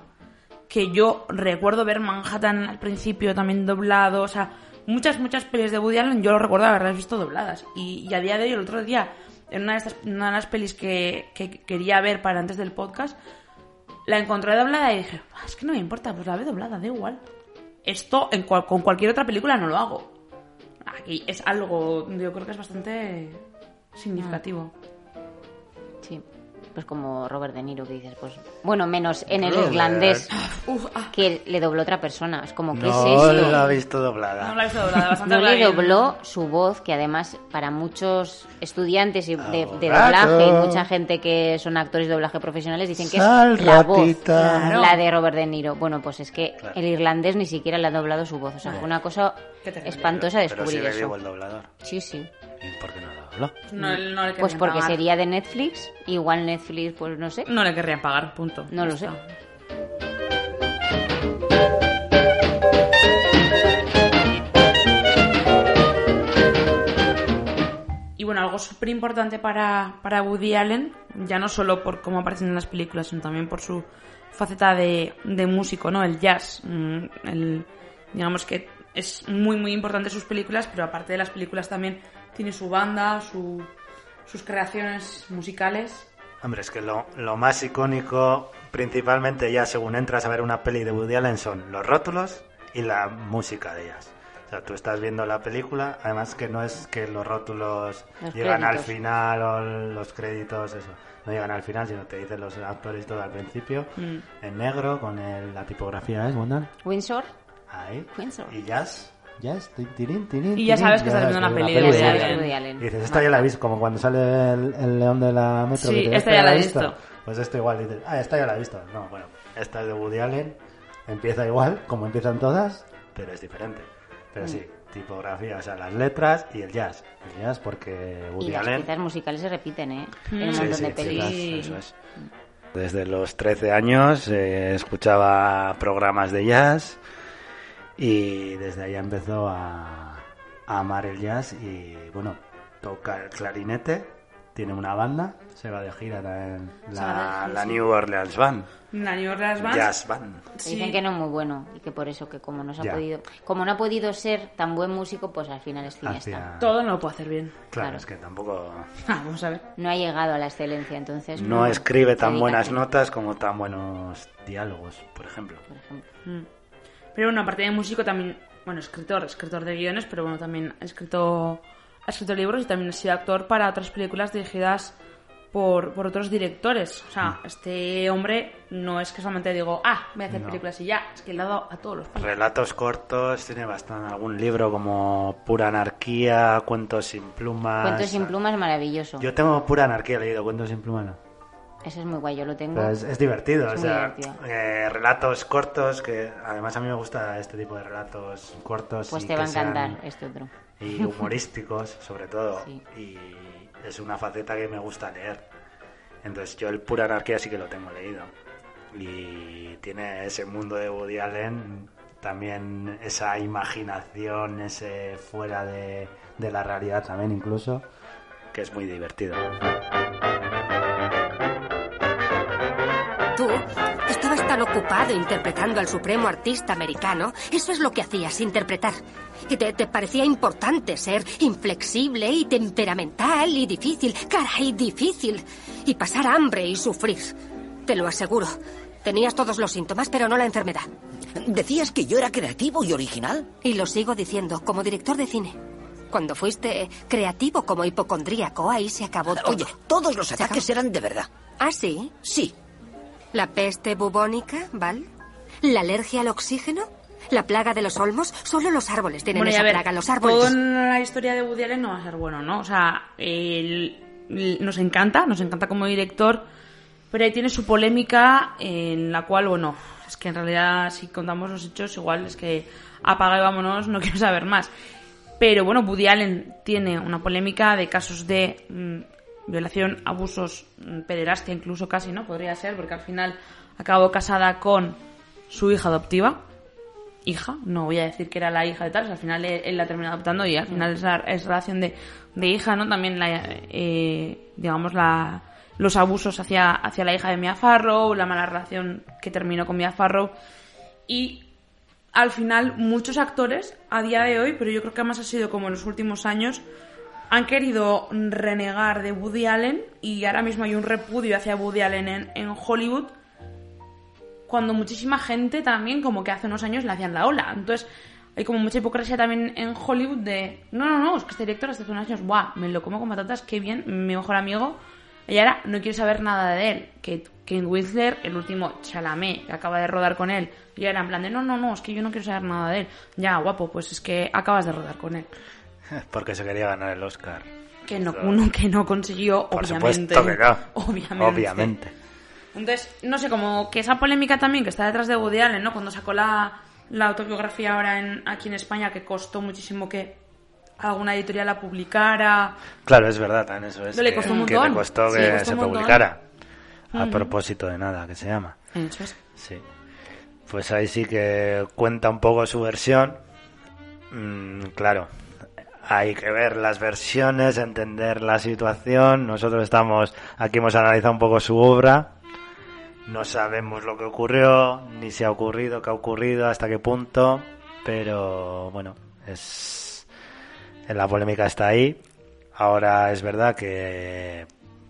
que yo recuerdo ver Manhattan al principio también doblado, o sea, muchas, muchas pelis de Woody Allen yo lo recuerdo haberlas visto dobladas. Y, y a día de hoy, el otro día, en una de, estas, una de las pelis que, que quería ver para antes del podcast, la encontré doblada y dije, "Ah, es que no me importa, pues la veo doblada, da igual. Esto en cual- con cualquier otra película no lo hago. Aquí es algo, yo creo que es bastante significativo. Pues como Robert De Niro que dices, pues bueno, menos en el Robert. irlandés Uf, ah, que le dobló otra persona. Es como, ¿qué No es esto? la he visto doblada. no la he visto doblada, bastante No le dobló su voz, que además para muchos estudiantes y de, de doblaje y mucha gente que son actores de doblaje profesionales dicen que Sal, es la voz, ratita. Claro. la de Robert De Niro. Bueno, pues es que Claro. el irlandés ni siquiera le ha doblado su voz. O sea, fue una cosa espantosa Pero sí descubrir le eso. digo el doblador. Sí, sí. ¿Y por qué no lo dobló? No, no le Pues porque pagar. sería de Netflix, igual Netflix, pues no sé. No le querrían pagar, punto. No lo sé. Y bueno, algo súper importante para, para Woody Allen, ya no solo por cómo aparecen en las películas, sino también por su faceta de, de músico, ¿no? El jazz. mm, El, digamos que es muy, muy importante sus películas, pero aparte de las películas también tiene su banda, su, sus creaciones musicales. Hombre, es que lo, lo más icónico, principalmente ya según entras a ver una peli de Woody Allen, son los rótulos y la música de ellas. O sea, tú estás viendo la película, además que no es que los rótulos Los llegan créditos. al final o los créditos, eso. No llegan al final, sino te dicen los actores y todo al principio, Mm. en negro, con el- la tipografía, ¿es, Wondal? Windsor. Ahí. Windsor. Y jazz. Jazz, tin, tirín, tirín, Y ya sabes que estás viendo una peli de Woody Allen. Y dices, esta ya la he visto, como cuando sale el, el león de la metro. Sí, esta ya la he visto. Pues esto igual, dices, ah, esta ya la he visto. No, bueno, esta es de Woody Allen, empieza igual, como empiezan todas, pero es diferente. Pero sí, tipografía, o sea, las letras y el jazz. El jazz porque Y Woody las Allen... piezas musicales se repiten, ¿eh? Mm. En un Sí, montón sí, de pelis. eso es. Desde los 13 años eh, escuchaba programas de jazz Y desde ahí empezó a, a amar el jazz y bueno, toca el clarinete, tiene una banda, se va de gira va la, la sí. New Orleans Band. La New Orleans Band. Jazz Band. Dicen que no es muy bueno y que por eso que como no se ha podido, como no ha podido ser tan buen músico, pues al final es cineasta. Hacia- Todo no lo puedo hacer bien. Claro, Claro. es que tampoco Ah, (laughs) vamos a ver. No ha llegado a la excelencia, entonces no escribe tan buenas notas como tan buenos diálogos, por ejemplo. Mm. Pero bueno, aparte de músico también, bueno, escritor, escritor de guiones, pero bueno, también ha escrito, ha escrito libros y también ha sido actor para otras películas dirigidas por, por otros directores. O sea, este hombre no es que solamente digo, ah, voy a hacer No. películas y ya, es que le ha dado a todos los Relatos cortos, tiene bastante algún libro como Pura Anarquía, Cuentos sin plumas. Cuentos sin plumas maravilloso. Yo tengo Pura Anarquía leído, Cuentos sin plumas no. Eso es muy guay, yo lo tengo. Es, es divertido, Es o sea, eh, relatos cortos que además a mí me gusta este tipo de relatos cortos Pues y te va a encantar este otro. y (laughs) humorísticos sobre todo Sí. y es una faceta que me gusta leer entonces yo el pura anarquía sí que lo tengo leído y tiene ese mundo de Woody Allen también esa imaginación ese fuera de, de la realidad también incluso que es muy divertido ocupado interpretando al supremo artista americano. Eso es lo que hacías, interpretar. Y te, te parecía importante ser inflexible y temperamental y difícil. Caray, difícil. Y pasar hambre y sufrir. Te lo aseguro. Tenías todos los síntomas, pero no la enfermedad. ¿Decías que yo era creativo y original? Y lo sigo diciendo, como director de cine. Cuando fuiste creativo como hipocondríaco, ahí se acabó todo. Oye, todos los ¿Se ataques acabó? eran de verdad. ¿Ah, sí? Sí. ¿La peste bubónica, Val? ¿La alergia al oxígeno? ¿La plaga de los olmos? Solo los árboles tienen Bueno, esa a ver, plaga, los árboles. en la historia de Woody Allen no va a ser bueno, ¿no? O sea, nos encanta, nos encanta como director, pero ahí tiene su polémica en la cual, bueno, es que en realidad si contamos los hechos, igual es que apaga y vámonos, no (laughs) quiero saber más. Pero bueno, Woody Allen tiene una polémica de casos de mm, violación, abusos, mm, pederastia incluso casi, ¿no? Podría ser, porque al final acabó casada con su hija adoptiva. Hija, no voy a decir que era la hija de tal, o sea, al final él, él la termina adoptando y al final es, la- es relación de, de hija, ¿no? También la, eh, digamos, la, los abusos hacia, hacia la hija de Mia Farrow, la mala relación que terminó con Mia Farrow. Y al final muchos actores a día de hoy, pero yo creo que además ha sido como en los últimos años, han querido renegar de Woody Allen y ahora mismo hay un repudio hacia Woody Allen en, Hollywood cuando muchísima gente también como que hace unos años le hacían la ola. Entonces hay como mucha hipocresía también en Hollywood de no, no, no, es que este director hace unos años, guau, me lo como con patatas, qué bien, mi mejor amigo. Y ahora no quiere saber nada de él. Que Ken Whistler, el último Chalamet, que acaba de rodar con él, y era en plan de no, no, no, es que yo no quiero saber nada de él. Ya, guapo, pues es que acabas de rodar con él. (laughs) porque se quería ganar el Oscar Que no, uno que no consiguió, por obviamente. supuesto que no Obviamente. obviamente Entonces, no sé, como que esa polémica también que está detrás de Woody Allen, ¿no? Cuando sacó la, la autobiografía ahora en, aquí en España, que costó muchísimo que alguna editorial la publicara. Claro, es verdad, también eso es. No, le que- costó un que, montón. le costó Sí, que costó se un montón. publicara. A propósito de nada, que se llama. Eso es. Sí. Pues ahí sí que cuenta un poco su versión. Mm, claro, hay que ver las versiones, entender la situación. Nosotros estamos, aquí hemos analizado un poco su obra. No sabemos lo que ocurrió, ni si ha ocurrido, qué ha ocurrido, hasta qué punto. Pero bueno, es la polémica está ahí. Ahora es verdad que,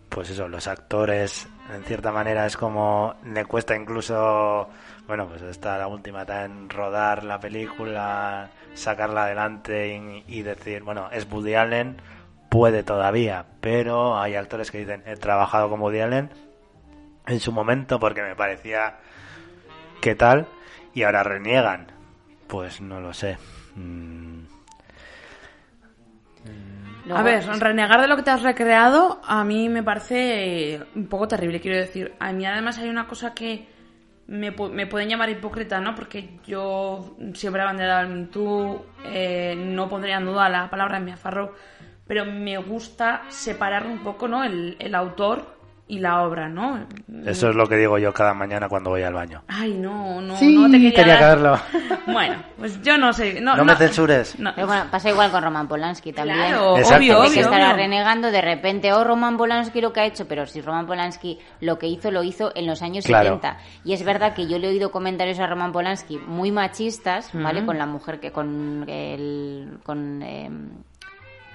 pues eso, los actores, en cierta manera, es como le cuesta incluso, bueno, pues está la última en rodar la película, sacarla adelante y, y decir, bueno, es Woody Allen, puede todavía, pero hay actores que dicen, he trabajado con Woody Allen en su momento porque me parecía que tal, y ahora reniegan. Pues no lo sé. Mm, a ver, renegar de lo que te has recreado a mí me parece un poco terrible, quiero decir. A mí además hay una cosa que me, me pueden llamar hipócrita, ¿no? Porque yo siempre he abanderado el Too, eh, no pondría en duda la palabra de Mia Farrow, pero me gusta separar un poco, ¿no? El, el autor y la obra, ¿no? Eso es lo que digo yo cada mañana cuando voy al baño. Ay, no, no, Sí, no te quería haberlo. (laughs) Bueno, pues yo no sé. No, No me censures. No. Pero bueno, pasa igual con Roman Polanski también. Claro, Exacto. obvio, obvio, que estará obvio. renegando de repente, oh, Roman Polanski lo que ha hecho, pero si Roman Polanski lo que hizo, lo hizo en los años Claro. 70. Y es verdad que yo le he oído comentarios a Roman Polanski muy machistas, ¿vale? Con la mujer que, con el, con, eh,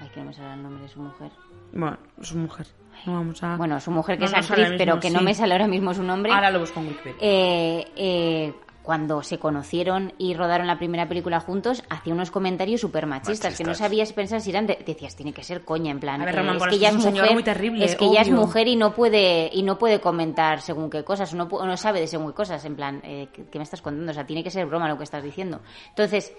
ay, que no me sale el nombre de su mujer. Bueno, su mujer. No vamos a... Bueno, su mujer que No es actriz, pero que no me sale ahora mismo su nombre. Ahora lo busco en Wikipedia. Eh, eh, cuando se conocieron y rodaron la primera película juntos, hacía unos comentarios súper machistas, que no sabías pensar si eran... de- decías, tiene que ser coña, en plan... A ver, eh, Roman es que ella es un señor mujer, muy terrible, es que ella es mujer y no puede y no puede comentar según qué cosas, o no, no sabe de según qué cosas, en plan, eh, ¿qué, qué me estás contando? O sea, tiene que ser broma lo que estás diciendo. Entonces,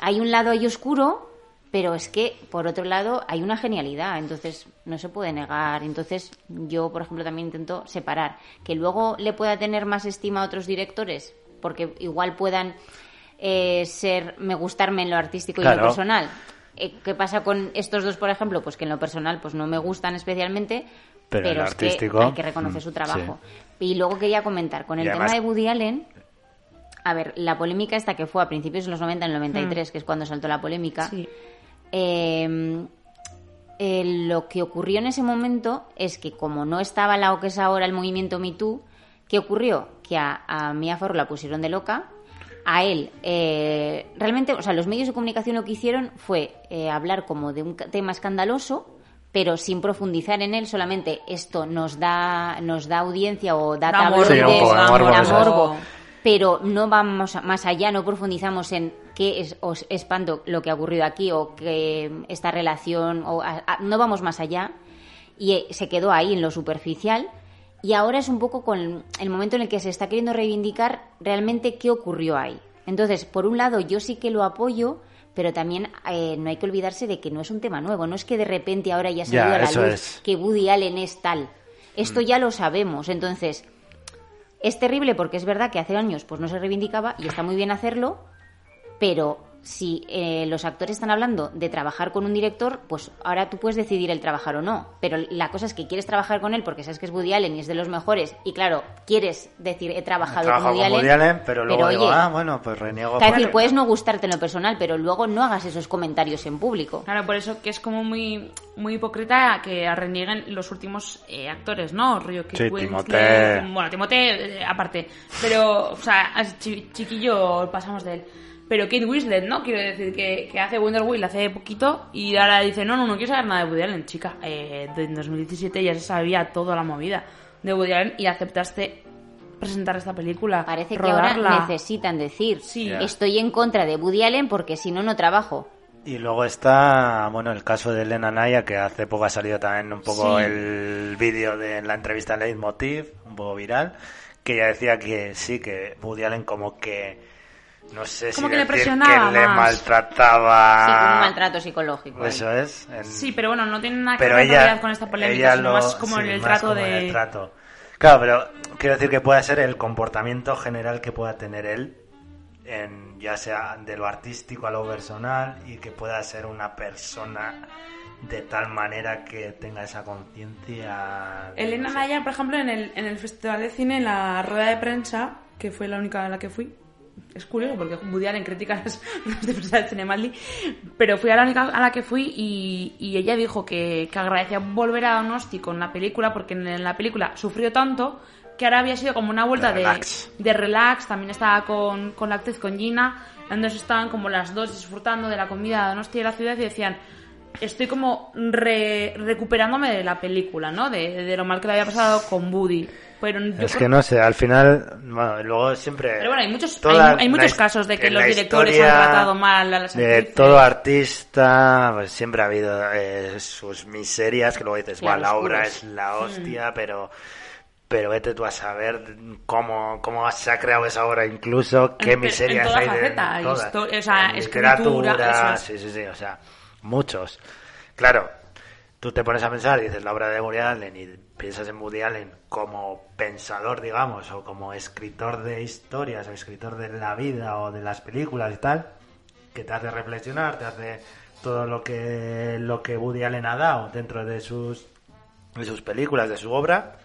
hay un lado ahí oscuro, pero es que por otro lado hay una genialidad, entonces no se puede negar. Entonces yo, por ejemplo, también intento separar que luego le pueda tener más estima a otros directores, porque igual puedan eh, ser me gustarme en lo artístico y en Claro. lo personal. Eh, ¿Qué pasa con estos dos, por ejemplo? Pues que en lo personal pues no me gustan especialmente, Pero es que artístico, hay que reconocer mm, su trabajo. Y luego quería comentar, con Y el además- tema de Woody Allen, a ver, la polémica esta que fue a principios de los 90, en el 93, que es cuando saltó la polémica, eh, eh, lo que ocurrió en ese momento es que como no estaba la o que es ahora el movimiento Me Too, ¿qué ocurrió? Que a, a Mia Farrow la pusieron de loca, a él, eh, realmente, o sea, los medios de comunicación lo que hicieron fue eh, hablar como de un tema escandaloso, pero sin profundizar en él, solamente esto nos da, nos da audiencia o da, morbo. tabloides, Sí, morbo, es. morbo, pero no vamos más allá, no profundizamos en qué es os espanto lo que ha ocurrido aquí o que esta relación, o a- a- no vamos más allá y eh, se quedó ahí en lo superficial y ahora es un poco con el momento en el que se está queriendo reivindicar realmente qué ocurrió ahí. Entonces, por un lado, yo sí que lo apoyo, pero también eh, no hay que olvidarse de que no es un tema nuevo, no es que de repente ahora ya Ya, salió a la luz es. que Woody Allen es tal. Esto ya lo sabemos, entonces es terrible porque es verdad que hace años pues no se reivindicaba y está muy bien hacerlo, pero si eh, los actores están hablando de trabajar con un director, pues ahora tú puedes decidir el trabajar o no. Pero la cosa es que quieres trabajar con él porque sabes que es Woody Allen y es de los mejores. Y claro, quieres decir, he trabajado con Woody con Allen. Woody Allen, pero luego digo, oye, ah, bueno, pues reniego. es decir, puedes no gustarte en lo personal, pero luego no hagas esos comentarios en público. Claro, por eso que es como muy muy hipócrita que renieguen los últimos eh, actores, ¿no? Río Sí, Winslet, Timothée. Bueno, Timothée, eh, aparte. Pero, o sea, chiquillo pasamos de él. Pero Kate Winslet, ¿no? Quiero decir que, que hace Wonder Wheel hace poquito y ahora dice, no, no, no quiero saber nada de Woody Allen, chica. Eh, en 2017 ya se sabía toda la movida de Woody Allen y aceptaste presentar esta película. Parece que ahora necesitan decir, estoy en contra de Woody Allen porque si no, no trabajo. Y luego está, bueno, el caso de Elena Naya, que hace poco ha salido también un poco Sí. el vídeo de la entrevista en Leitmotiv, un poco viral, que ella decía que sí, que Woody Allen como que, no sé Como si que le presionaba que le más. maltrataba. Sí, con un maltrato psicológico. ahí. Eso es. en- Sí, pero bueno, no tiene nada que ver con esta polémica, ella sino lo- más como sí, en el más trato como de... en el trato. Claro, pero quiero decir que pueda ser el comportamiento general que pueda tener él, en, ya sea de lo artístico a lo personal, y que pueda ser una persona de tal manera que tenga esa conciencia. Elena no sé. Naya, por ejemplo, en el, en el Festival de Cine, en la rueda de prensa, que fue la única a la que fui, es curioso porque Woody Allen critica (laughs) las ruedas de prensa de Cinemaldi, pero fui a la única a la que fui y, y ella dijo que, que agradecía volver a Donosti con la película porque en la película sufrió tanto que ahora había sido como una vuelta De de relax, también estaba con, con la actriz, con Gina, entonces estaban como las dos disfrutando de la comida de Donosti de la ciudad y decían, estoy como re- recuperándome de la película, ¿no? De, de lo mal que le había pasado con Woody. Pero yo Es creo- que no sé, al final, bueno, luego siempre. Pero bueno, hay muchos, hay, hay casos de que los directores han tratado mal a las De actrices. todo artista, pues siempre ha habido eh, sus miserias, que luego dices, "Buah, la obra es la Mm. hostia, pero pero vete tú a saber cómo, cómo se ha creado esa obra incluso, qué En- miserias en toda hay de faceta, todas. histo- o sea, En escritura, literatura, eso sí, sí, sí, o sea, muchos. Claro, tú te pones a pensar y dices la obra de Allen y piensas en Woody Allen como pensador, digamos, o como escritor de historias, o escritor de la vida o de las películas y tal, que te hace reflexionar, te hace todo lo que lo que Woody Allen ha dado dentro de sus de sus películas, de su obra,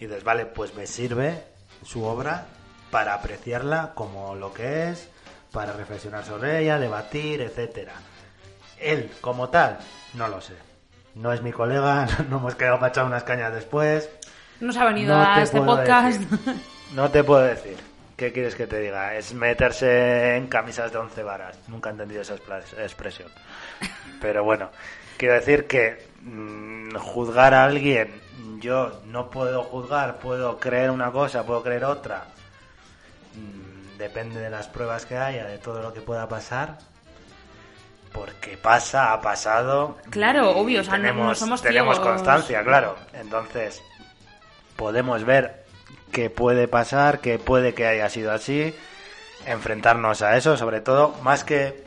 y dices, vale, pues me sirve su obra para apreciarla como lo que es, para reflexionar sobre ella, debatir, etcétera. Él, como tal, no lo sé. No es mi colega, (laughs) no hemos quedado para echar unas cañas después. No se ha venido No a te este podcast. decir. No te puedo decir. ¿Qué quieres que te diga? Es meterse en camisas de once varas. Nunca he entendido esa expresión. Pero bueno, quiero decir que mm, juzgar a alguien, yo no puedo juzgar, puedo creer una cosa, puedo creer otra. Mm, Depende de las pruebas que haya, de todo lo que pueda pasar. Porque pasa, ha pasado. Claro, obvio, o sea, no- no tenemos, somos tenemos ciegos. constancia, claro. Entonces, podemos ver qué puede pasar, qué puede que haya sido así, enfrentarnos a eso, sobre todo, más que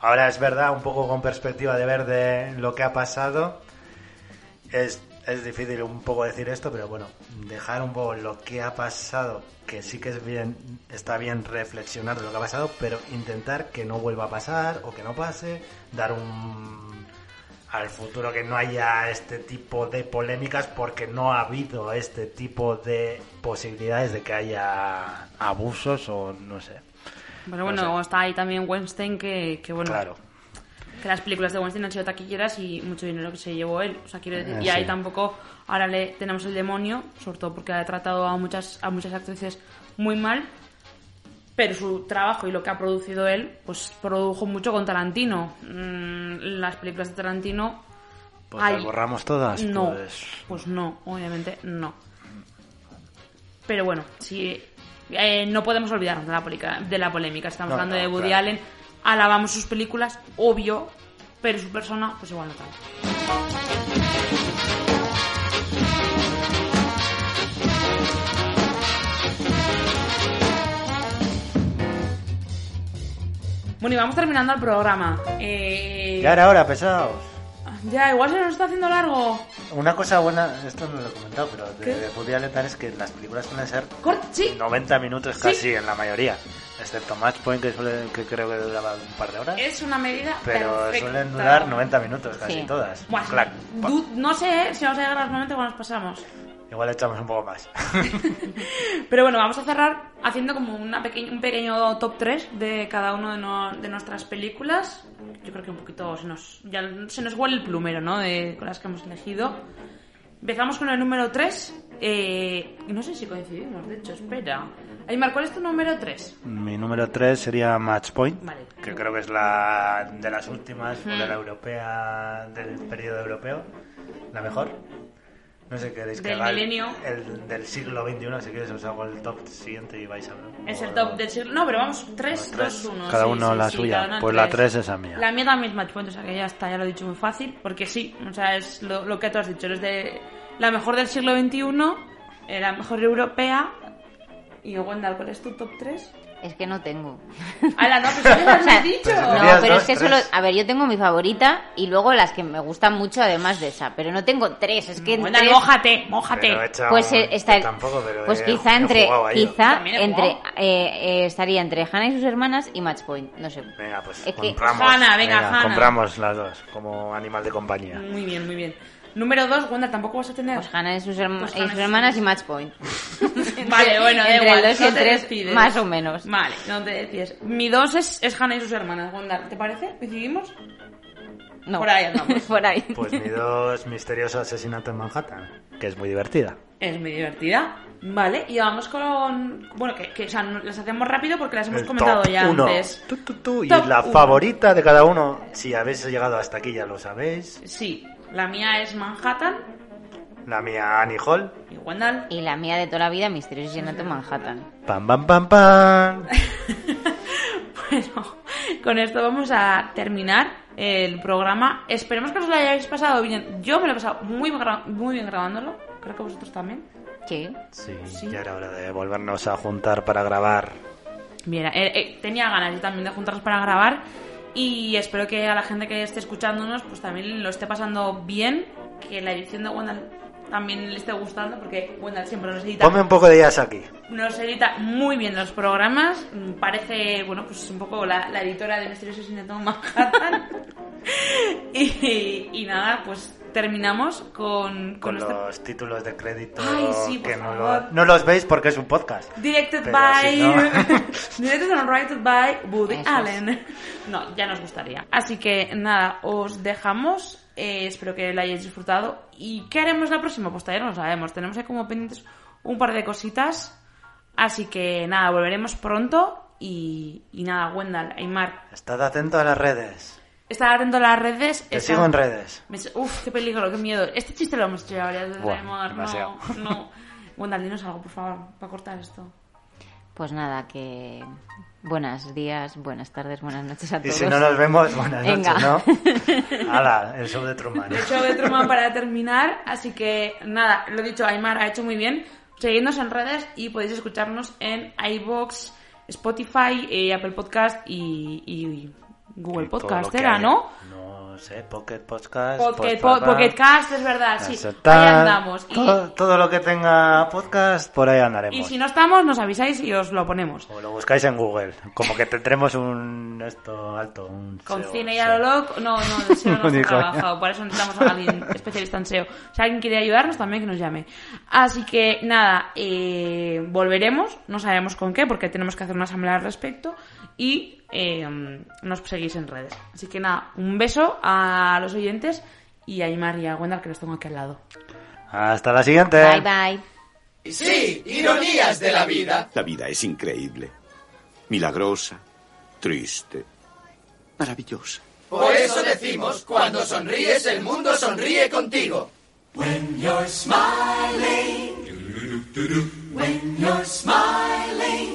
ahora es verdad, un poco con perspectiva de ver de lo que ha pasado, es, es difícil un poco decir esto, pero bueno, dejar un poco lo que ha pasado, que sí que es bien, está bien reflexionar de lo que ha pasado, pero intentar que no vuelva a pasar o que no pase, dar un al futuro que no haya este tipo de polémicas porque no ha habido este tipo de posibilidades de que haya abusos o no sé. Pero bueno, está ahí también Weinstein que, que bueno, Claro. Que las películas de Weinstein han sido taquilleras y mucho dinero que se llevó él. O sea, quiero decir, Eh, y ahí sí. tampoco ahora le tenemos el demonio, sobre todo porque ha tratado a muchas a muchas actrices muy mal. Pero su trabajo y lo que ha producido él, pues produjo mucho con Tarantino. Mm, las películas de Tarantino. Pues hay- las borramos todas. No, Pues, pues no, obviamente no. Pero bueno, si eh, no podemos olvidarnos de la, polica- de la polémica. Estamos No, hablando no, de Woody claro. Allen, alabamos sus películas, obvio, pero su persona, pues igual no tanto. Bueno, y vamos terminando el programa. Eh, ya era hora, pesados. Ya, igual se nos está haciendo largo. Una cosa buena, esto no lo he comentado, pero de, de Woody Allen es que las películas suelen ser sí. 90 minutos Sí. casi en la mayoría. Excepto Match Point, que, suele- que creo que duraba un par de horas. Es una medida Pero perfecta. suelen durar 90 minutos casi Sí. todas. Buah, Clac. no sé eh, si vamos a llegar a los 90 cuando nos pasamos. Igual echamos un poco más. (laughs) Pero bueno, vamos a cerrar haciendo como una peque- un pequeño top 3 de cada una de, no- de nuestras películas. Yo creo que un poquito se nos, ya se nos huele el plumero, ¿no? De con las que hemos elegido. Empezamos con el número 3. Eh, no sé si coincidimos, de hecho, espera. Aymar, ¿cuál es tu número 3? Mi número 3 sería Match Point, Vale. que creo que es la de las últimas, o de Mm. la europea, del periodo europeo, la mejor. No sé qué queréis que Del haga milenio. El, del siglo XXI, si queréis os hago el top siguiente y vais a ver. Es el top del siglo. No, pero vamos, 3, Tres. 2, 1. Cada uno la suya. Pues la tres es la mía. La mía también es Match Point, o sea que ya está, ya lo he dicho muy fácil. Porque sí, o sea, es lo, lo que tú has dicho. Eres de la mejor del siglo XXI, eh, la mejor europea. Y Wendell, ¿cuál es tu top 3? Es que no tengo. ¡Hala, no! Pues ya lo (laughs) has dicho. No, pero es que solo. A ver, yo tengo mi favorita y luego las que me gustan mucho además de esa. Pero no tengo tres. Es que. en Wendell, tres- mójate, mójate. Pero he echado- Pues eh, está. tampoco, pero pues he- quizá he entre. Quizá entre. eh, eh, estaría entre Hannah y sus hermanas y Match Point. No sé. Venga, pues Es que- compramos. Hanna, venga, Hanna. compramos las dos, como animal de compañía. Muy bien, muy bien. Número 2, Wendell, tampoco vas a tener. Pues Hannah y sus, herma- Pues y Hannah sus y hermanas y Match Point. (laughs) Vale, bueno, da Entre igual. el dos y no el te tres, despides. más o menos. Vale, no te decides. Mi 2 es, es Hannah y sus hermanas, Wendell. ¿Te parece? ¿Decidimos? No. Por ahí andamos. (laughs) Por ahí. Pues mi dos misterioso asesinato en Manhattan, que es muy divertida. Es muy divertida. Vale, y vamos con. Bueno, que, que o sea, no- las hacemos rápido porque las hemos El comentado top ya uno. antes. Tu, tu, tu, y Top la uno. favorita de cada uno, si habéis llegado hasta aquí ya lo sabéis. Sí, la mía es Manhattan La mía, Annie Hall. y Wendell. Y la mía de toda la vida, Misterioso Asesinato en Manhattan. Pam, pam, pam, pam. (laughs) Bueno, con esto vamos a terminar el programa. Esperemos que os lo hayáis pasado bien. Yo me lo he pasado muy, muy bien grabándolo. Creo que vosotros también. Sí. Sí, ya era hora de volvernos a juntar para grabar. Mira, eh, eh, tenía ganas yo también de juntarnos para grabar y espero que a la gente que esté escuchándonos pues también lo esté pasando bien, que la edición de Wendell también le esté gustando porque Wendell siempre nos edita, Ponme un poco de jazz aquí. nos edita muy bien los programas, parece, bueno, pues un poco la, la editora de Misterioso Asesinato en Manhattan (laughs) y, y nada, pues terminamos con, Con con este los títulos de crédito Ay, sí, que no, lo- no los veis porque es un podcast. Directed by. si no- (laughs) Directed and written by Woody Eso es. Allen. No, ya nos gustaría. Así que nada, os dejamos. eh, espero que la hayáis disfrutado. ¿Y qué haremos la próxima? Pues todavía no lo sabemos. Tenemos ahí como pendientes un par de cositas. Así que nada, volveremos pronto. Y, y nada, Wendell, Aymar, Estad atento a las redes. Estad atento a las redes. Te sigo en redes. Me- Uf, qué peligro, qué miedo. Este chiste lo hemos hecho ya varias veces. No, no. (laughs) Wendell, dinos algo, por favor, para cortar esto. Pues nada, que buenos días, buenas tardes, buenas noches a Y todos. si no nos vemos, buenas Venga. noches, ¿no? (laughs) Hala, el show de Truman. De hecho, de Truman para terminar, así que nada, lo dicho, Aymar ha hecho muy bien. Seguidnos en redes y podéis escucharnos en iBox, Spotify, eh, Apple Podcast y, y Google Podcast, era. ¿no? No sé, Pocket Podcast. Pocket, Postpapa, po- Pocket Cast, es verdad, sí. Aceptar, Ahí andamos. Y, Todo, lo que tenga podcast, por ahí andaremos. y si no estamos, nos avisáis y os lo ponemos. O lo buscáis en Google. Como que tendremos un esto alto, un Con SEO, cine y a lo loco. No, no, el SEO no (laughs) está coña. trabajado. Por eso necesitamos a alguien (laughs) especialista en SEO. Si alguien quiere ayudarnos, también que nos llame. Así que nada, eh, volveremos. No sabemos con qué, porque tenemos que hacer una asamblea al respecto. Y eh, nos seguís en redes. Así que nada, un beso a los oyentes y a Imar y a Wendell, que los tengo aquí al lado. Hasta la siguiente. Bye bye. Sí, ironías de la vida. La vida es increíble. Milagrosa, triste, maravillosa. Por eso decimos, cuando sonríes, el mundo sonríe contigo. When you're smiling, when you're smiling,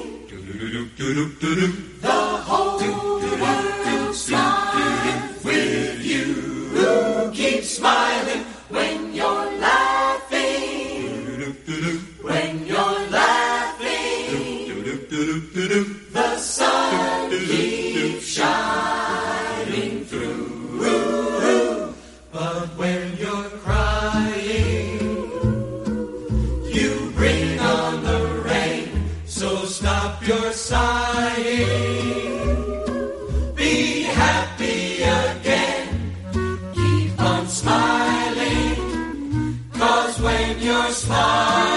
the whole world smiles with you. Keep smiling when smile.